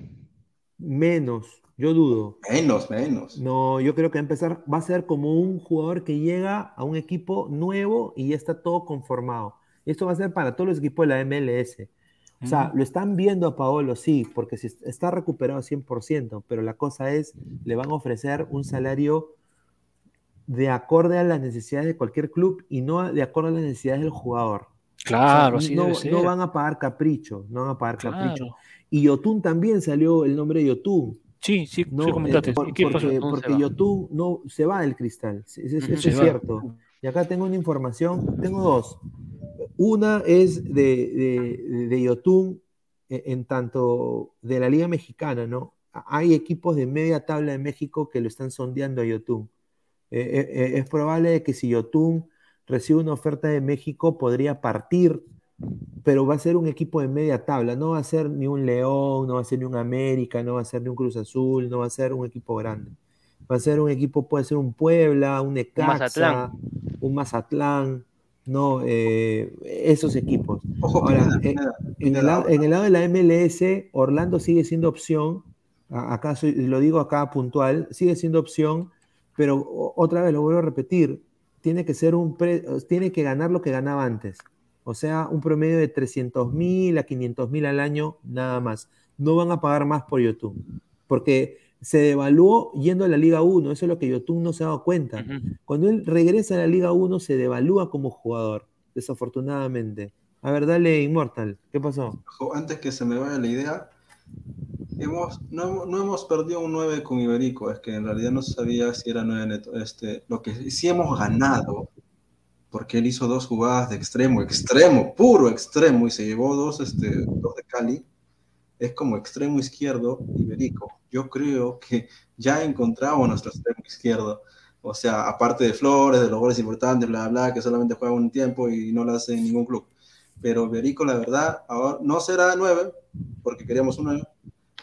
Menos, yo dudo. Menos, menos. No, yo creo que va a empezar, va a ser como un jugador que llega a un equipo nuevo y ya está todo conformado. Esto va a ser para todos los equipos de la MLS. O sea, lo están viendo a Paolo, sí, porque si está recuperado 100%, pero la cosa es, le van a ofrecer un salario de acorde a las necesidades de cualquier club y no de acorde a las necesidades del jugador. Claro, sí no, no van a pagar capricho, no van a pagar capricho. Y Yotun también salió el nombre de Yotun. Sí, sí, no, sí comentaste. porque, porque Yotun no se va del cristal, eso, es cierto. Y acá tengo una información, tengo dos. Una es de, de, Yotun, e, en tanto de la Liga Mexicana, ¿no? Hay equipos de media tabla en México que lo están sondeando a Yotun. E, e, es probable que si Yotun recibe una oferta de México, podría partir, pero va a ser un equipo de media tabla. No va a ser ni un León, no va a ser ni un América, no va a ser ni un Cruz Azul, no va a ser un equipo grande. Va a ser un equipo, puede ser un Puebla, un Necaxa, un Mazatlán ¿no? Eh, esos equipos. Ahora, eh, en, el lado, de la MLS, Orlando sigue siendo opción, acá lo digo acá puntual, sigue siendo opción, pero otra vez lo vuelvo a repetir, tiene que ser un tiene que ganar lo que ganaba antes. O sea, un promedio de 300 mil a 500 mil al año, nada más. No van a pagar más por YouTube. Porque se devaluó yendo a la Liga 1, eso es lo que Yotun no se ha dado cuenta. Cuando él regresa a la Liga 1 se devalúa como jugador, desafortunadamente. A ver, dale Immortal, ¿qué pasó? Antes que se me vaya la idea, hemos, no, hemos perdido un 9 con Iberico, es que en realidad no sabía si era 9 neto. Este, lo que sí hemos ganado, porque él hizo dos jugadas de extremo, extremo, puro extremo, y se llevó dos, este, dos de Cali es como extremo izquierdo iberico. Yo creo que ya encontramos nuestro extremo izquierdo. O sea, aparte de Flores, de los goles importantes, bla, bla, que solamente juega un tiempo y no lo hace en ningún club. Pero Iberico, la verdad, ahora no será nueve, porque queríamos un 9,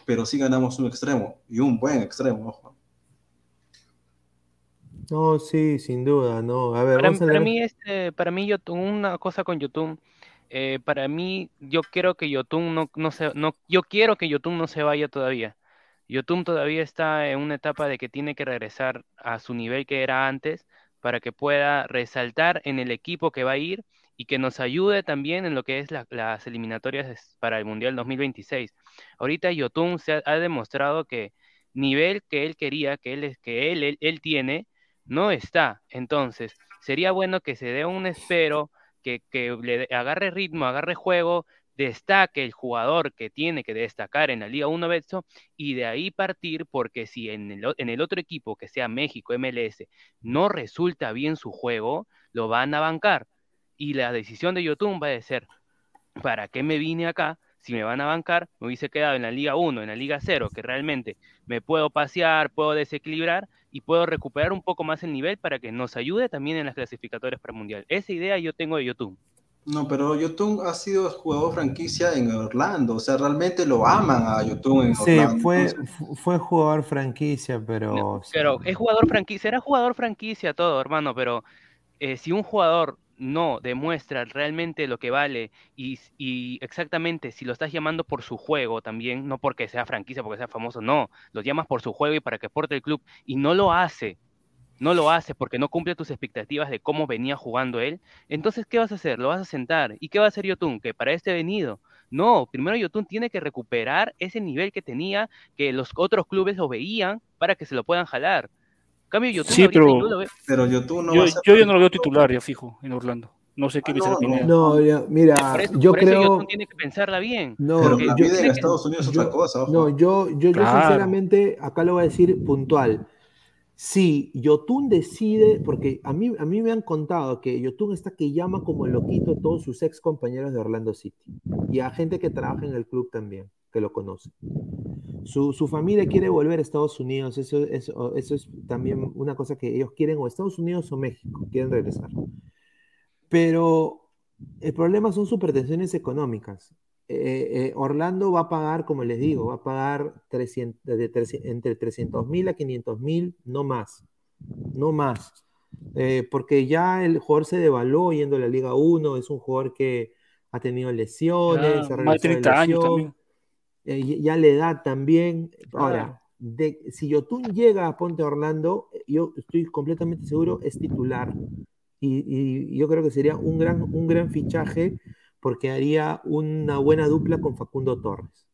pero sí ganamos un extremo, y un buen extremo, ojo. No, sí, sin duda, no. A ver, para, para mí, este, para mí, una cosa con YouTube eh, para mí, yo quiero que Yotun no, no, se, no, yo quiero que Yotun no se vaya todavía. Yotun todavía está en una etapa de que tiene que regresar a su nivel que era antes para que pueda resaltar en el equipo que va a ir y que nos ayude también en lo que es las eliminatorias para el Mundial 2026. Ahorita Yotun se ha, demostrado que nivel que él quería, que él, que él, él, él tiene, no está. Entonces, sería bueno que se dé un espero que, le agarre ritmo, agarre juego, destaque el jugador que tiene que destacar en la Liga 1 Betso y de ahí partir porque si en el, en el, otro equipo que sea México MLS no resulta bien su juego, lo van a bancar. Y la decisión de Yotun va a ser, ¿para qué me vine acá? Si me van a bancar, me hubiese quedado en la Liga 1, en la Liga 0, que realmente me puedo pasear, puedo desequilibrar y puedo recuperar un poco más el nivel para que nos ayude también en las clasificatorias para el Mundial. Esa idea yo tengo de YouTube. No, pero Yotun ha sido jugador franquicia en Orlando, o sea, realmente lo aman a Yotun en Orlando. Sí, fue, fue jugador franquicia, pero... pero es jugador franquicia, era jugador franquicia todo, hermano, pero eh, si un jugador no demuestra realmente lo que vale y, exactamente si lo estás llamando por su juego también, no porque sea franquicia, porque sea famoso, no, lo llamas por su juego y para que porte el club y no lo hace, no lo hace porque no cumple tus expectativas de cómo venía jugando él, entonces ¿qué vas a hacer? Lo vas a sentar. ¿Y qué va a hacer Yotun? Que para este venido. No, primero Yotun tiene que recuperar ese nivel que tenía, que los otros clubes lo veían para que se lo puedan jalar. Cambio YouTube. Sí, pero, pero YouTube no yo, yo ya no lo veo titular, ya fijo, en Orlando. No sé qué ah, no, no, mira, yo creo. Eso tiene que pensarla bien. No, pero la vida en Estados Unidos es otra cosa. No, yo, yo, yo sinceramente, acá lo voy a decir puntual. Si Yotun decide, porque a mí, a mí me han contado que Yotun está que llama como el loquito a todos sus ex compañeros de Orlando City y a gente que trabaja en el club también. que lo conoce. Su, su familia quiere volver a Estados Unidos, eso, eso, eso es también una cosa que ellos quieren, o Estados Unidos o México, quieren regresar. Pero el problema son sus pretensiones económicas. Eh, eh, Orlando va a pagar, como les digo, va a pagar 300, de 300 entre 300 mil a 500 mil, no más, no más. Eh, porque ya el jugador se devaluó yendo a la Liga 1, es un jugador que ha tenido lesiones, Ya, ha más de 30 regresado de años también. Eh, ya la edad también. Ahora, de, si Yotun llega a Ponte Orlando, eh, yo estoy completamente seguro, es titular. Y, y yo creo que sería un gran, un gran fichaje porque haría una buena dupla con Facundo Torres.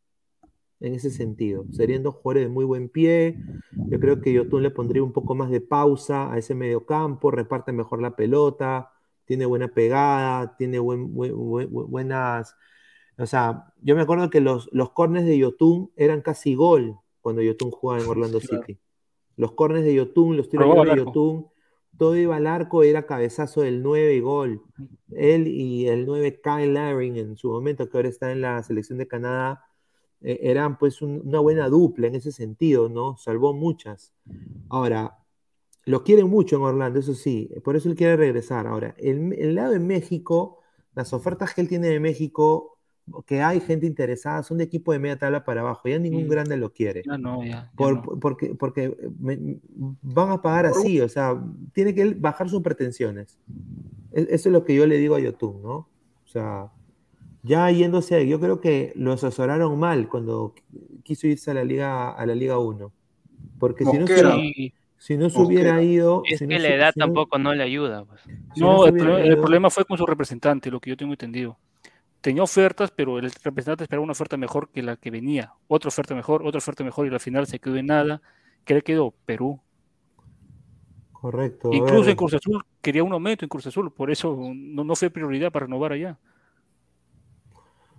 En ese sentido, serían dos jugadores de muy buen pie. Yo creo que Yotun le pondría un poco más de pausa a ese mediocampo, reparte mejor la pelota, tiene buena pegada, tiene buen- buen- buen- buenas. O sea, yo me acuerdo que los, los corners de Yotun eran casi gol cuando Yotun jugaba en Orlando Claro. City. Los corners de Yotun, los tiros de. Yotun, todo iba al arco, era cabezazo del 9 y gol. Él y el 9 Kyle Laring en su momento, que ahora está en la selección de Canadá, eh, eran pues un- una buena dupla en ese sentido, ¿no? Salvó muchas. Ahora, lo quieren mucho en Orlando, eso sí, por eso él quiere regresar. Ahora, el, el lado de México, las ofertas que él tiene de México, que hay gente interesada, son de equipo de media tabla para abajo, ya ningún grande lo quiere. Ya no, ya. ya Por- no. porque porque me- van a pagar así, o sea, tiene que bajar sus pretensiones. E- Eso es lo que yo le digo a Yotun, ¿no? O sea, ya yéndose, yo creo que lo asesoraron mal cuando quiso irse a la Liga, a la Liga 1. Porque si no, Sí. si no se hubiera ido. Es si que no la edad si no- tampoco no le ayuda. pues. si no el, problema fue con su representante, lo que yo tengo entendido. Tenía ofertas, pero el representante esperaba una oferta mejor que la que venía. Otra oferta mejor, otra oferta mejor, y al final se quedó en nada. ¿Qué le quedó? Perú. Correcto. Incluso en Cruz Azul quería un aumento en Cruz Azul, por eso no, no fue prioridad para renovar allá.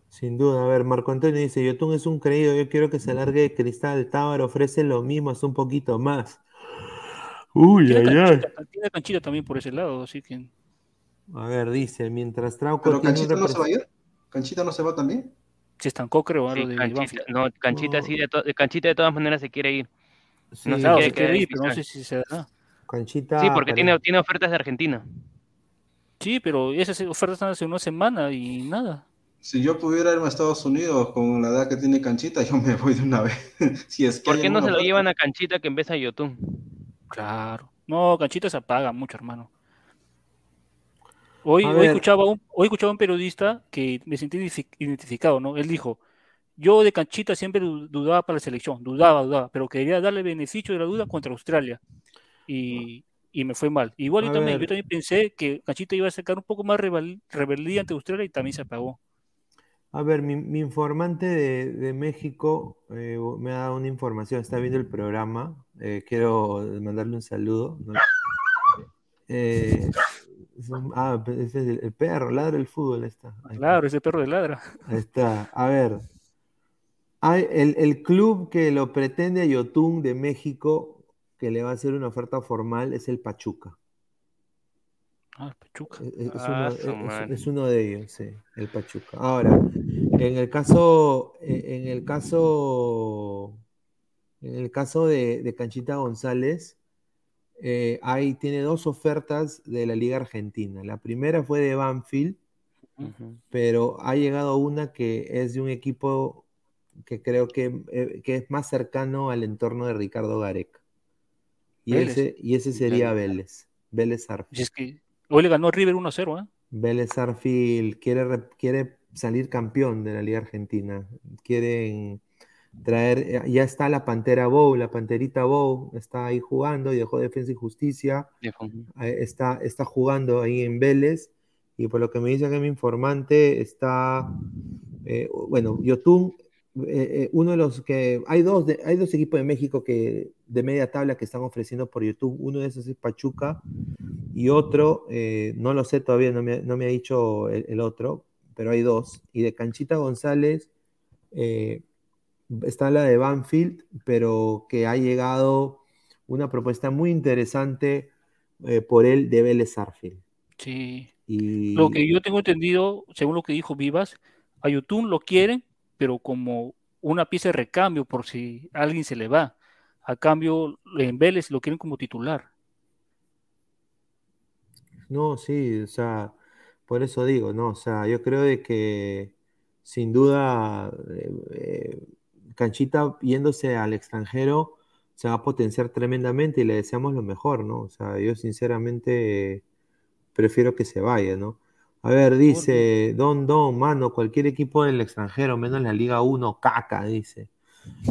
Sin duda, a ver, Marco Antonio dice, Yotun es un creído, yo quiero que se largue de Cristal, Tábaro ofrece lo mismo, hasta un poquito más. Uy, Tiene ay, ay. tiene canchita también por ese lado, así que A ver, dice, mientras Trauco Pero Canchita no se va a ir. Canchita no se va también. se estancó, creo, a Sí, lo de Canchita, no, Canchita, sí, de to- Canchita de todas maneras se quiere ir. Sí, no sé Claro, quiere se quiere en ir, pero no sé si se dará. Canchita. Sí, porque tiene, tiene ofertas de Argentina. Sí, pero esas ofertas están hace una semana y nada. Si yo pudiera irme a Estados Unidos con la edad que tiene Canchita, yo me voy de una vez. si es que ¿Por qué no se lo llevan a Canchita que en vez a Yotun? Claro. No, Canchita se apaga mucho, hermano. Hoy, hoy escuchaba un, hoy escuchaba un periodista que me sentí identifi- identificado, ¿no? Él dijo, yo de Canchita siempre du- dudaba para la selección, dudaba, dudaba, pero quería darle beneficio de la duda contra Australia. Y, y me fue mal. Igual yo también, yo también pensé que Canchita iba a sacar un poco más rebel- rebeldía ante Australia y también se apagó. A ver, mi, mi informante de, de México eh, me ha dado una información, está viendo el programa, eh, quiero mandarle un saludo. ¿no? Eh, un- ah, ese es el, el perro, ladra el fútbol, está. Ahí está. Claro, ese perro de ladra. Ahí está. A ver. Hay el, el club que lo pretende a Yotun de México, que le va a hacer una oferta formal, es el Pachuca. Ah, Pachuca. Es, es- es Ah, uno, es- madre. es uno de ellos, sí, el Pachuca. Ahora, en el caso, en el caso, en el caso de, de Canchita González, eh, ahí tiene dos ofertas de la Liga Argentina. La primera fue de Banfield, pero ha llegado una que es de un equipo que creo que, eh, que es más cercano al entorno de Ricardo Gareca. Y Vélez. ese, y ese sería Vélez, Vélez Arfield. Si es que hoy le ganó River 1-0, ¿eh? Vélez Arfield quiere, re- quiere salir campeón de la Liga Argentina. Quieren traer, eh, ya está la Pantera Bow, la Panterita Bow está ahí jugando y dejó Defensa y Justicia. Está, está jugando ahí en Vélez. Y por lo que me dice que mi informante está, eh, bueno, Yotun, eh, eh, uno de los que, hay dos, de- hay dos equipos de México que, de media tabla que están ofreciendo por YouTube. Uno de esos es Pachuca y otro, eh, no lo sé todavía, no me, no me ha dicho el, el otro, pero hay dos. Y de Canchita González eh, está la de Banfield, pero que ha llegado una propuesta muy interesante eh, por él de Vélez Arfield. Sí. Y Lo que yo tengo entendido, según lo que dijo Vivas, a Yotun lo quieren, pero como una pieza de recambio por si alguien se le va. A cambio, en Vélez lo quieren como titular. No, sí, o sea, por eso digo, no, o sea, yo creo de que sin duda eh, eh, Canchita yéndose al extranjero se va a potenciar tremendamente y le deseamos lo mejor, ¿no? O sea, yo sinceramente prefiero que se vaya, ¿no? A ver, dice Don Don, mano, cualquier equipo del extranjero, menos la Liga 1, caca, dice.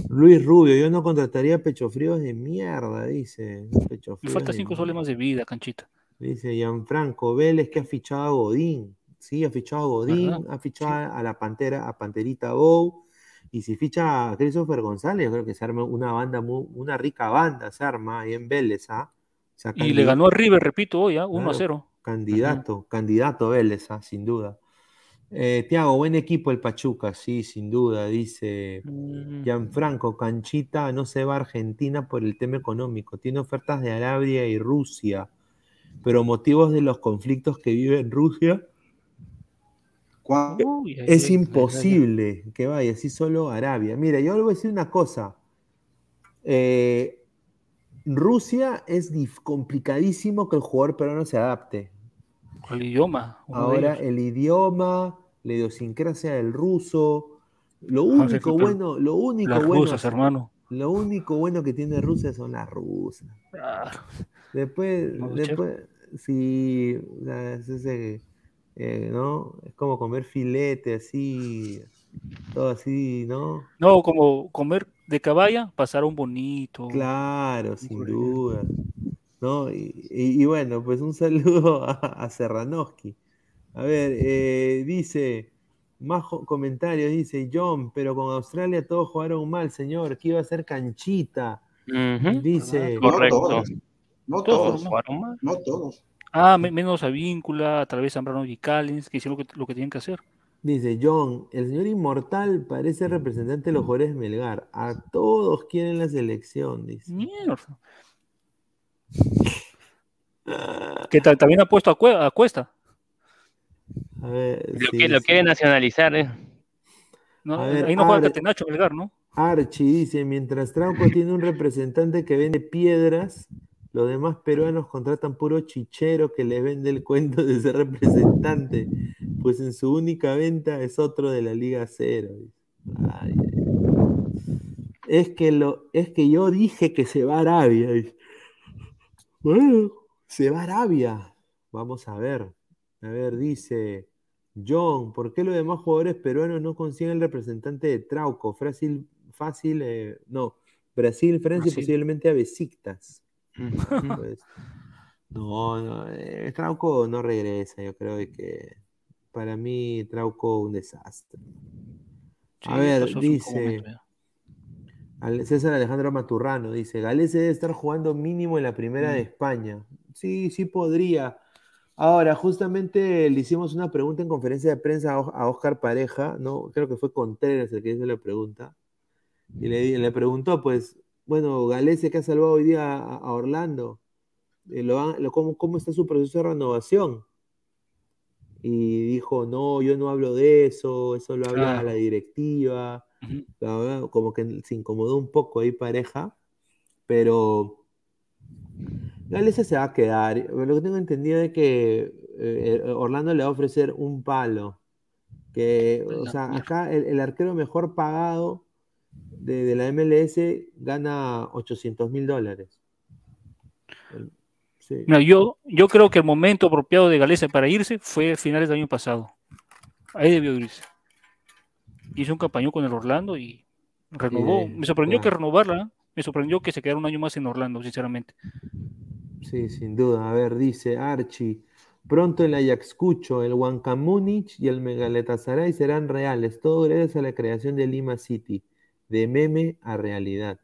Luis Rubio, yo no contrataría pecho fríos de mierda, dice. Pecho Le falta cinco soles más de vida, Canchita. Dice Gianfranco Vélez que ha fichado a Godín. Sí, ha fichado a Godín, ha fichado a la Pantera, a Panterita Bow. Y si ficha a Christopher González, yo creo que se arma una banda, muy, una rica banda, se arma ahí en Vélez, ¿ah? O sea, y le ganó a River, repito, hoy, ¿ah? 1 a Claro, 0. Candidato, candidato Vélez, ¿ah? sin duda. Eh, Tiago, buen equipo el Pachuca, sí, sin duda, dice Mm, Gianfranco, Canchita no se va a Argentina por el tema económico, tiene ofertas de Arabia y Rusia, pero motivos de los conflictos que vive en Rusia. Uy, es imposible que vaya, así solo Arabia. Mira, yo le voy a decir una cosa. Eh, Rusia es complicadísimo que el jugador peruano se adapte. El idioma. Ahora el idioma, la idiosincrasia del ruso, lo Ah, sí, único bueno, lo único Las bueno, rusas, hermano. lo único bueno que tiene Rusia son las rusas. Claro. Después, No, después, sí, es ese, eh, ¿no? Es como comer filete así, todo así, ¿no? No, como comer de caballa, pasar un bonito. Claro, sin duda. ¿No? Y, y- y bueno, pues un saludo a, a Serranoski. A ver, eh, dice, más comentarios, dice John, pero con Australia todos jugaron mal, señor, que iba a ser canchita. Dice, No Correcto. todos. No Todos, todos. ¿no? Jugaron mal. No todos. Ah, me- menos a Víncula, a través de Zambrano y Callens, que hicieron lo que, lo que tenían que hacer. dice John, el señor Inmortal parece representante de los jugadores de Melgar. A todos quieren la selección, dice. Mierda. Que ta- también ha puesto a, a Cuesta. A ver, Lo, sí, que, lo quiere nacionalizar, ¿eh? ¿no? A ver, Ahí no juega. Catenacho, Melgar, ¿no? Archie dice, mientras Trauco tiene un representante que vende piedras, los demás peruanos contratan puro chichero que le vende el cuento de ser representante, pues en su única venta es otro de la Liga Cero. Ay. Es que lo, es que yo dije que se va a Arabia. Bueno, se va a Arabia. Vamos a ver. A ver, dice John, ¿por qué los demás jugadores peruanos no consiguen el representante de Trauco? Fácil, fácil, eh, no. Brasil, Francia y posiblemente a Besiktas. Pues, no, no, eh, Trauco no regresa. Yo creo que para mí Trauco un desastre. A ver, dice- momento César Alejandro Maturrano dice, Galese debe estar jugando mínimo en la primera Mm. de España. Sí, sí podría. Ahora, justamente le hicimos una pregunta en conferencia de prensa a, Oscar Pareja, ¿no? Creo que fue Contreras el que hizo la pregunta. Y le, le preguntó, pues, bueno, Galese que ha salvado hoy día a, a Orlando, eh, lo ¿cómo, ¿cómo está su proceso de renovación? Y dijo, no, yo no hablo de eso, eso lo habla la directiva. Como que se incomodó un poco ahí pareja, pero Galese se va a quedar. Lo que tengo entendido es que eh, Orlando le va a ofrecer un palo. Que, o sea, acá el, el arquero mejor pagado de, de la MLS gana 800 mil dólares. Sí. Mira, yo, yo creo que el momento apropiado de Galeza para irse fue a finales del año pasado. Ahí debió irse. Hizo un campañón con el Orlando y renovó. Me sorprendió que renovarla. ¿eh? Me sorprendió que se quedara un año más en Orlando, sinceramente. Sí, sin duda. A ver, dice Archie. Pronto el Ayacucho, el Huanca Múnich y el Megaletasaray serán reales. Todo gracias a la creación de Lima City. De meme a realidad.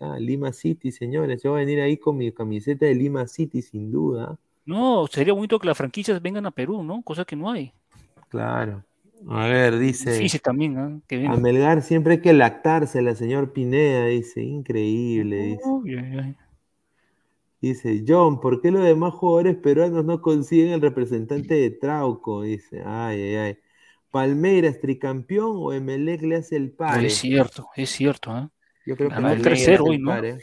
Ah, Lima City, señores. Yo voy a venir ahí con mi camiseta de Lima City, sin duda. No, sería bonito que las franquicias vengan a Perú, ¿no? Cosa que no hay. Claro. A ver, dice. Difícil también, ¿ah? Que A. Melgar siempre hay que lactarse, la señor Pineda, dice. Increíble, dice. Uy, ay, ay. Dice, John, ¿por qué los demás jugadores peruanos no consiguen el representante de Trauco? Dice, ay, ay, ay. Palmeiras tricampeón o Emelec le hace el No, pare. es cierto, es cierto. ¿ah? Yo creo que Ganó 3-0 hace hoy, el ¿no? pare.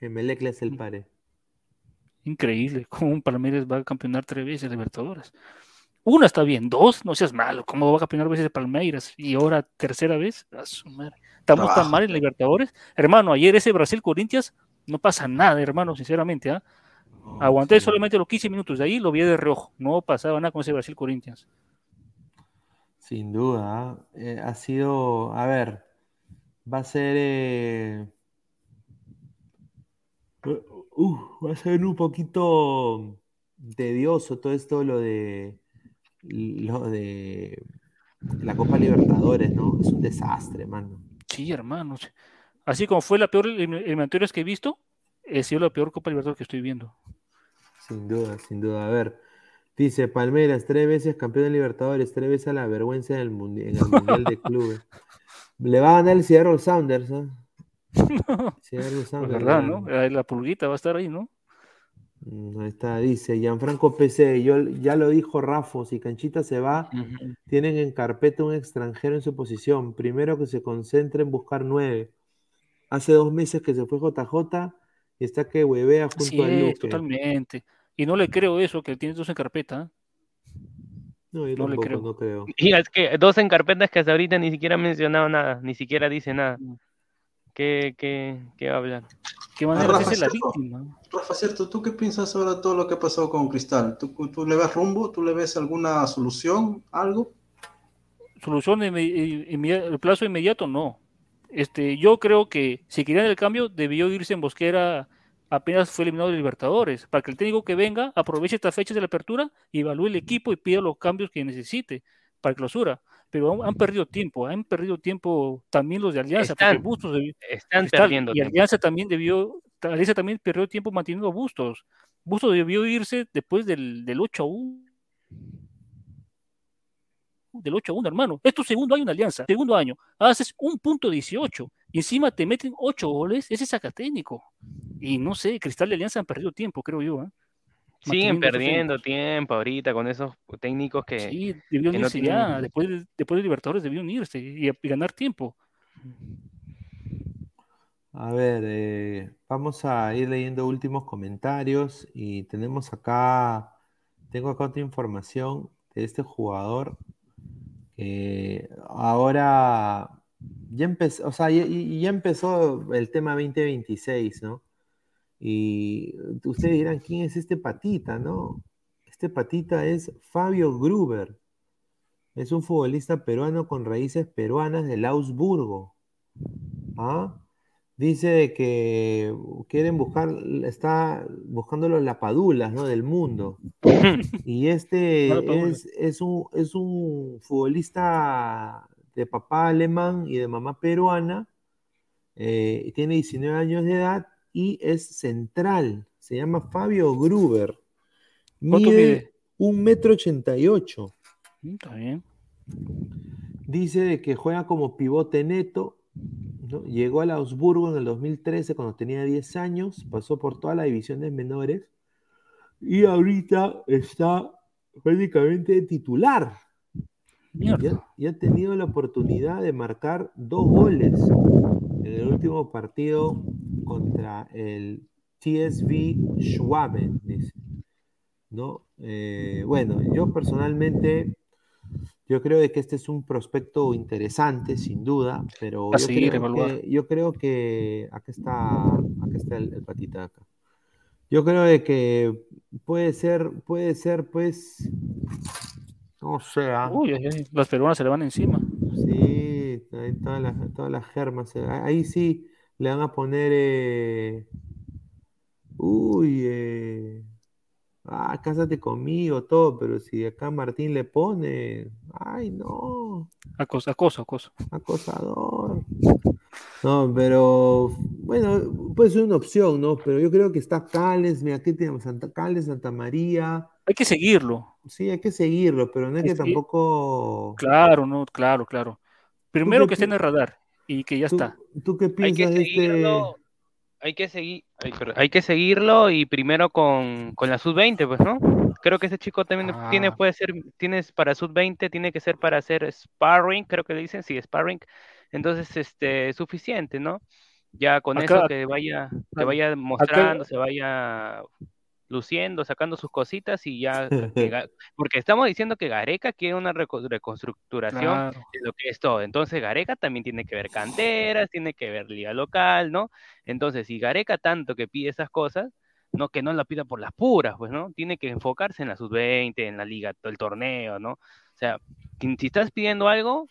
Emelec le hace el pare. Increíble, cómo un Palmeiras va a campeonar tres veces Libertadores. Una está bien, dos, no seas malo. ¿Cómo va a campeonar veces Palmeiras? Y ahora tercera vez, a su madre. Estamos tan mal en Libertadores. Hermano, ayer ese Brasil-Corinthians no pasa nada, hermano, sinceramente. ¿ah? Aguanté solamente los 15 minutos, de ahí lo vi de reojo. No pasaba nada con ese Brasil-Corinthians. Sin duda. ¿ah? Eh, ha sido, a ver, va a ser, eh, uh, va a ser un poquito tedioso todo esto, lo de, lo de la Copa Libertadores, ¿no? Es un desastre, mano. Sí, hermanos. Así como fue la peor elim- eliminatorias que he visto, ha sido la peor Copa Libertadores que estoy viendo. Sin duda, sin duda. A ver, dice Palmeiras, tres veces campeón de Libertadores, tres veces a la vergüenza en el, mundi- en el Mundial de Clubes. Le va a ganar el Seattle Sounders, ¿ah? Seattle Pues Sounders, verdad, ¿no? Eh, La pulguita va a estar ahí, ¿no? Mm, Ahí está, dice Gianfranco PC, yo, ya lo dijo Rafa, si Canchita se va, tienen en carpeta un extranjero en su posición. Primero que se concentre en buscar nueve. Hace dos meses que se fue JJ y está que huevea junto Así a es, Luque. totalmente. Y no le creo eso, que tiene dos en carpeta. ¿eh? No, yo No le creo. no creo. Y es que dos en carpetas que hasta ahorita ni siquiera ha mencionado nada, ni siquiera dice nada. Mm. ¿Qué, qué, qué va a hablar? ¿Qué manera Rafa, ser la ¿cierto? víctima? Rafa, cierto, ¿tú qué piensas sobre todo lo que ha pasado con Cristal? ¿Tú, tú le ves rumbo? ¿Tú le ves alguna solución? ¿Algo? Solución de inme- inmedi- el plazo inmediato, no. Este, yo creo que si querían el cambio, debió irse en Bosquera apenas fue eliminado de Libertadores, para que el técnico que venga aproveche estas fechas de la apertura y evalúe el equipo y pida los cambios que necesite para clausura. Pero han, han perdido tiempo, han perdido tiempo también los de Alianza, porque Están, Bustos debió- Están perdiendo y tiempo. Alianza también debió, Alianza también perdió tiempo manteniendo a Bustos. Bustos debió irse después del, del 8 a 1. Del 8 a 1, hermano. Es tu segundo año en Alianza. Segundo año. Haces un punto 18 y encima te meten 8 goles. Ese es técnico. Y no sé, Cristal y Alianza han perdido tiempo, creo yo. ¿eh? Siguen perdiendo tiempo ahorita con esos técnicos que, Sí, debieron que no irse ya. Después de, después de Libertadores debieron irse y, y ganar tiempo. A ver, eh, vamos a ir leyendo últimos comentarios y tenemos acá, tengo acá otra información de este jugador que ahora ya empezó, o sea, ya- ya empezó el tema 2026, ¿no? Y ustedes dirán, ¿quién es este patita, no? Este patita es Fabio Gruber. Es un futbolista peruano con raíces peruanas del Augsburgo. ¿Ah? Dice de que quieren buscar, está buscando los lapadulas, ¿no? Del mundo. Y este es, es un, es un futbolista de papá alemán y de mamá peruana. eh, tiene 19 años de edad y es central. Se llama Fabio Gruber. ¿Cuánto Mide mide? un metro ochenta y ocho. Mm, Está bien. Dice de que juega como pivote neto. ¿No? Llegó al Augsburgo en el 2013 cuando tenía 10 años. Pasó por todas las divisiones menores. Y ahorita está prácticamente titular. Y ha, y ha tenido la oportunidad de marcar dos goles en el último partido contra el TSV Schwaben. ¿No? Eh, bueno, yo personalmente, yo creo de que este es un prospecto interesante, sin duda, pero A yo seguir, creo, que, yo creo que acá está, acá está el, el patita acá. Yo creo de que puede ser, puede ser, pues, no sé, ah, Uy, las peruanas se le van encima. Sí, todas las, todas las germas. Ahí sí le van a poner. eh, uy, eh, ah, cásate conmigo, todo, pero si acá Martín le pone. Ay, no, Acoso, acoso, acoso. acosador. No, pero bueno, puede ser una opción, ¿no? Pero yo creo que está Cales, mira, aquí tenemos Santa Cales, Santa María. Hay que seguirlo. Sí, hay que seguirlo, pero no es que Es que- tampoco. Claro, no, claro, claro. Primero que esté en el radar y que ya ¿Tú, está. tú qué Hay que piensas de este? Hay que seguir, hay que seguirlo y primero con, con la sub-20, pues, ¿no? Creo que ese chico también tiene, Ah. puede ser, tienes para sub-20, tiene que ser para hacer sparring, creo que le dicen, sí, sparring. Entonces, este, suficiente, ¿no? Ya con Acá- eso que vaya, que vaya mostrando, se vaya luciendo, sacando sus cositas y ya, porque estamos diciendo que Gareca quiere una reco- reconstructuración Claro. de lo que es todo. Entonces Gareca también tiene que ver canteras, tiene que ver liga local, ¿no? Entonces, si Gareca tanto que pide esas cosas, no que no la pida por las puras, pues, ¿no? Tiene que enfocarse en la sub-20, en la liga, todo el torneo, ¿no? O sea, si, si estás pidiendo algo,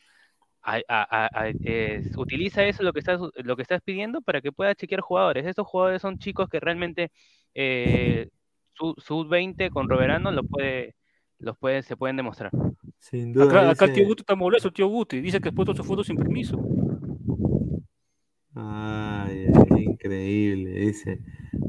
a- a- a- a- es- utiliza eso lo que estás lo que estás pidiendo para que puedas chequear jugadores. Estos jugadores son chicos que realmente eh, su- sub-20 con Roberano lo puede, los puede, se pueden demostrar. Sin duda. Acá, acá dice- tío Guti está molesto, el tío Guti. Dice que ha puesto sus fotos sin permiso. Ay, increíble, dice.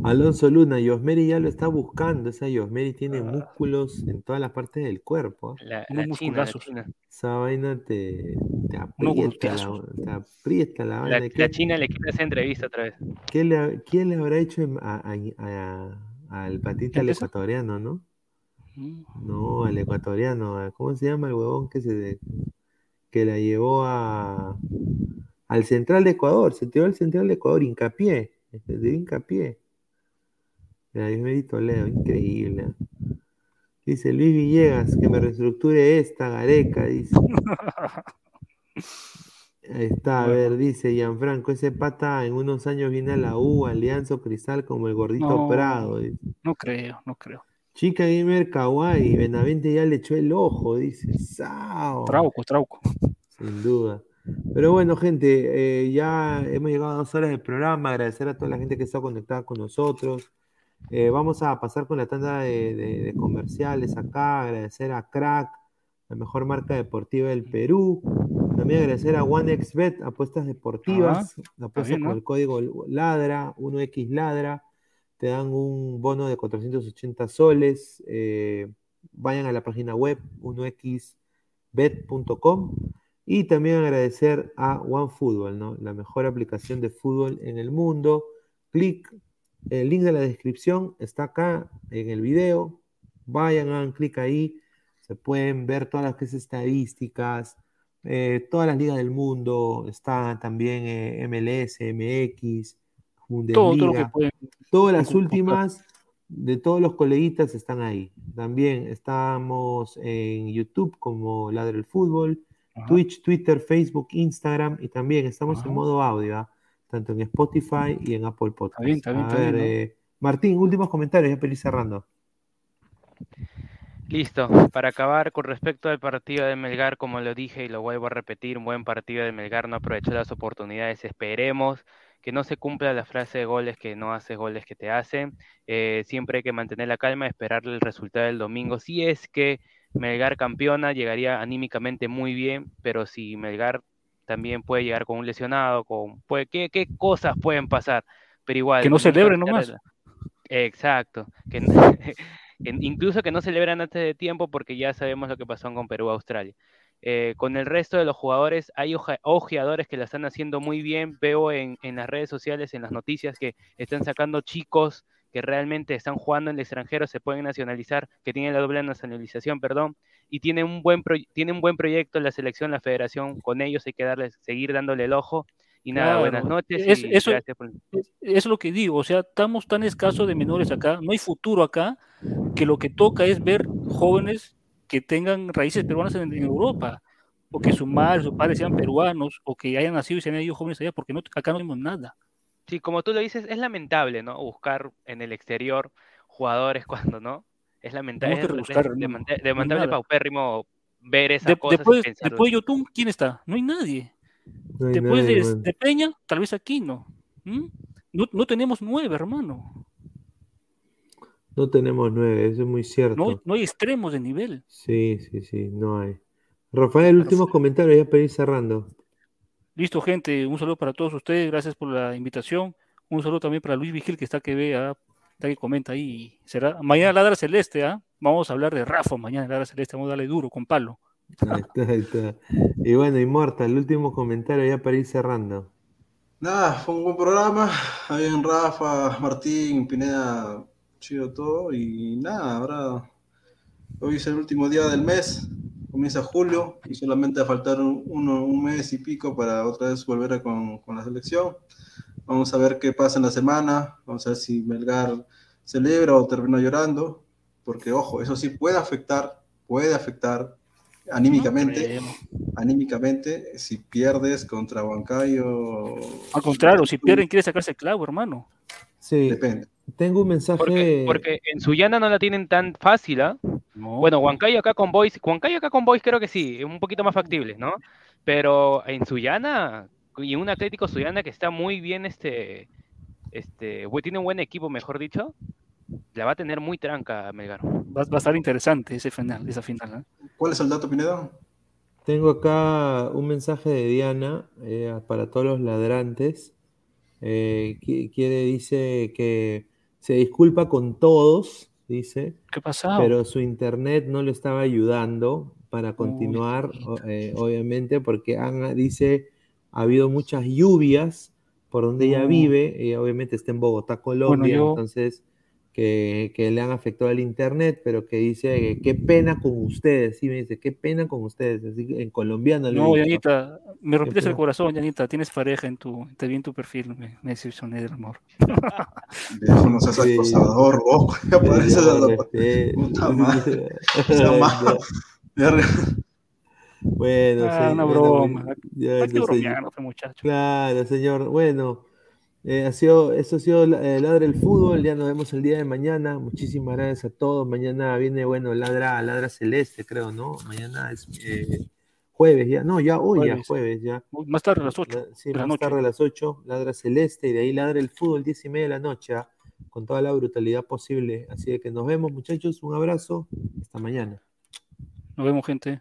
Alonso Luna, Yosmeri ya lo está buscando. Esa Yosmeri tiene músculos en todas las partes del cuerpo. ¿ah? La, China, la. China. Esa vaina te, te aprieta la, glúteazos. te aprieta la La, vaina. la ¿Qué- China le quita esa entrevista otra vez. qué le, ¿Quién le habrá hecho en- a- a- a- al patita al ecuatoriano, no? No, al ecuatoriano. ¿Cómo se llama el huevón que se de- que la llevó a al central de Ecuador? Se tiró al central de Ecuador, hincapié. Se dio hincapié. Toledo, increíble. ¿eh? Dice Luis Villegas, que me reestructure esta, Gareca, dice. Ahí está, a ver, dice Gianfranco, ese pata en unos años viene a la U, Alianza Cristal como el gordito No. Prado. dice. No creo, no creo. Chica Gamer Kawaii, Benavente ya le echó el ojo, dice. ¡Sao! Trauco, trauco. Sin duda. Pero bueno, gente, eh, ya hemos llegado a dos horas del programa. Agradecer a toda la gente que está conectada con nosotros. Eh, vamos a pasar con la tanda de, de- de comerciales acá. Agradecer a Crack, la mejor marca deportiva del Perú. También agradecer a OneXBet, apuestas deportivas. Apuestas bien, con el código LADRA, 1X LADRA. Te dan un bono de 480 soles. Eh, vayan a la página web 1xbet.com. Y también agradecer a OneFootball, ¿no? La mejor aplicación de fútbol en el mundo. Clic, el link de la descripción está acá en el video. Vayan, hagan clic ahí. Se pueden ver todas las que es estadísticas, eh, todas las ligas del mundo. Está también eh, MLS, MX, Todo, todo Bundesliga. Todas las últimas de todos los coleguitas están ahí. También estamos en YouTube como Ladre el Fútbol, Ajá. Twitch, Twitter, Facebook, Instagram y también estamos Ajá. en modo audio, ¿ah? tanto en Spotify y en Apple Podcast. bien, está bien, A está bien, ver, ¿no? eh, Martín, últimos comentarios, ya ir cerrando. Listo, para acabar con respecto al partido de Melgar, como lo dije y lo vuelvo a repetir, un buen partido de Melgar no aprovechó las oportunidades, esperemos que no se cumpla la frase de goles que no hace goles que te hacen, Eh, siempre hay que mantener la calma, esperar el resultado del domingo, si es que Melgar campeona, llegaría anímicamente muy bien, pero si Melgar también puede llegar con un lesionado, con puede, ¿qué, qué cosas pueden pasar, pero igual. Que no quitar nomás. Exacto, que, que incluso que no celebran antes de tiempo porque ya sabemos lo que pasó con Perú-Australia. Eh, con el resto de los jugadores, hay ojeadores que la están haciendo muy bien. Veo en, en las redes sociales, en las noticias, que están sacando chicos que realmente están jugando en el extranjero, se pueden nacionalizar, que tienen la doble nacionalización, perdón, y tienen un buen, pro- tiene un buen proyecto la selección, la federación, con ellos hay que darles, seguir dándole el ojo. Y nada, Claro. buenas noches Es- y eso- gracias por... Eso es lo que digo, o sea, estamos tan escasos de menores acá, no hay futuro acá, que lo que toca es ver jóvenes que tengan raíces peruanas en, en Europa, o que su madre, sus padres sean peruanos, o que hayan nacido y se hayan ido jóvenes allá, porque no, acá no tenemos nada. Sí, como tú lo dices, es lamentable, ¿no? Buscar en el exterior jugadores cuando no. Es lamentable. Tenemos que es- es rebuscar, no, paupérrimo ver esas De- cosas después, y pensar. después de Yotun, ¿quién está? No hay nadie. No hay Después nadie, de, Peña, tal vez aquí no. ¿Mm? No, no tenemos nueve, hermano. No tenemos nueve, eso es muy cierto. No, no hay extremos de nivel. Sí, sí, sí, no hay. Rafael, últimos comentarios, ya para ir cerrando. Listo, gente. Un saludo para todos ustedes. Gracias por la invitación. Un saludo también para Luis Vigil, que está que ve, ah, está que comenta ahí. Será mañana Ladra Celeste, ¿ah? Vamos a hablar de Rafa mañana Ladra Celeste. Vamos a darle duro con palo. Ahí está, ahí está. Y bueno, Inmortal, el último comentario ya para ir cerrando. Nada, fue un buen programa. Habían Rafa, Martín, Pineda, chido todo. Y nada, ahora hoy es el último día del mes, comienza julio y solamente a faltar un, uno, un mes y pico para otra vez volver a con, con la selección. Vamos a ver qué pasa en la semana. Vamos a ver si Melgar celebra o termina llorando. Porque, ojo, eso sí puede afectar, puede afectar anímicamente, anímicamente, si pierdes contra Huancayo. Al contrario, si pierden, quiere sacarse el clavo, hermano. Sí, Depende. Tengo un mensaje. Porque, porque en Sullana no la tienen tan fácil, ¿ah? Bueno, Huancayo acá con Boys, Huancayo acá con Boys creo que sí, es un poquito más factible, ¿no? Pero en Sullana, y un Atlético Sullana que está muy bien, este, este, tiene un buen equipo, mejor dicho, la va a tener muy tranca Melgar. Va, va a estar interesante ese final, esa final. ¿eh? ¿Cuál es el dato, Pineda? Tengo acá un mensaje de Diana eh, para todos los ladrantes. Eh, qui- quiere, dice que se disculpa con todos, dice, ¿Qué pasó? pero su internet no le estaba ayudando para continuar, eh, obviamente, porque han, dice, ha habido muchas lluvias por donde ella No. vive, y obviamente está en Bogotá, Colombia, yo- entonces que, que le han afectado el internet, pero que dice qué pena con ustedes, sí me dice, qué pena con ustedes, así que en colombiano No. Yanita, me rompiste el corazón, Yanita. Tienes pareja en tu, te vi en tu perfil, me, me decepcioné del amor. No seas Sí. acosador, loco. Ya pareces Ya, a la- Puta madre. Bueno, Ah, sí, una bueno, broma. ya, Hay que bromear, otro muchacho. Claro, señor. Bueno, eh, ha sido, esto ha sido eh, Ladra el Fútbol. Ya nos vemos el día de mañana. Muchísimas gracias a todos. Mañana viene, bueno, Ladra, Ladra Celeste, creo, ¿no? Mañana es eh, jueves, ya. No, ya hoy, ya Jueves. jueves, ya. Más tarde a las 8 La- sí, la más noche. tarde a las 8, Ladra Celeste, y de ahí Ladra el Fútbol, 10 y media de la noche, ¿ah? con toda la brutalidad posible. Así que nos vemos, muchachos. Un abrazo. Hasta mañana. Nos vemos, gente.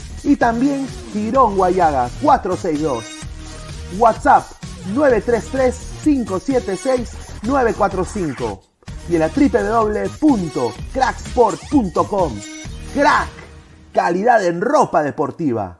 y también Girón Guayaga 462. WhatsApp 933-576-945 y en la www.cracksport.com. Crack, calidad en ropa deportiva.